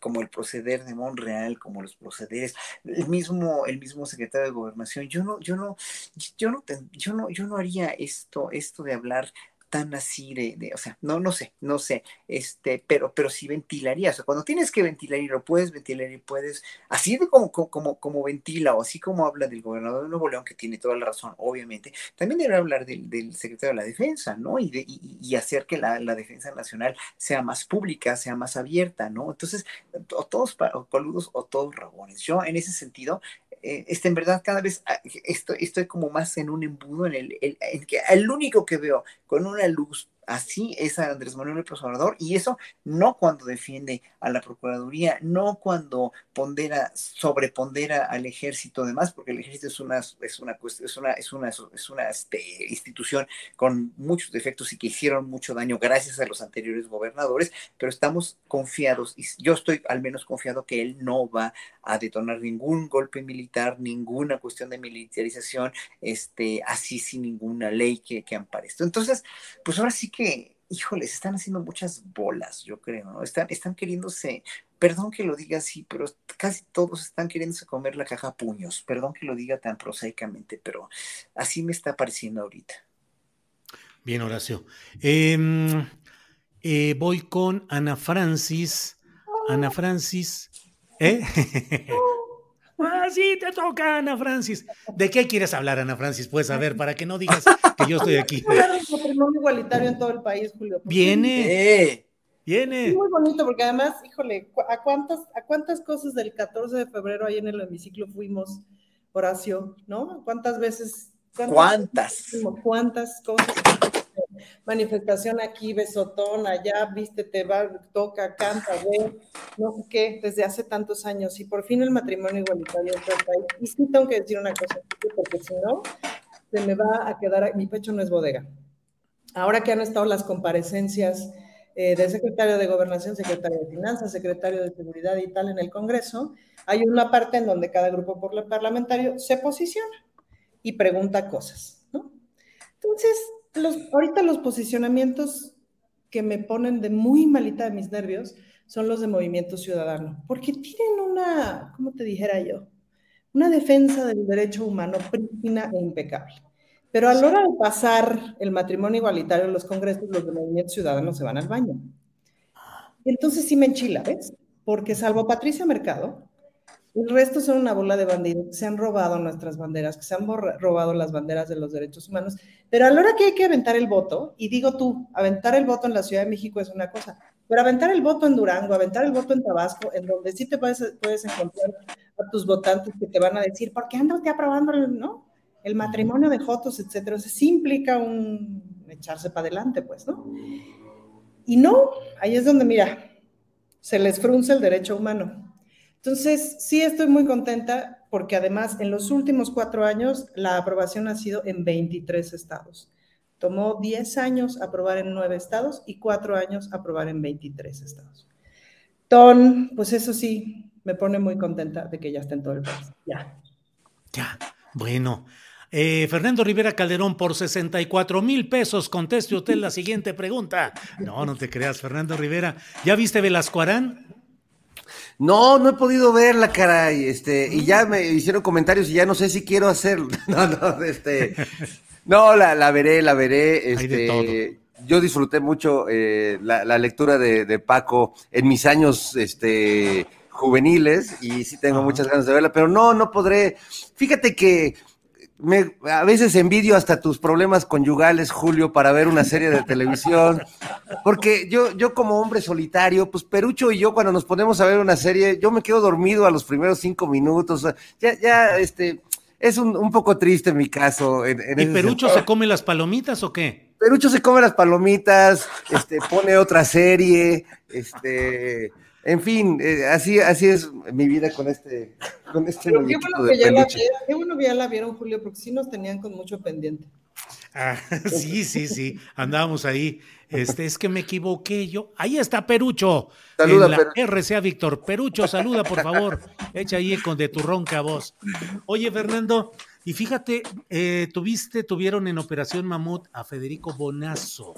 como el proceder de Monreal, como los procederes, el mismo, el mismo secretario de gobernación, yo no, yo no, yo no, yo no, yo no haría esto, esto de hablar tan así de, o sea, no, no sé, no sé, este, pero, pero sí ventilaría, o sea, cuando tienes que ventilar y lo puedes ventilar y puedes, así de como, como, como ventila o así como habla del gobernador de Nuevo León, que tiene toda la razón, obviamente, también debe hablar del, del secretario de la defensa, ¿no? Y, de, y, hacer que la, la, defensa nacional sea más pública, sea más abierta, ¿no? Entonces, o todos coludos o todos rabones. Yo, en ese sentido, eh, este, en verdad cada vez ah, estoy, estoy como más en un embudo en el, el, el, el único que veo con una luz Así es Andrés Manuel López Obrador y eso no cuando defiende a la Procuraduría, no cuando pondera, sobrepondera al ejército demás, porque el ejército es una, es una, es una, es una, es una este, institución con muchos defectos y que hicieron mucho daño gracias a los anteriores gobernadores, pero estamos confiados y yo estoy al menos confiado que él no va a detonar ningún golpe militar, ninguna cuestión de militarización, este, así sin ninguna ley que, que ampare esto. Entonces, pues ahora sí que que, híjole, se están haciendo muchas bolas, yo creo, ¿no? Están, están queriéndose, perdón que lo diga así, pero casi todos están queriéndose comer la caja a puños, perdón que lo diga tan prosaicamente, pero así me está pareciendo ahorita. Bien, Horacio. Em, eh, voy con Ana Francis. Ana Francis. ¿Eh? Ah, sí, te toca, Ana Francis. ¿De qué quieres hablar, Ana Francis? Pues a ver, para que no digas que yo estoy aquí. matrimonio igualitario en todo el país, Julio. Viene. Viene. Es muy bonito porque además, híjole, ¿a cuántas, ¿a cuántas cosas del 14 de febrero ahí en el hemiciclo fuimos, Horacio? ¿No? ¿Cuántas veces? ¿Cuántas? ¿Cuántas cosas? Manifestación aquí, besotón, allá, vístete, va, toca, canta, ve, no sé qué, desde hace tantos años, y por fin el matrimonio igualitario en todo el país. Y sí tengo que decir una cosa, porque si no, se me va a quedar, mi pecho no es bodega. Ahora que han estado las comparecencias eh, del secretario de Gobernación, secretario de Finanzas, secretario de Seguridad y tal en el Congreso, hay una parte en donde cada grupo parlamentario se posiciona y pregunta cosas, ¿no? Entonces, ahorita los posicionamientos que me ponen de muy malita de mis nervios son los de Movimiento Ciudadano, porque tienen una, ¿cómo te dijera yo? Una defensa del derecho humano prístina e impecable. Pero a la hora de pasar el matrimonio igualitario en los congresos, los de Movimiento Ciudadano se van al baño. Entonces sí me enchila, ¿ves? Porque salvo Patricia Mercado, el resto son una bola de bandidos que se han robado nuestras banderas, que se han robado las banderas de los derechos humanos. Pero a la hora que hay que aventar el voto, y digo tú, aventar el voto en la Ciudad de México es una cosa, pero aventar el voto en Durango, aventar el voto en Tabasco, en donde sí te puedes, puedes encontrar a tus votantes que te van a decir, ¿por qué anda usted aprobando el, ¿no? el matrimonio de Jotos, etcétera? O sí implica un echarse para adelante, pues, ¿no? Y no, ahí es donde, mira, se les frunce el derecho humano entonces, sí estoy muy contenta porque además en los últimos cuatro años la aprobación ha sido en 23 estados. Tomó 10 años aprobar en 9 estados y 4 años aprobar en 23 estados. Ton, pues eso sí, me pone muy contenta de que ya esté en todo el país. Ya. Ya, bueno. Eh, Fernando Rivera Calderón, por 64 mil pesos, conteste usted la siguiente pregunta. No, no te creas, Fernando Rivera. ¿Ya viste Velasco Arán? No, no he podido verla, caray. Este, y ya me hicieron comentarios y ya no sé si quiero hacerlo. No, no, este. No, la, la veré, la veré. Este, yo disfruté mucho eh, la, lectura de, Paco en mis años este, juveniles y sí tengo muchas ganas de verla, pero no, no podré. Fíjate que me, a veces envidio hasta tus problemas conyugales, Julio, para ver una serie de televisión. Porque yo, yo como hombre solitario, pues Perucho y yo cuando nos ponemos a ver una serie, yo me quedo dormido a los primeros cinco minutos. Ya, ya, este, es un, poco triste en mi caso. ¿Y Perucho se come las palomitas o qué? Perucho se come las palomitas, este, pone otra serie, este, en fin, eh, así, así es mi vida con este, con este qué bueno, que ya la, qué bueno que ya la vieron, Julio, porque sí nos tenían con mucho pendiente. Ah, sí, sí, sí, andábamos ahí. Este, es que me equivoqué yo. Ahí está Perucho. Saluda, en la RCA Víctor. Perucho, saluda, por favor. Echa ahí con de tu ronca voz. Oye, Fernando, y fíjate, eh, tuviste, tuvieron en Operación Mamut a Federico Bonazo,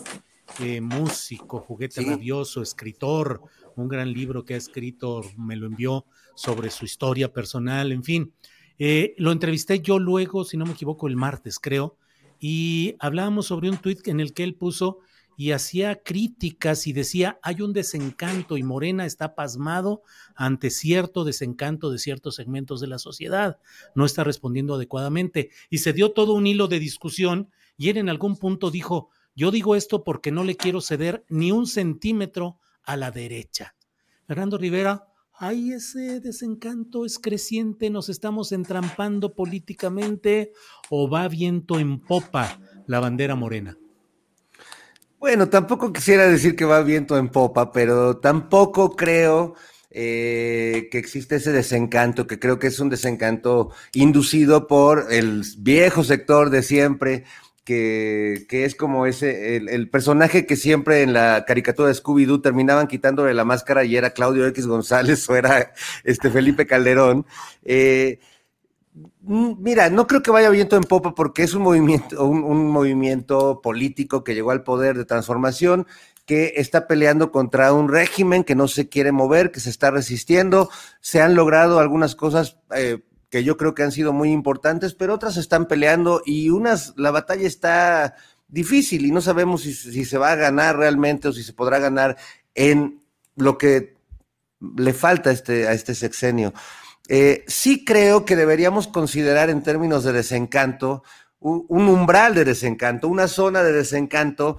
eh, músico, juguete rabioso, escritor, un gran libro que ha escrito, me lo envió sobre su historia personal, en fin. Eh, lo entrevisté yo luego, si no me equivoco, el martes, creo, y hablábamos sobre un tuit en el que él puso y hacía críticas y decía, hay un desencanto y Morena está pasmado ante cierto desencanto de ciertos segmentos de la sociedad, no está respondiendo adecuadamente. Y se dio todo un hilo de discusión y él en algún punto dijo, yo digo esto porque no le quiero ceder ni un centímetro a la derecha. Fernando Rivera, hay ese desencanto es creciente, nos estamos entrampando políticamente o va viento en popa la bandera morena. Bueno, tampoco quisiera decir que va viento en popa, pero tampoco creo eh, que existe ese desencanto, que creo que es un desencanto inducido por el viejo sector de siempre, que, es como ese, el, personaje que siempre en la caricatura de Scooby-Doo terminaban quitándole la máscara y era Claudio X González o era este Felipe Calderón. Eh, mira, no creo que vaya viento en popa porque es un movimiento, un, movimiento político que llegó al poder de transformación, que está peleando contra un régimen que no se quiere mover, que se está resistiendo. Se han logrado algunas cosas eh, que yo creo que han sido muy importantes, pero otras están peleando y unas, la batalla está difícil y no sabemos si, se va a ganar realmente o si se podrá ganar en lo que le falta a este, a este sexenio. Eh, sí creo que deberíamos considerar en términos de desencanto un, un, umbral de desencanto, una zona de desencanto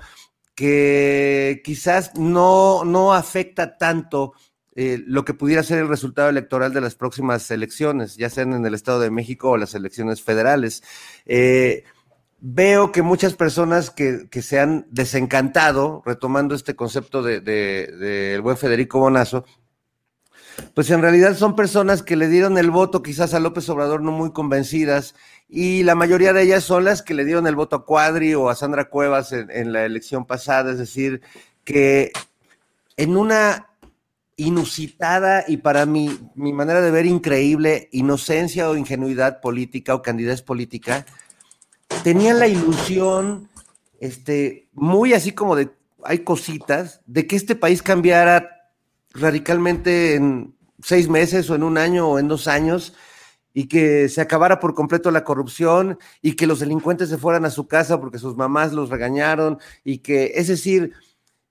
que quizás no, no afecta tanto eh, lo que pudiera ser el resultado electoral de las próximas elecciones, ya sean en el Estado de México o las elecciones federales. Eh, veo que muchas personas que, se han desencantado, retomando este concepto del de, buen Federico Bonazo, pues en realidad son personas que le dieron el voto quizás a López Obrador no muy convencidas y la mayoría de ellas son las que le dieron el voto a Cuadri o a Sandra Cuevas en la elección pasada, es decir, que en una inusitada y para mi, mi manera de ver increíble inocencia o ingenuidad política o candidez política, tenían la ilusión, este, muy así como de, hay cositas, de que este país cambiara radicalmente en seis meses o en un año o en dos años y que se acabara por completo la corrupción y que los delincuentes se fueran a su casa porque sus mamás los regañaron y que, es decir,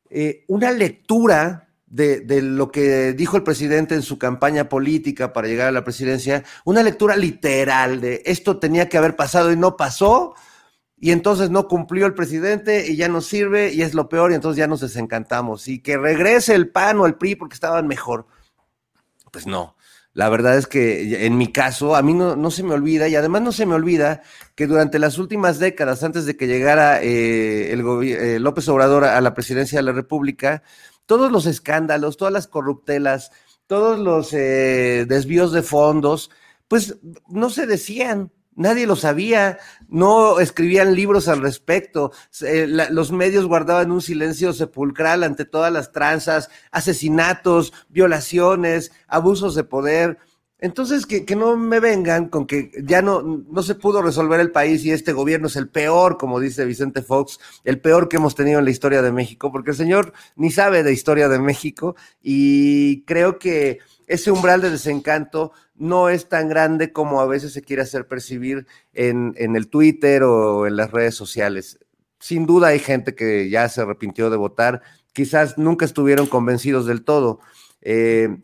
eh, una lectura de, lo que dijo el presidente en su campaña política para llegar a la presidencia, una lectura literal de esto tenía que haber pasado y no pasó, y entonces no cumplió el presidente y ya no sirve y es lo peor y entonces ya nos desencantamos y que regrese el PAN o el PRI porque estaban mejor. Pues no. La verdad es que en mi caso, a mí no, se me olvida, y además no se me olvida que durante las últimas décadas, antes de que llegara eh, el eh, López Obrador a la presidencia de la República, todos los escándalos, todas las corruptelas, todos los eh, desvíos de fondos, pues no se decían, nadie lo sabía, no escribían libros al respecto, los medios guardaban un silencio sepulcral ante todas las tranzas, asesinatos, violaciones, abusos de poder. Entonces, que, no me vengan con que ya no, no se pudo resolver el país y este gobierno es el peor, como dice Vicente Fox, el peor que hemos tenido en la historia de México, porque el señor ni sabe de historia de México y creo que ese umbral de desencanto no es tan grande como a veces se quiere hacer percibir en, en el Twitter o en las redes sociales. Sin duda hay gente que ya se arrepintió de votar, quizás nunca estuvieron convencidos del todo. Eh,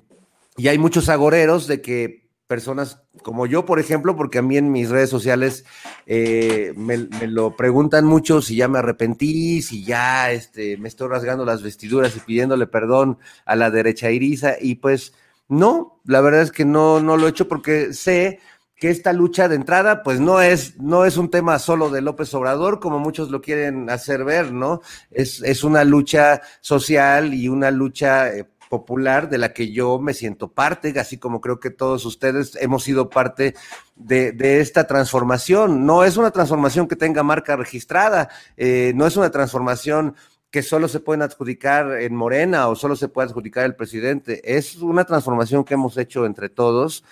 y hay muchos agoreros de que personas como yo, por ejemplo, porque a mí en mis redes sociales eh, me, lo preguntan mucho si ya me arrepentí, si ya este, me estoy rasgando las vestiduras y pidiéndole perdón a la derecha iriza, y pues no, la verdad es que no, no lo he hecho porque sé que esta lucha de entrada, pues no es, no es un tema solo de López Obrador, como muchos lo quieren hacer ver, ¿no? Es, es una lucha social y una lucha eh, popular de la que yo me siento parte, así como creo que todos ustedes hemos sido parte de, esta transformación. No es una transformación que tenga marca registrada, eh, no es una transformación que solo se pueden adjudicar en Morena o solo se puede adjudicar el presidente. Es una transformación que hemos hecho entre todos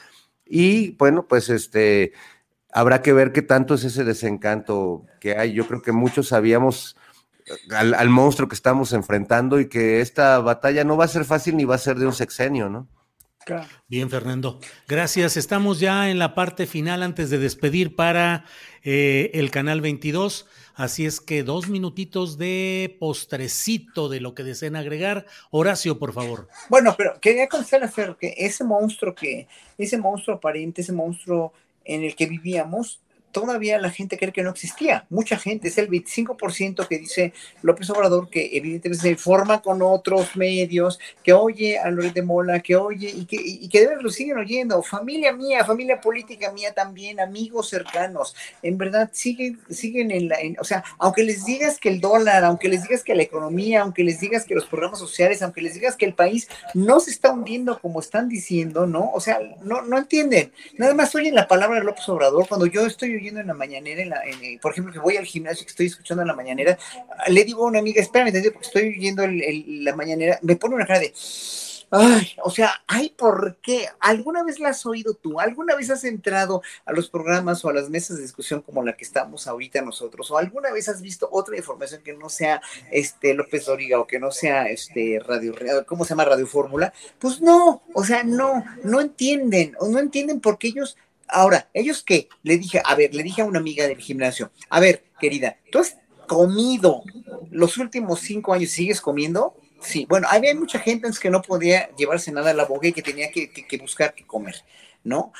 y bueno, pues este, habrá que ver qué tanto es ese desencanto que hay. Yo creo que muchos sabíamos al, monstruo que estamos enfrentando y que esta batalla no va a ser fácil ni va a ser de un sexenio, ¿no? Bien, Fernando. Gracias. Estamos ya en la parte final antes de despedir para eh, el canal 22. Así es que dos minutitos de postrecito de lo que deseen agregar. Horacio, por favor. Bueno, pero quería conocer Fer que ese monstruo que, ese monstruo aparente, ese monstruo en el que vivíamos, todavía la gente cree que no existía. Mucha gente, es el 25% que dice López Obrador, que evidentemente se informa con otros medios, que oye a Loret de Mola, que oye y que, y que de verdad lo siguen oyendo. Familia mía, familia política mía también, amigos cercanos. En verdad, siguen, siguen en la. o sea, aunque les digas que el dólar, aunque les digas que la economía, aunque les digas que los programas sociales, aunque les digas que el país no se está hundiendo como están diciendo, ¿no? O sea, no, no entienden. Nada más oyen la palabra de López Obrador cuando yo estoy en la mañanera, en la, eh, por ejemplo, que voy al gimnasio que estoy escuchando en la mañanera, le digo a una amiga, espérame, porque estoy oyendo la mañanera, me pone una cara de... Ay, o sea, ay, ¿por qué? ¿Alguna vez la has oído tú? ¿Alguna vez has entrado a los programas o a las mesas de discusión como la que estamos ahorita nosotros? ¿O alguna vez has visto otra información que no sea este López Doriga o que no sea este Radio, ¿cómo se llama? Radio Fórmula? Pues no, o sea, no, no entienden, o no entienden porque ellos Ahora, ellos qué? Le dije, a ver, le dije a una amiga del gimnasio, a ver, querida, ¿tú has comido los últimos cinco años sigues comiendo? Sí, bueno, había mucha gente que no podía llevarse nada a la boca y que tenía que, que buscar qué comer, ¿no?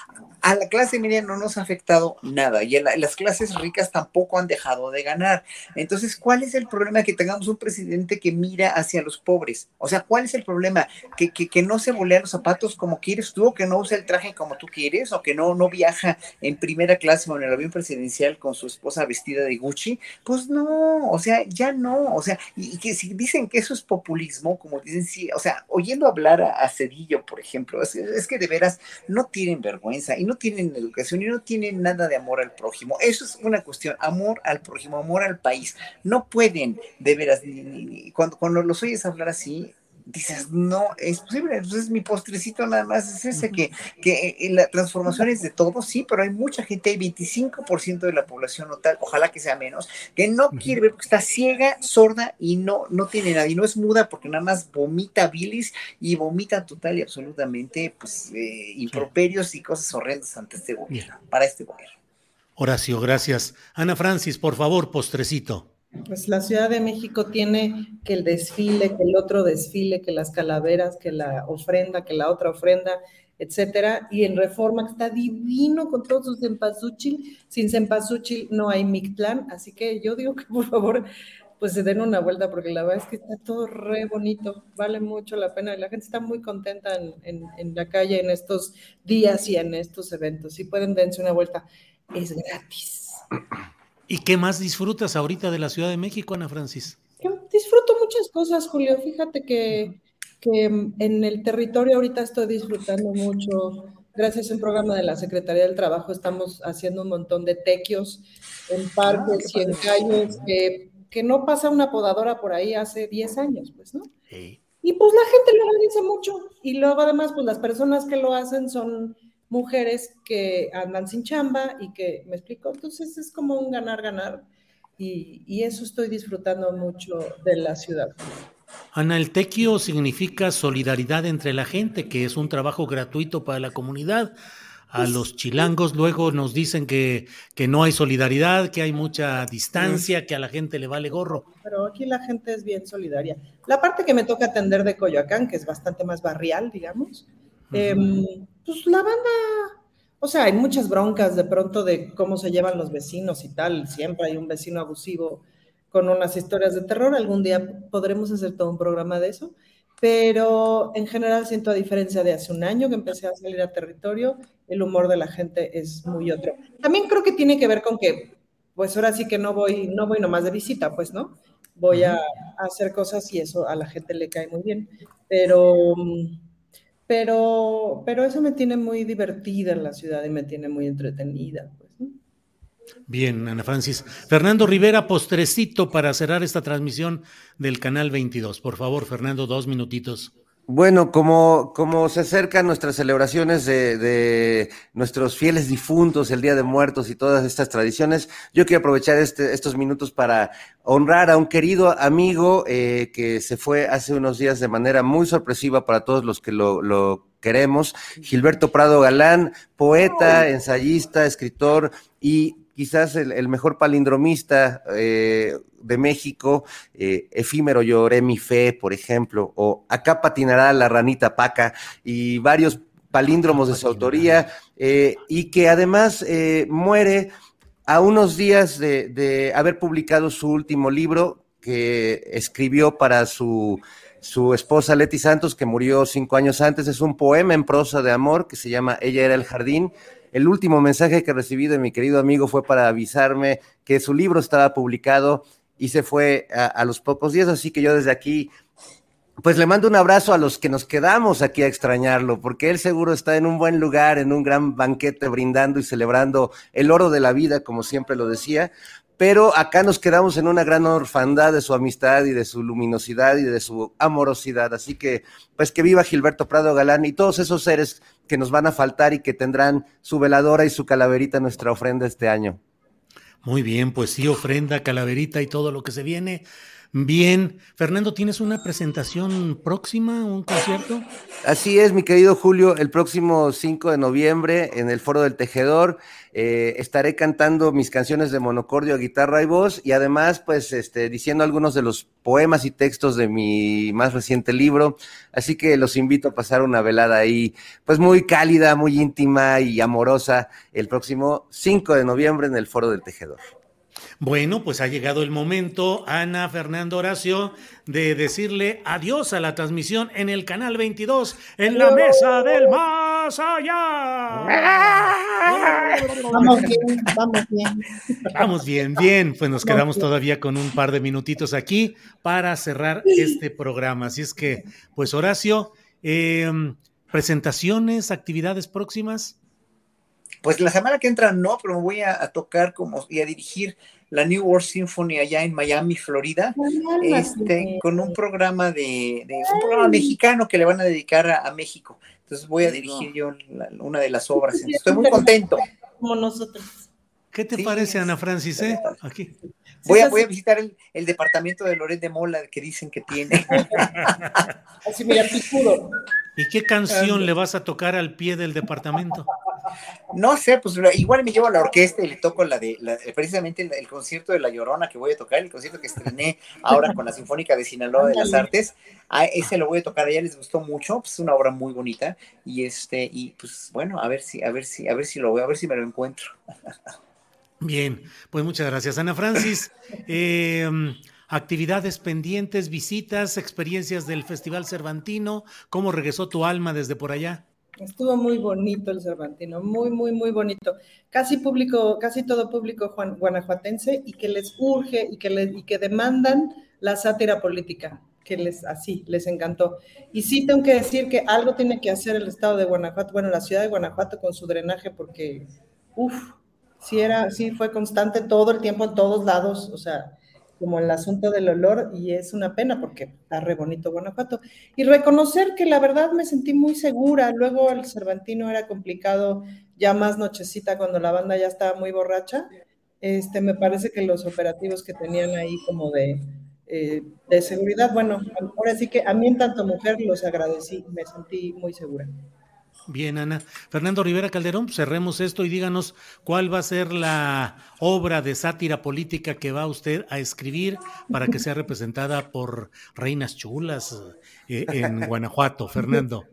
a la clase media no nos ha afectado nada y las clases ricas tampoco han dejado de ganar. Entonces, ¿cuál es el problema que tengamos un presidente que mira hacia los pobres? O sea, ¿cuál es el problema? Que, que, no se volea los zapatos como quieres tú, o que no usa el traje como tú quieres, o que no, no viaja en primera clase o en el avión presidencial con su esposa vestida de Gucci. Pues no, o sea, ya no. O sea, y, que si dicen que eso es populismo, como dicen, sí, o sea, oyendo hablar a, Cedillo, por ejemplo, es, es que de veras no tienen vergüenza y no tienen educación y no tienen nada de amor al prójimo. Eso es una cuestión, amor al prójimo, amor al país. No pueden, de veras, cuando, cuando los oyes hablar así, dices, no, es posible, entonces mi postrecito nada más es ese, que, que eh, la transformación es de todo, sí, pero hay mucha gente, hay 25% de la población total, ojalá que sea menos, que no quiere ver porque está ciega, sorda y no, no tiene nada, y no es muda porque nada más vomita bilis y vomita total y absolutamente, pues, eh, improperios y cosas horrendas ante este gobierno, para este gobierno. Horacio, gracias. Ana Francis, por favor, postrecito. Pues la Ciudad de México tiene que el desfile, que el otro desfile, que las calaveras, que la ofrenda, que la otra ofrenda, etcétera. Y en Reforma está divino con todos sus cempasúchil. Sin cempasúchil no hay Mictlán. Así que yo digo que por favor pues se den una vuelta porque la verdad es que está todo re bonito, vale mucho la pena la gente está muy contenta en, en la calle en estos días y en estos eventos. Si pueden dense una vuelta, es gratis. ¿Y qué más disfrutas ahorita de la Ciudad de México, Ana Francis? Yo disfruto muchas cosas, Julio. Fíjate que, en el territorio ahorita estoy disfrutando mucho. Gracias a un programa de la Secretaría del Trabajo estamos haciendo un montón de tequios en parques ah, y en calles que, que, no pasa una podadora por ahí hace 10 años, pues, ¿no? Y pues la gente lo agradece mucho. Y luego además, pues las personas que lo hacen son mujeres que andan sin chamba y que, me explico, entonces es como un ganar-ganar y, eso estoy disfrutando mucho de la ciudad. Ana, el tequio significa solidaridad entre la gente, que es un trabajo gratuito para la comunidad. A pues los chilangos luego nos dicen que, que, no hay solidaridad, que hay mucha distancia, que a la gente le vale gorro. Pero aquí la gente es bien solidaria. La parte que me toca atender de Coyoacán, que es bastante más barrial, digamos, Em, pues la banda, o sea, hay muchas broncas de pronto de cómo se llevan los vecinos y tal. Siempre hay un vecino abusivo con unas historias de terror. Algún día podremos hacer todo un programa de eso. Pero en general siento a diferencia de hace un año que empecé a salir a territorio, el humor de la gente es muy otro. También creo que tiene que ver con que, pues ahora sí que no voy, no voy nomás de visita, pues, ¿no? Voy a, a hacer cosas y eso a la gente le cae muy bien. Pero pero, pero eso me tiene muy divertida en la ciudad y me tiene muy entretenida. Pues, Bien, Ana Francis. Fernando Rivera, postrecito para cerrar esta transmisión del Canal 22. Por favor, Fernando, dos minutitos. Bueno, como, como se acercan nuestras celebraciones de, de, nuestros fieles difuntos, el Día de Muertos y todas estas tradiciones, yo quiero aprovechar este, estos minutos para honrar a un querido amigo eh, que se fue hace unos días de manera muy sorpresiva para todos los que lo, lo queremos, Gilberto Prado Galán, poeta, ensayista, escritor y quizás el, el mejor palindromista eh, de México, eh, Efímero Lloré mi fe, por ejemplo, o Acá patinará la ranita paca, y varios palíndromos de su autoría, eh, y que además muere a unos días de, de, haber publicado su último libro que escribió para su, su esposa Leti Santos, que murió cinco años antes. Es un poema en prosa de amor que se llama Ella era el jardín el último mensaje que recibí de mi querido amigo fue para avisarme que su libro estaba publicado y se fue a, a los pocos días, así que yo desde aquí pues le mando un abrazo a los que nos quedamos aquí a extrañarlo, porque él seguro está en un buen lugar, en un gran banquete, brindando y celebrando el oro de la vida, como siempre lo decía. Pero acá nos quedamos en una gran orfandad de su amistad y de su luminosidad y de su amorosidad. Así que, pues que viva Gilberto Prado Galán y todos esos seres que nos van a faltar y que tendrán su veladora y su calaverita nuestra ofrenda este año. Muy bien, pues sí, ofrenda, calaverita y todo lo que se viene. Bien, Fernando, ¿tienes una presentación próxima, un concierto? Así es, mi querido Julio, el próximo 5 de noviembre en el Foro del Tejedor eh, estaré cantando mis canciones de monocordio, guitarra y voz y además pues este, diciendo algunos de los poemas y textos de mi más reciente libro, así que los invito a pasar una velada ahí pues muy cálida, muy íntima y amorosa el próximo 5 de noviembre en el Foro del Tejedor. Bueno, pues ha llegado el momento, Ana Fernando Horacio, de decirle adiós a la transmisión en el canal 22, en la mesa del más allá. Vamos bien, vamos bien. Vamos bien, bien. Pues nos quedamos todavía con un par de minutitos aquí para cerrar este programa. Así es que, pues Horacio, eh, presentaciones, actividades próximas. Pues la semana que entra no, pero me voy a, a tocar como y a dirigir la New World Symphony allá en Miami, Florida, este, con un programa de, de, un programa mexicano que le van a dedicar a, a México. Entonces voy a dirigir yo la, una de las obras. Entonces, estoy muy contento. Como nosotros. ¿Qué te sí, parece, Ana Francis? Eh? Aquí. Voy a, voy a visitar el, el, departamento de Loret de Mola que dicen que tiene. Así, mira, picudo. ¿Y qué canción le vas a tocar al pie del departamento? No sé, pues igual me llevo a la orquesta y le toco la de, la, precisamente el, el, concierto de La Llorona que voy a tocar, el concierto que estrené ahora con la Sinfónica de Sinaloa de las Artes, a ese lo voy a tocar, a ella les gustó mucho, pues es una obra muy bonita, y este, y pues bueno, a ver si, a ver si, a ver si lo voy, a ver si me lo encuentro. Bien, pues muchas gracias, Ana Francis. Eh, actividades pendientes, visitas, experiencias del Festival Cervantino, ¿cómo regresó tu alma desde por allá? Estuvo muy bonito el Cervantino, muy, muy, muy bonito. Casi público, casi todo público juan, guanajuatense y que les urge y que, les, y que demandan la sátira política, que les así, les encantó. Y sí tengo que decir que algo tiene que hacer el estado de Guanajuato, bueno, la ciudad de Guanajuato con su drenaje, porque, uff, sí era, sí fue constante todo el tiempo en todos lados, o sea, como el asunto del olor y es una pena porque está re bonito Guanajuato. Y reconocer que la verdad me sentí muy segura, luego el Cervantino era complicado ya más nochecita cuando la banda ya estaba muy borracha, este, me parece que los operativos que tenían ahí como de, eh, de seguridad, bueno, ahora sí que a mí en tanto mujer los agradecí, me sentí muy segura. Bien, Ana. Fernando Rivera Calderón, cerremos esto y díganos cuál va a ser la obra de sátira política que va usted a escribir para que sea representada por reinas chulas eh, en Guanajuato. Fernando.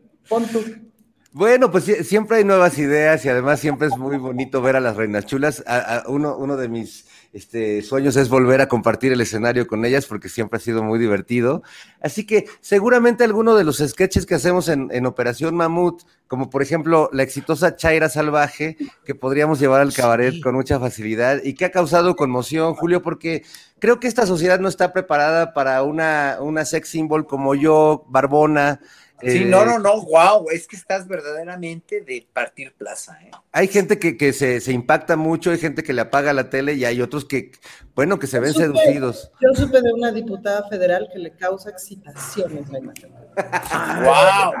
Bueno, pues siempre hay nuevas ideas y además siempre es muy bonito ver a las reinas chulas. uno, uno de mis este, sueños es volver a compartir el escenario con ellas porque siempre ha sido muy divertido. Así que seguramente alguno de los sketches que hacemos en, Operación Mamut, como por ejemplo la exitosa Chaira Salvaje, que podríamos llevar al cabaret con mucha facilidad y que ha causado conmoción, Julio, porque creo que esta sociedad no está preparada para una, una sex symbol como yo, Barbona, Sí, no, no, no, wow, es que estás verdaderamente de partir plaza. ¿eh? Hay gente que, que se, se, impacta mucho, hay gente que le apaga la tele y hay otros que, bueno, que se ven seducidos. Yo supe de una diputada federal que le causa excitaciones la imagen. ¡Wow!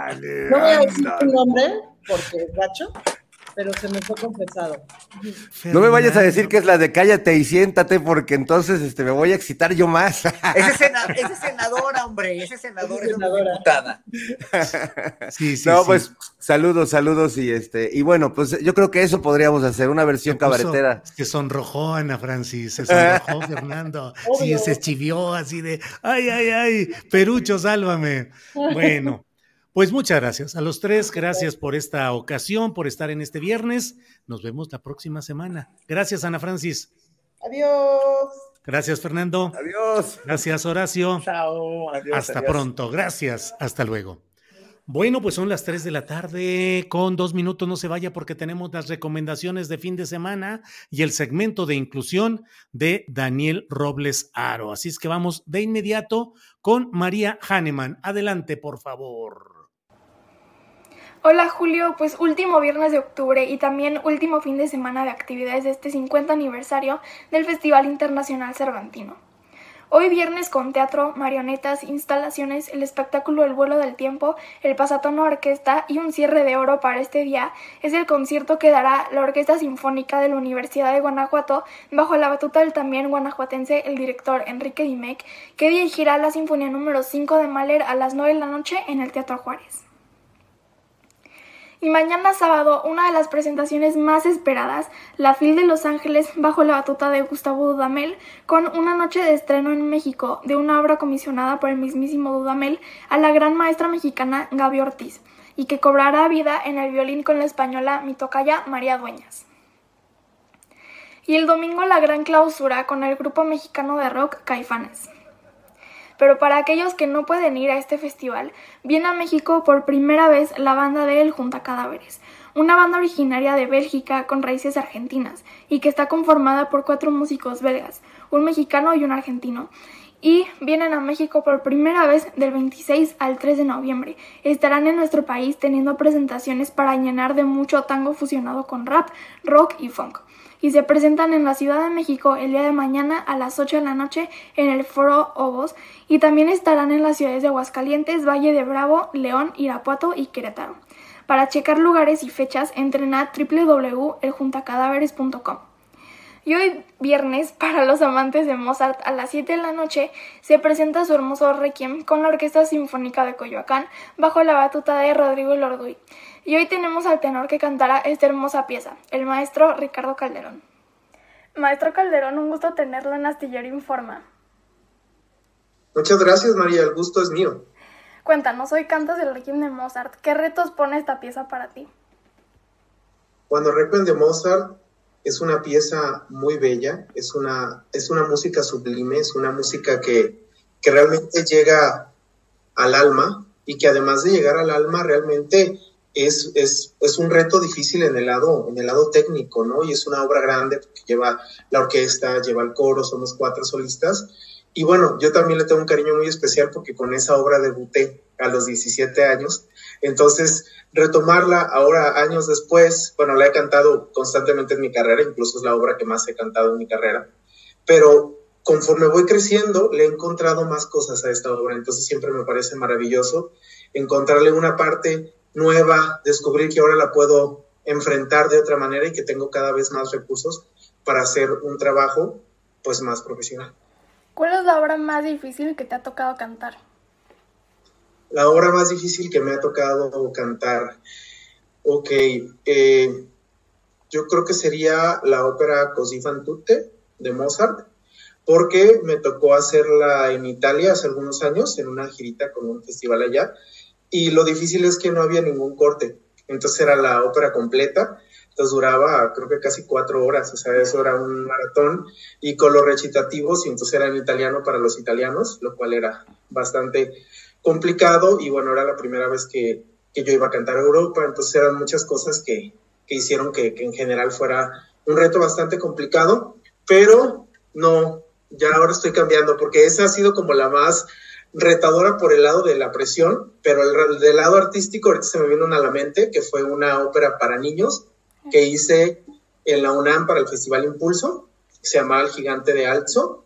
No voy a decir tu nombre porque es gacho, pero se me fue confesado. No me vayas a decir que es la de cállate y siéntate, porque entonces este, me voy a excitar yo más. Ese, senadora, hombre, ese senador es una diputada. Sí, sí, no, pues saludos, saludos y este, y bueno, pues yo creo que eso podríamos hacer, una versión cabaretera. Se sonrojó Ana Francis, se sonrojó Fernando, sí, se chivió así de, ay, ay, ay, Perucho, sálvame. Bueno. Pues muchas gracias a los tres, gracias por esta ocasión, por estar en este viernes. Nos vemos la próxima semana. Gracias, Ana Francis. Adiós. Gracias, Fernando. Adiós. Gracias, Horacio. Chao. Adiós, Hasta pronto. Gracias. Hasta luego. Bueno, pues son las 3 de la tarde, con dos minutos no se vaya porque tenemos las recomendaciones de fin de semana y el segmento de inclusión de Daniel Robles Aro. Así es que vamos de inmediato con María Hahnemann. Adelante, por favor. Hola Julio, pues último viernes de octubre y también último fin de semana de actividades de este 50 aniversario del Festival Internacional Cervantino. Hoy viernes con teatro, marionetas, instalaciones, el espectáculo El vuelo del tiempo, el pasatono orquesta y un cierre de oro para este día es el concierto que dará la Orquesta Sinfónica de la Universidad de Guanajuato bajo la batuta del también guanajuatense el director Enrique Dimec, que dirigirá la Sinfonía número 5 de Mahler a las 9 de la noche en el Teatro Juárez. Y mañana sábado, una de las presentaciones más esperadas, La Fil de Los Ángeles bajo la batuta de Gustavo Dudamel, con una noche de estreno en México de una obra comisionada por el mismísimo Dudamel a la gran maestra mexicana Gaby Ortiz, y que cobrará vida en el violín con la española mitocaya María Dueñas. Y el domingo la gran clausura con el grupo mexicano de rock Caifanes pero para aquellos que no pueden ir a este festival, viene a México por primera vez la banda de El Junta Cadáveres, una banda originaria de Bélgica con raíces argentinas y que está conformada por cuatro músicos belgas, un mexicano y un argentino. Y vienen a México por primera vez del 26 al 3 de noviembre. Estarán en nuestro país teniendo presentaciones para llenar de mucho tango fusionado con rap, rock y funk y se presentan en la Ciudad de México el día de mañana a las 8 de la noche en el Foro Obos y también estarán en las ciudades de Aguascalientes, Valle de Bravo, León, Irapuato y Querétaro. Para checar lugares y fechas, entren a. Y hoy viernes, para los amantes de Mozart, a las 7 de la noche, se presenta su hermoso Requiem con la Orquesta Sinfónica de Coyoacán, bajo la batuta de Rodrigo Lorduy. Y hoy tenemos al tenor que cantará esta hermosa pieza, el maestro Ricardo Calderón. Maestro Calderón, un gusto tenerlo en Astillero Informa. Muchas gracias, María, el gusto es mío. Cuéntanos, hoy cantas el Requiem de Mozart. ¿Qué retos pone esta pieza para ti? Cuando Requiem de Mozart es una pieza muy bella, es una, es una música sublime, es una música que, que realmente llega al alma y que además de llegar al alma realmente es, es, es, un reto difícil en el, lado, en el lado técnico, ¿no? Y es una obra grande porque lleva la orquesta, lleva el coro, somos cuatro solistas. Y bueno, yo también le tengo un cariño muy especial porque con esa obra debuté a los 17 años. Entonces, retomarla ahora, años después, bueno, la he cantado constantemente en mi carrera, incluso es la obra que más he cantado en mi carrera. Pero conforme voy creciendo, le he encontrado más cosas a esta obra. Entonces, siempre me parece maravilloso encontrarle una parte nueva, descubrir que ahora la puedo enfrentar de otra manera y que tengo cada vez más recursos para hacer un trabajo pues más profesional. ¿Cuál es la obra más difícil que te ha tocado cantar? La obra más difícil que me ha tocado cantar. Ok, eh, yo creo que sería la ópera Così fan tutte de Mozart, porque me tocó hacerla en Italia hace algunos años, en una girita con un festival allá, y lo difícil es que no había ningún corte. entonces era la ópera completa, entonces duraba creo que casi cuatro horas, o sea, eso era un maratón, y con los recitativos, y entonces era en italiano para los italianos, lo cual era bastante complicado, y bueno, era la primera vez que, que yo iba a cantar a Europa, entonces eran muchas cosas que, que hicieron que, que en general fuera un reto bastante complicado, pero no, ya ahora estoy cambiando, porque esa ha sido como la más retadora por el lado de la presión, pero el, del lado artístico ahorita se me vino una a la mente, que fue una ópera para niños que hice en la UNAM para el Festival Impulso, que se llamaba El Gigante de Alzo,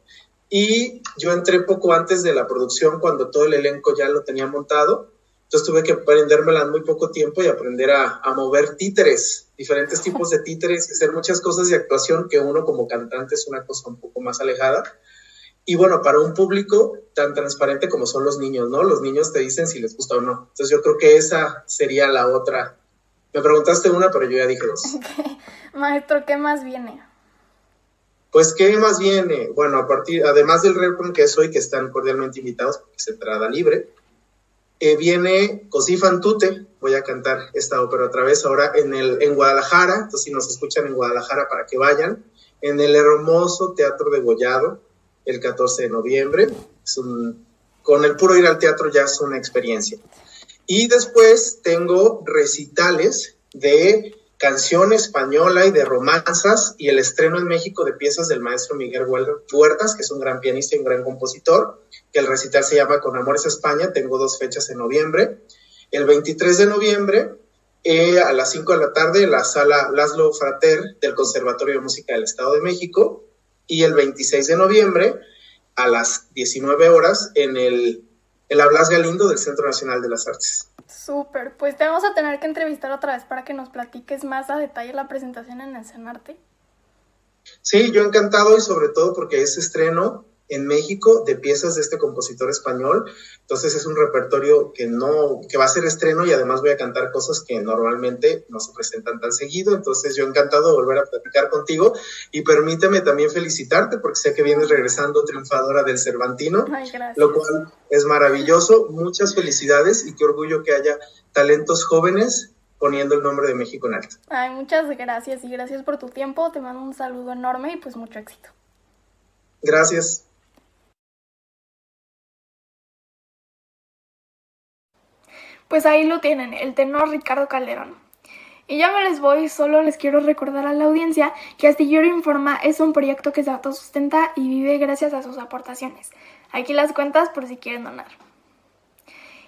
y yo entré poco antes de la producción, cuando todo el elenco ya lo tenía montado, entonces tuve que aprendérmela en muy poco tiempo y aprender a, a mover títeres, diferentes tipos de títeres, hacer muchas cosas de actuación que uno como cantante es una cosa un poco más alejada y bueno, para un público tan transparente como son los niños, ¿no? Los niños te dicen si les gusta o no. Entonces yo creo que esa sería la otra. Me preguntaste una, pero yo ya dije dos. Maestro, ¿qué más viene? Pues, ¿qué más viene? Bueno, a partir, además del Requiem que es hoy, que están cordialmente invitados porque se entrada libre, eh, viene Così fan tutte. Voy a cantar esta ópera otra vez ahora en, el, en Guadalajara. Entonces, si nos escuchan en Guadalajara, para que vayan. En el hermoso Teatro de Gollado, el 14 de noviembre. con el puro ir al teatro ya es una experiencia. Y después tengo recitales de canción española y de romanzas y el estreno en México de piezas del maestro Miguel Huertas, que es un gran pianista y un gran compositor, que el recital se llama Con Amores España. Tengo dos fechas en noviembre. El 23 de noviembre, eh, a las 5 de la tarde, en la sala Laszlo Frater del Conservatorio de Música del Estado de México y el 26 de noviembre a las 19 horas en el, el Blas Galindo del Centro Nacional de las Artes. Súper, pues te vamos a tener que entrevistar otra vez para que nos platiques más a detalle la presentación en el Cenarte. Sí, yo encantado y sobre todo porque es estreno en México de piezas de este compositor español. Entonces es un repertorio que no, que va a ser estreno y además voy a cantar cosas que normalmente no se presentan tan seguido. Entonces yo encantado de volver a platicar contigo y permíteme también felicitarte porque sé que vienes regresando triunfadora del Cervantino, lo cual es maravilloso. Muchas felicidades y qué orgullo que haya talentos jóvenes poniendo el nombre de México en alto. Ay, muchas gracias y gracias por tu tiempo. Te mando un saludo enorme y pues mucho éxito. Gracias. Pues ahí lo tienen, el tenor Ricardo Calderón. Y ya me les voy, solo les quiero recordar a la audiencia que Astillero Informa es un proyecto que se autosustenta y vive gracias a sus aportaciones. Aquí las cuentas por si quieren donar.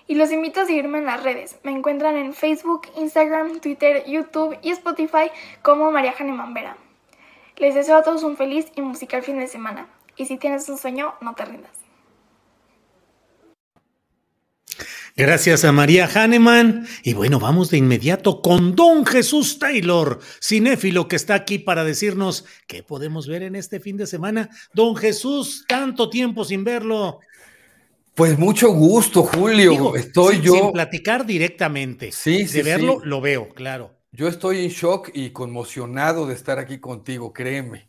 Y los invito a seguirme en las redes. Me encuentran en Facebook, Instagram, Twitter, YouTube y Spotify como María Janemán Vera. Les deseo a todos un feliz y musical fin de semana. Y si tienes un sueño, no te rindas. Gracias a María Hahnemann. Y bueno, vamos de inmediato con don Jesús Taylor, cinéfilo que está aquí para decirnos qué podemos ver en este fin de semana. Don Jesús, tanto tiempo sin verlo. Pues mucho gusto, Julio. estoy sin, yo. Sin platicar directamente. Sí, sí. De verlo, lo veo, claro. Yo estoy en shock y conmocionado de estar aquí contigo, créeme.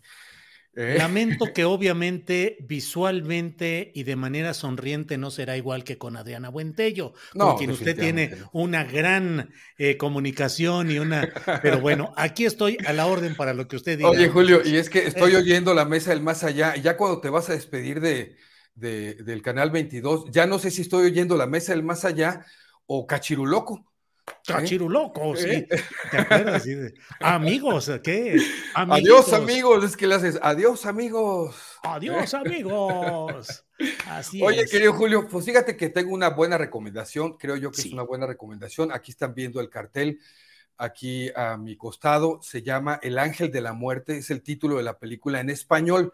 ¿Eh? Lamento que obviamente visualmente y de manera sonriente no será igual que con Adriana Buentello, no, con quien usted tiene una gran eh, comunicación y una... Pero bueno, aquí estoy a la orden para lo que usted diga. Oye, Julio, y es que estoy oyendo la mesa del más allá, ya cuando te vas a despedir de, de, del canal 22, ya no sé si estoy oyendo la mesa del más allá o Cachiruloco. Cachiruloco, ¿Eh? sí. ¿Te acuerdas? Sí, de, amigos, ¿qué? Amiguitos. Adiós, amigos. Es que le haces, adiós, amigos. Adiós, amigos. Así Oye, es. querido Julio, pues fíjate que tengo una buena recomendación. Creo yo que sí. es una buena recomendación. Aquí están viendo el cartel. Aquí a mi costado se llama El Ángel de la Muerte. Es el título de la película en español.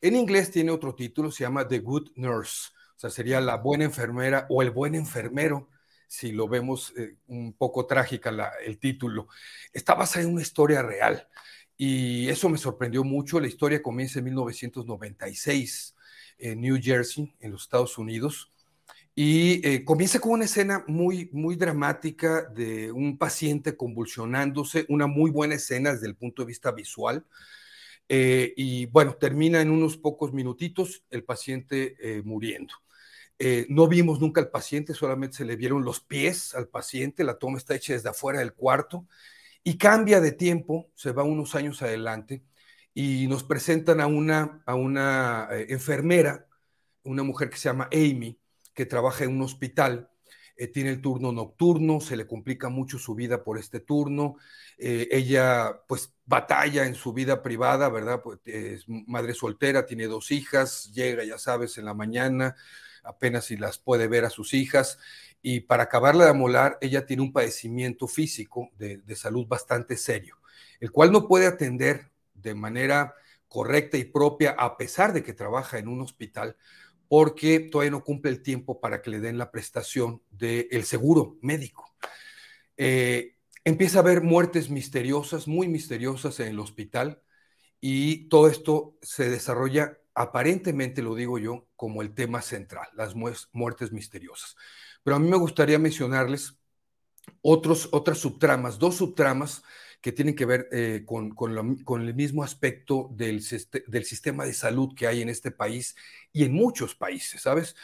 En inglés tiene otro título, se llama The Good Nurse. O sea, sería la buena enfermera o el buen enfermero si lo vemos eh, un poco trágica el título. Está basada en una historia real y eso me sorprendió mucho. La historia comienza en 1996 en New Jersey, en los Estados Unidos, y eh, comienza con una escena muy, muy dramática de un paciente convulsionándose, una muy buena escena desde el punto de vista visual. Eh, y bueno, termina en unos pocos minutitos el paciente muriendo. Eh, no vimos nunca al paciente, solamente se le vieron los pies al paciente, la toma está hecha desde afuera del cuarto y cambia de tiempo, se va unos años adelante y nos presentan a una, a una eh, enfermera, una mujer que se llama Amy, que trabaja en un hospital eh, tiene el turno nocturno, se le complica mucho su vida por este turno, eh, ella pues batalla en su vida privada, ¿verdad? Pues, es madre soltera, tiene dos hijas, llega, ya sabes, en la mañana, apenas si las puede ver a sus hijas, y para acabarla de amolar, ella tiene un padecimiento físico de, de salud bastante serio, el cual no puede atender de manera correcta y propia, a pesar de que trabaja en un hospital, porque todavía no cumple el tiempo para que le den la prestación del seguro médico. Eh, empieza a haber muertes misteriosas, muy misteriosas en el hospital, y todo esto se desarrolla aparentemente, lo digo yo, como el tema central, las muertes misteriosas. Pero a mí me gustaría mencionarles otros, otras subtramas, dos subtramas que tienen que ver eh, con, con, el mismo aspecto del, del, sistema de salud que hay en este país y en muchos países, ¿sabes?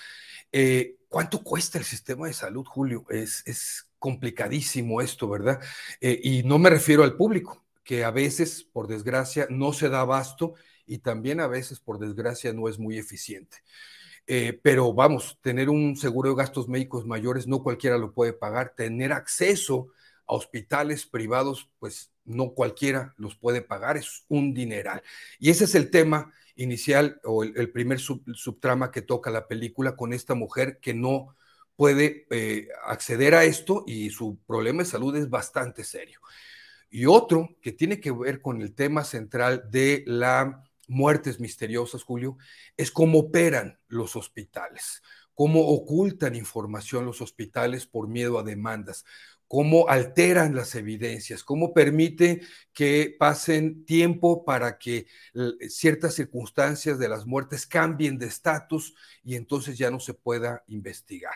Eh, ¿Cuánto cuesta el sistema de salud, Julio? Es, es complicadísimo esto, ¿verdad? Eh, y no me refiero al público, que a veces, por desgracia, no se da abasto y también a veces, por desgracia, no es muy eficiente. pero vamos, tener un seguro de gastos médicos mayores no cualquiera lo puede pagar, tener acceso a hospitales privados, pues no cualquiera los puede pagar, es un dineral. Y ese es el tema inicial o el, primer subtrama que toca la película con esta mujer que no puede eh, acceder a esto y su problema de salud es bastante serio. Y otro que tiene que ver con el tema central de las muertes misteriosas, Julio, es cómo operan los hospitales, cómo ocultan información los hospitales por miedo a demandas, cómo alteran las evidencias, cómo permite que pasen tiempo para que ciertas circunstancias de las muertes cambien de estatus y entonces ya no se pueda investigar.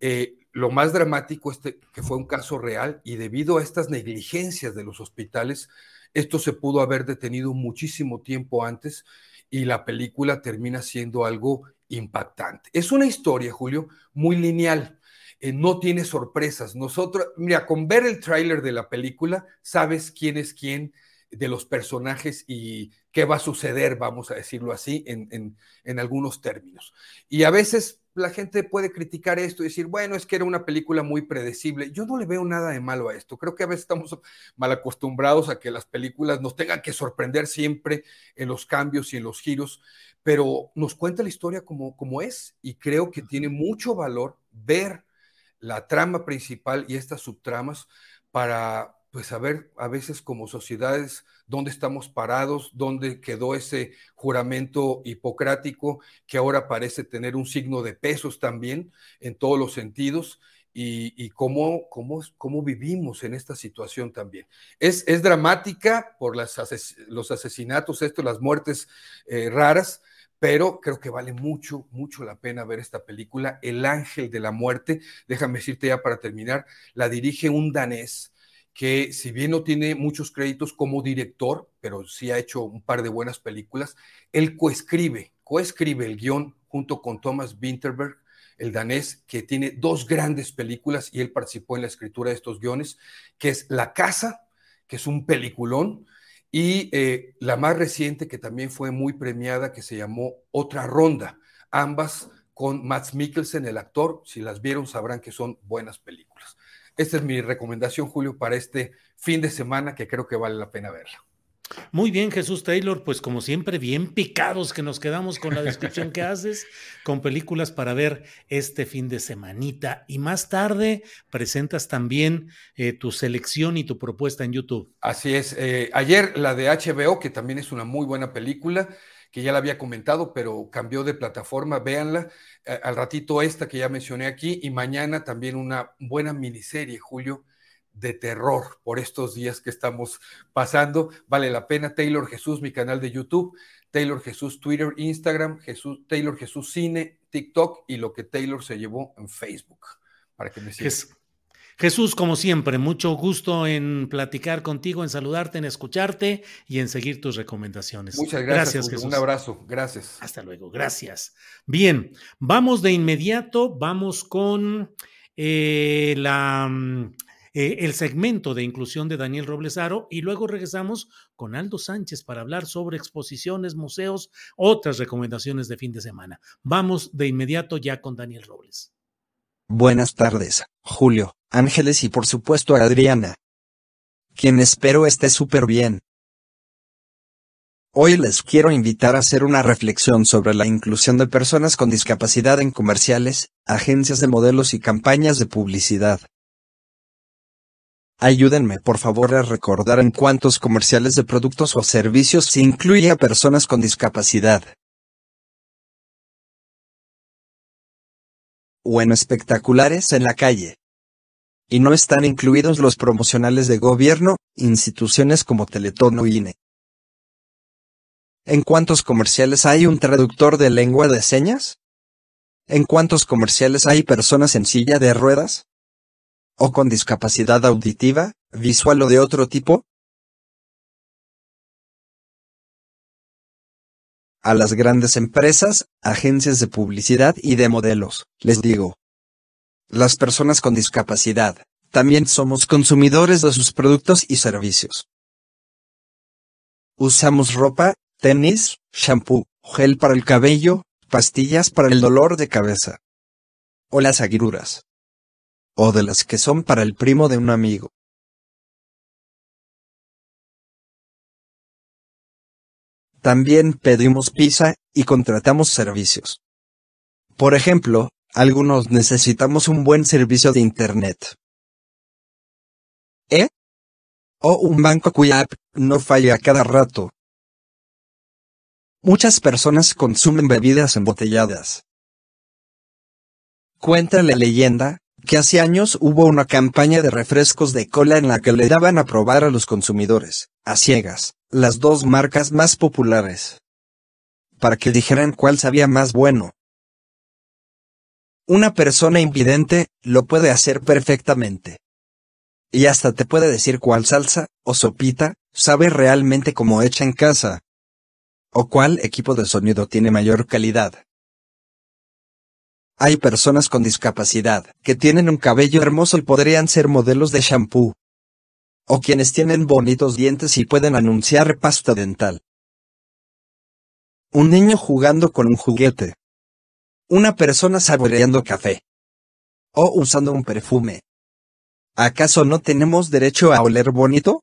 Eh, lo más dramático es que fue un caso real y debido a estas negligencias de los hospitales, esto se pudo haber detenido muchísimo tiempo antes y la película termina siendo algo impactante. Es una historia, Julio, muy lineal eh, no tiene sorpresas. Nosotros, mira, con ver el tráiler de la película, sabes quién es quién de los personajes y qué va a suceder, vamos a decirlo así, en, en, algunos términos. Y a veces la gente puede criticar esto y decir, bueno, es que era una película muy predecible. Yo no le veo nada de malo a esto. Creo que a veces estamos mal acostumbrados a que las películas nos tengan que sorprender siempre en los cambios y en los giros, pero nos cuenta la historia como, como es y creo que tiene mucho valor ver la trama principal y estas subtramas para pues saber a veces como sociedades dónde estamos parados, dónde quedó ese juramento hipocrático que ahora parece tener un signo de pesos también en todos los sentidos y, cómo, cómo, cómo, vivimos en esta situación también. Es, es dramática por los asesinatos, esto, las muertes eh, raras, pero creo que vale mucho, mucho la pena ver esta película, El Ángel de la Muerte. Déjame decirte ya para terminar, la dirige un danés que si bien no tiene muchos créditos como director, pero sí ha hecho un par de buenas películas, él coescribe, coescribe el guion junto con Thomas Winterberg, el danés, que tiene dos grandes películas y él participó en la escritura de estos guiones, que es La Casa, que es un peliculón, y eh, la más reciente que también fue muy premiada, que se llamó Otra Ronda, ambas con Max Mikkelsen, el actor. Si las vieron sabrán que son buenas películas. Esta es mi recomendación, Julio, para este fin de semana que creo que vale la pena verla. Muy bien, Jesús Taylor, pues como siempre, bien picados que nos quedamos con la descripción que haces, con películas para ver este fin de semanita. Y más tarde presentas también eh, tu selección y tu propuesta en YouTube. Así es. Eh, ayer la de HBO, que también es una muy buena película, que ya la había comentado, pero cambió de plataforma, véanla. Al ratito esta que ya mencioné aquí, y mañana también una buena miniserie, Julio de terror por estos días que estamos pasando. Vale la pena. Taylor Jesús, mi canal de YouTube, Taylor Jesús Twitter, Instagram, Jesús, Taylor Jesús Cine, TikTok y lo que Taylor se llevó en Facebook. Para que me sigas. Jesús, como siempre, mucho gusto en platicar contigo, en saludarte, en escucharte y en seguir tus recomendaciones. Muchas gracias, Jesús. Un abrazo, gracias. Hasta luego, gracias. Bien, vamos de inmediato, vamos con eh, la, mm, eh, el segmento de inclusión de Daniel Roblesaro y luego regresamos con Aldo Sánchez para hablar sobre exposiciones, museos, otras recomendaciones de fin de semana. Vamos de inmediato ya con Daniel Robles. Buenas tardes, Julio, Ángeles y por supuesto a Adriana. Quien espero esté súper bien. Hoy les quiero invitar a hacer una reflexión sobre la inclusión de personas con discapacidad en comerciales, agencias de modelos y campañas de publicidad. Ayúdenme por favor a recordar en cuántos comerciales de productos o servicios se incluye a personas con discapacidad. O en espectaculares en la calle. Y no están incluidos los promocionales de gobierno, instituciones como Teletón o INE. ¿En cuántos comerciales hay un traductor de lengua de señas? ¿En cuántos comerciales hay personas en silla de ruedas? ¿O con discapacidad auditiva, visual o de otro tipo? A las grandes empresas, agencias de publicidad y de modelos, les digo. Las personas con discapacidad, también somos consumidores de sus productos y servicios. Usamos ropa, tenis, shampoo, gel para el cabello, pastillas para el dolor de cabeza. O las aguiruras. O de las que son para el primo de un amigo. También pedimos pizza y contratamos servicios. Por ejemplo, algunos necesitamos un buen servicio de Internet. ¿Eh? O un banco cuya app no falla cada rato. Muchas personas consumen bebidas embotelladas. Cuenta la leyenda que hace años hubo una campaña de refrescos de cola en la que le daban a probar a los consumidores, a ciegas, las dos marcas más populares. Para que dijeran cuál sabía más bueno. Una persona invidente lo puede hacer perfectamente. Y hasta te puede decir cuál salsa, o sopita, sabe realmente como hecha en casa. O cuál equipo de sonido tiene mayor calidad. Hay personas con discapacidad que tienen un cabello hermoso y podrían ser modelos de shampoo. O quienes tienen bonitos dientes y pueden anunciar pasta dental. Un niño jugando con un juguete. Una persona saboreando café. O usando un perfume. ¿Acaso no tenemos derecho a oler bonito?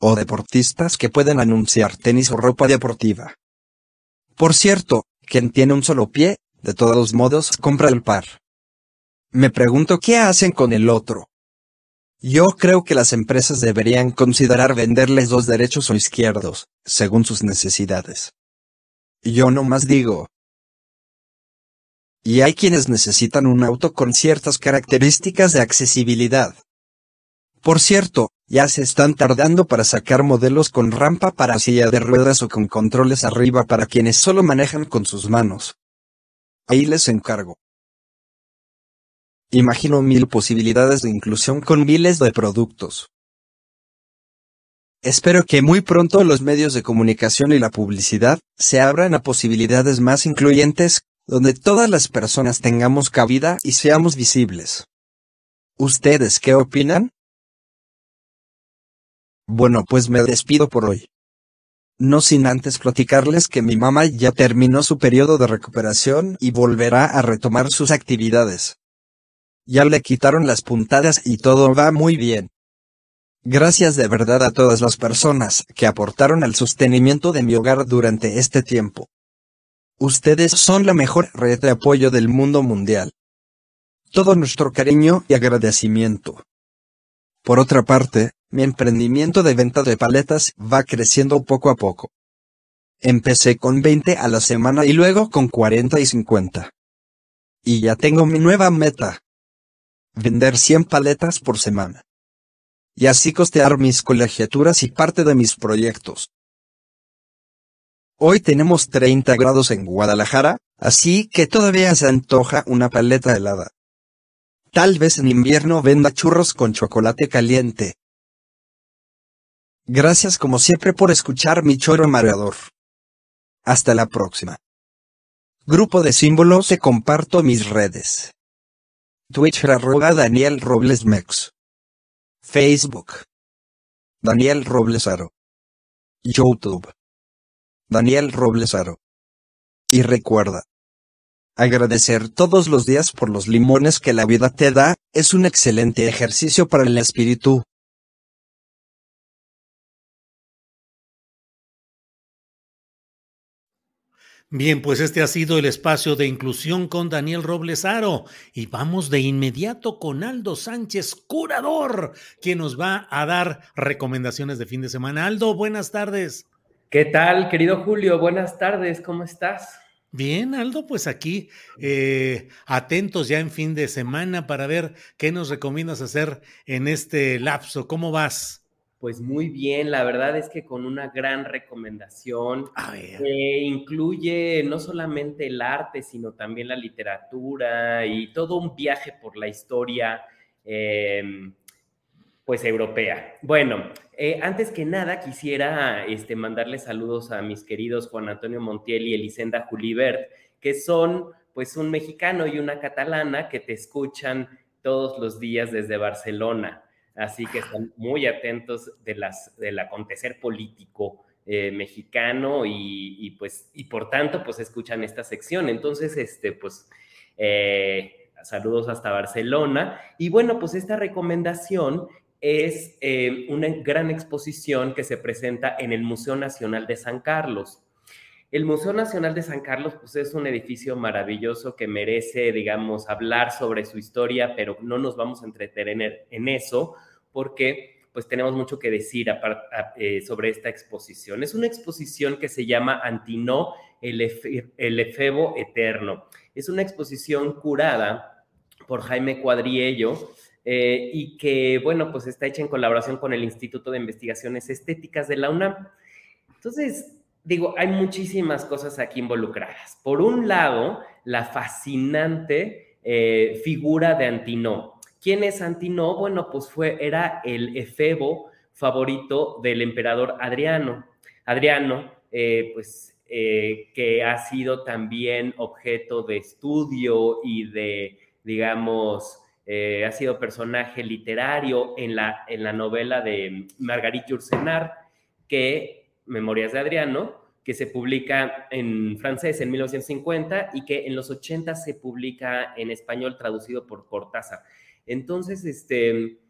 O deportistas que pueden anunciar tenis o ropa deportiva. Por cierto, quien tiene un solo pie, de todos modos compra el par. Me pregunto qué hacen con el otro. Yo creo que las empresas deberían considerar venderles dos derechos o izquierdos, según sus necesidades. Yo no más digo. Y hay quienes necesitan un auto con ciertas características de accesibilidad. Por cierto, ya se están tardando para sacar modelos con rampa para silla de ruedas o con controles arriba para quienes solo manejan con sus manos. Ahí les encargo. Imagino mil posibilidades de inclusión con miles de productos. Espero que muy pronto los medios de comunicación y la publicidad se abran a posibilidades más incluyentes, donde todas las personas tengamos cabida y seamos visibles. ¿Ustedes qué opinan? Bueno, pues me despido por hoy. No sin antes platicarles que mi mamá ya terminó su periodo de recuperación y volverá a retomar sus actividades. Ya le quitaron las puntadas y todo va muy bien. Gracias de verdad a todas las personas que aportaron al sostenimiento de mi hogar durante este tiempo. Ustedes son la mejor red de apoyo del mundo mundial. Todo nuestro cariño y agradecimiento. Por otra parte, mi emprendimiento de venta de paletas va creciendo poco a poco. Empecé con 20 a la semana y luego con 40 y 50. Y ya tengo mi nueva meta vender 100 paletas por semana. Y así costear mis colegiaturas y parte de mis proyectos. Hoy tenemos 30 grados en Guadalajara, así que todavía se antoja una paleta helada. Tal vez en invierno venda churros con chocolate caliente. Gracias como siempre por escuchar mi choro mareador. Hasta la próxima. Grupo de símbolos te comparto mis redes. Twitter arroba Daniel Robles. Facebook. Daniel Roblesaro. YouTube. Daniel Roblesaro. Y recuerda. Agradecer todos los días por los limones que la vida te da, es un excelente ejercicio para el espíritu. Bien, pues este ha sido el espacio de inclusión con Daniel Roblesaro y vamos de inmediato con Aldo Sánchez, curador, quien nos va a dar recomendaciones de fin de semana. Aldo, buenas tardes. ¿Qué tal, querido Julio? Buenas tardes, ¿cómo estás? Bien, Aldo, pues aquí eh, atentos ya en fin de semana para ver qué nos recomiendas hacer en este lapso. ¿Cómo vas? Pues muy bien, la verdad es que con una gran recomendación que incluye no solamente el arte, sino también la literatura y todo un viaje por la historia, em, pues europea. Bueno, eh, antes que nada quisiera este, mandarle saludos a mis queridos Juan Antonio Montiel y Elisenda Julibert, que son pues un mexicano y una catalana que te escuchan todos los días desde Barcelona así que están muy atentos de del acontecer político eh, mexicano y, pues, y por tanto, pues escuchan esta sección. Entonces, este, pues, eh, saludos hasta Barcelona. Y bueno, pues esta recomendación es eh, una gran exposición que se presenta en el Museo Nacional de San Carlos. El Museo Nacional de San Carlos, pues es un edificio maravilloso que merece, digamos, hablar sobre su historia, pero no nos vamos a entretener en eso, porque pues tenemos mucho que decir eh, sobre esta exposición. Es una exposición que se llama Antinó, el, efebo eterno. Es una exposición curada por Jaime Cuadriello eh, y que, bueno, pues está hecha en colaboración con el Instituto de Investigaciones Estéticas de la UNAM. Entonces, digo, hay muchísimas cosas aquí involucradas. Por un lado, la fascinante eh, figura de Antinó. ¿Quién es Antino? Bueno, pues fue, era el efebo favorito del emperador Adriano. Adriano, eh, pues, eh, que ha sido también objeto de estudio y de, digamos, eh, ha sido personaje literario en la, en la novela de Marguerite Yourcenar, que, Memorias de Adriano, que se publica en francés en 1950 y que en los 80 se publica en español traducido por Cortázar. Entonces, este,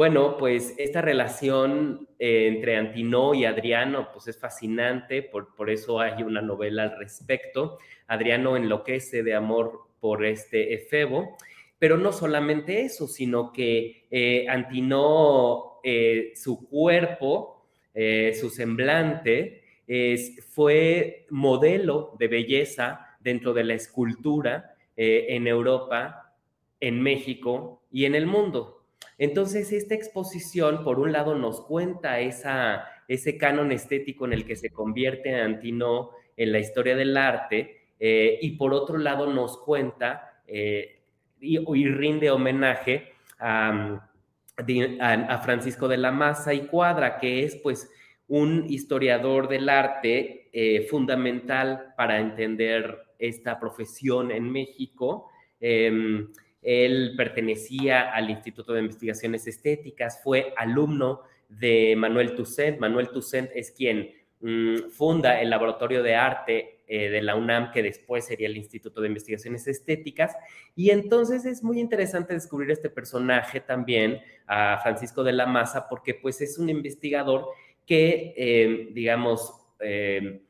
bueno, pues esta relación eh, entre Antinó y Adriano, pues es fascinante, por, por eso hay una novela al respecto. Adriano enloquece de amor por este Efebo, pero no solamente eso, sino que eh, Antinó, eh, su cuerpo, su semblante, fue modelo de belleza dentro de la escultura en Europa, en México y en el mundo. Entonces, esta exposición, por un lado, nos cuenta esa, ese canon estético en el que se convierte Antino en la historia del arte, eh, y por otro lado nos cuenta eh, y, rinde homenaje a, a, Francisco de la Maza y Cuadra, que es pues un historiador del arte eh, fundamental para entender esta profesión en México. Em, él pertenecía al Instituto de Investigaciones Estéticas, fue alumno de Manuel Toussaint. Manuel Toussaint es quien mm, funda el Laboratorio de Arte eh, de la UNAM, que después sería el Instituto de Investigaciones Estéticas. Y entonces es muy interesante descubrir este personaje también, a Francisco de la Maza, porque pues es un investigador que, eh, digamos, eh,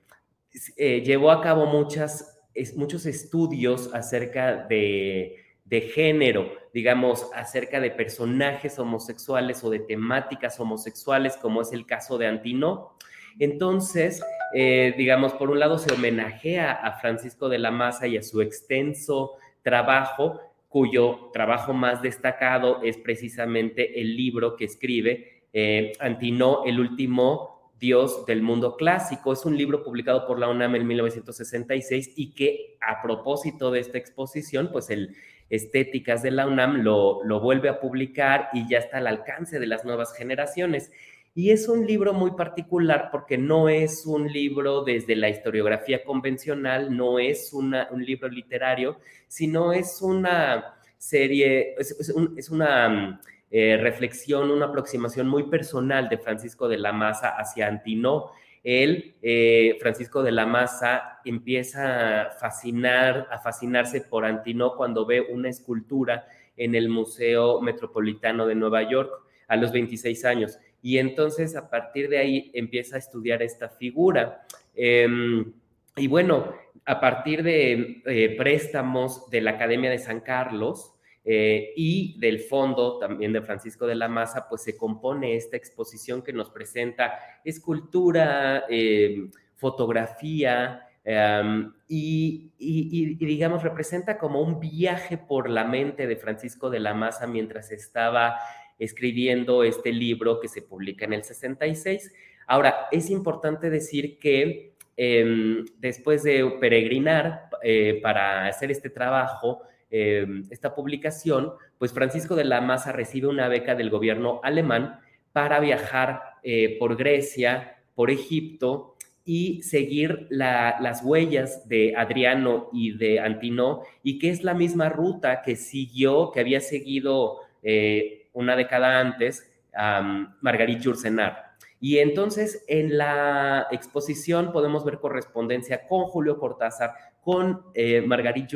llevó a cabo muchos estudios acerca de de género, digamos, acerca de personajes homosexuales o de temáticas homosexuales, como es el caso de Antino. Entonces, eh, digamos, por un lado se homenajea a Francisco de la Maza y a su extenso trabajo, cuyo trabajo más destacado es precisamente el libro que escribe eh, Antino, el último Dios del mundo clásico. Es un libro publicado por la UNAM en 1966 y que a propósito de esta exposición, pues el Estéticas de la UNAM lo, lo vuelve a publicar y ya está al alcance de las nuevas generaciones. Y es un libro muy particular porque no es un libro desde la historiografía convencional, no es una, un libro literario, sino es una serie, es, una mm, eh, reflexión, una aproximación muy personal de Francisco de la Maza hacia Antinó. Él, eh, Francisco de la Maza, empieza a fascinar, a fascinarse por Antinó cuando ve una escultura en el Museo Metropolitano de Nueva York a los 26 años y entonces a partir de ahí empieza a estudiar esta figura. Em, y bueno, a partir de eh, préstamos de la Academia de San Carlos eh, y del fondo también de Francisco de la Maza, pues se compone esta exposición que nos presenta escultura, em, fotografía, em, y, y, digamos, representa como un viaje por la mente de Francisco de la Maza mientras estaba escribiendo este libro que se publica en el 66. Ahora, es importante decir que em, después de peregrinar eh, para hacer este trabajo, em, esta publicación, pues Francisco de la Maza recibe una beca del gobierno alemán para viajar eh, por Grecia, por Egipto y seguir las huellas de Adriano y de Antino, y que es la misma ruta que siguió, que había seguido eh, una década antes, Margarit Jursenar. Y entonces en la exposición podemos ver correspondencia con Julio Cortázar, con eh, Margarit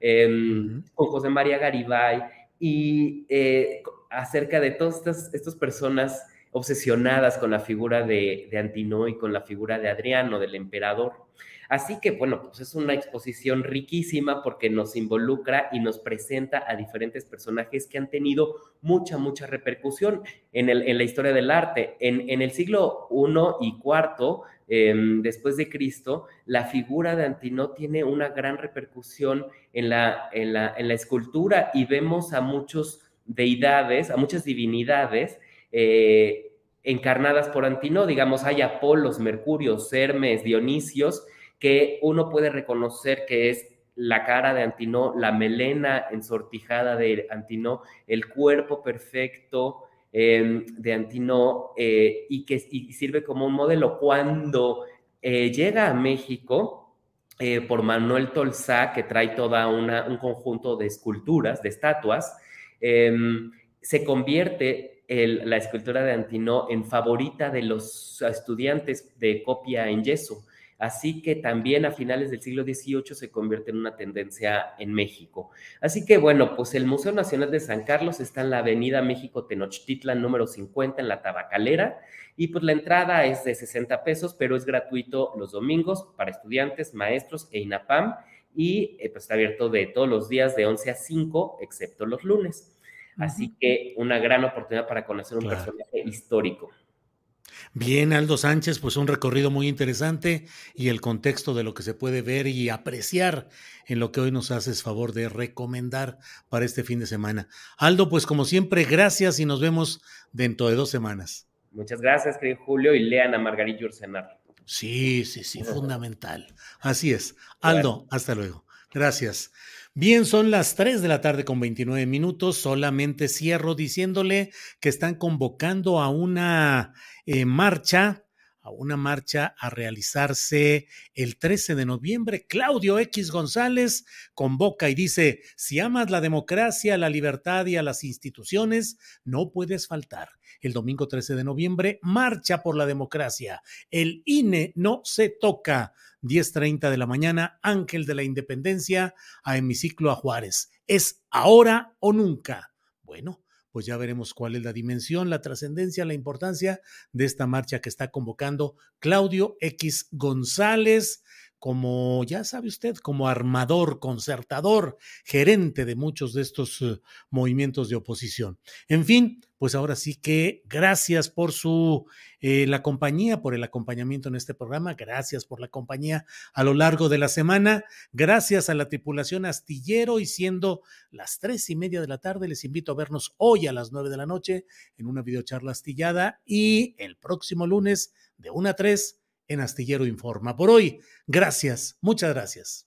em, con José María Garibay y eh, acerca de todas estas, personas obsesionadas con la figura de, de Antino y con la figura de Adriano, del emperador. Así que, bueno, pues es una exposición riquísima porque nos involucra y nos presenta a diferentes personajes que han tenido mucha, mucha repercusión en, la historia del arte. En, el siglo I y IV, em, después de Cristo, la figura de Antino tiene una gran repercusión en la, en la, escultura y vemos a muchos deidades, a muchas divinidades, eh, encarnadas por Antino, digamos, hay Apolos, Mercurios, Hermes, Dionisios, que uno puede reconocer que es la cara de Antinó, la melena ensortijada de Antinó, el cuerpo perfecto em, de Antinó eh, y que sirve como un modelo. Cuando eh, llega a México eh, por Manuel Tolsá, que trae toda una, un conjunto de esculturas, de estatuas, em, se convierte la escultura de Antinó en favorita de los estudiantes de copia en yeso. Así que también a finales del siglo XVIII se convierte en una tendencia en México. Así que bueno, pues el Museo Nacional de San Carlos está en la Avenida México Tenochtitlan número 50 en la Tabacalera y pues la entrada es de 60 pesos, pero es gratuito los domingos para estudiantes, maestros e INAPAM y eh, pues está abierto de todos los días de 11 a 5, excepto los lunes. Así que una gran oportunidad para conocer un personaje histórico. Bien, Aldo Sánchez, pues un recorrido muy interesante y el contexto de lo que se puede ver y apreciar en lo que hoy nos haces favor de recomendar para este fin de semana. Aldo, pues como siempre, gracias y nos vemos dentro de dos semanas. Muchas gracias, querido Julio, y lean a Margarita Ursenar. Sí, sí, sí, fundamental. Así es. Aldo, hasta luego. Gracias. Bien, son las 3 de la tarde con 29 minutos. Solamente cierro diciéndole que están convocando a una eh, marcha a una marcha a realizarse el 13 de noviembre. Claudio X González convoca y dice, si amas la democracia, la libertad y a las instituciones, no puedes faltar. El domingo 13 de noviembre, marcha por la democracia. El INE no se toca. 10.30 de la mañana, Ángel de la Independencia, a Hemiciclo a Juárez. ¿Es ahora o nunca? Bueno, pues ya veremos cuál es la dimensión, la trascendencia, la importancia de esta marcha que está convocando Claudio X González como, ya sabe usted, como armador, concertador, gerente de muchos de estos uh, movimientos de oposición. En fin, pues ahora sí que gracias por su eh, la compañía, por el acompañamiento en este programa, gracias por la compañía a lo largo de la semana, gracias a la tripulación astillero y siendo las tres y media de la tarde, les invito a vernos hoy a las nueve de la noche en una videocharla astillada y el próximo lunes de una a tres en Astillero Informa. Por hoy, gracias, muchas gracias.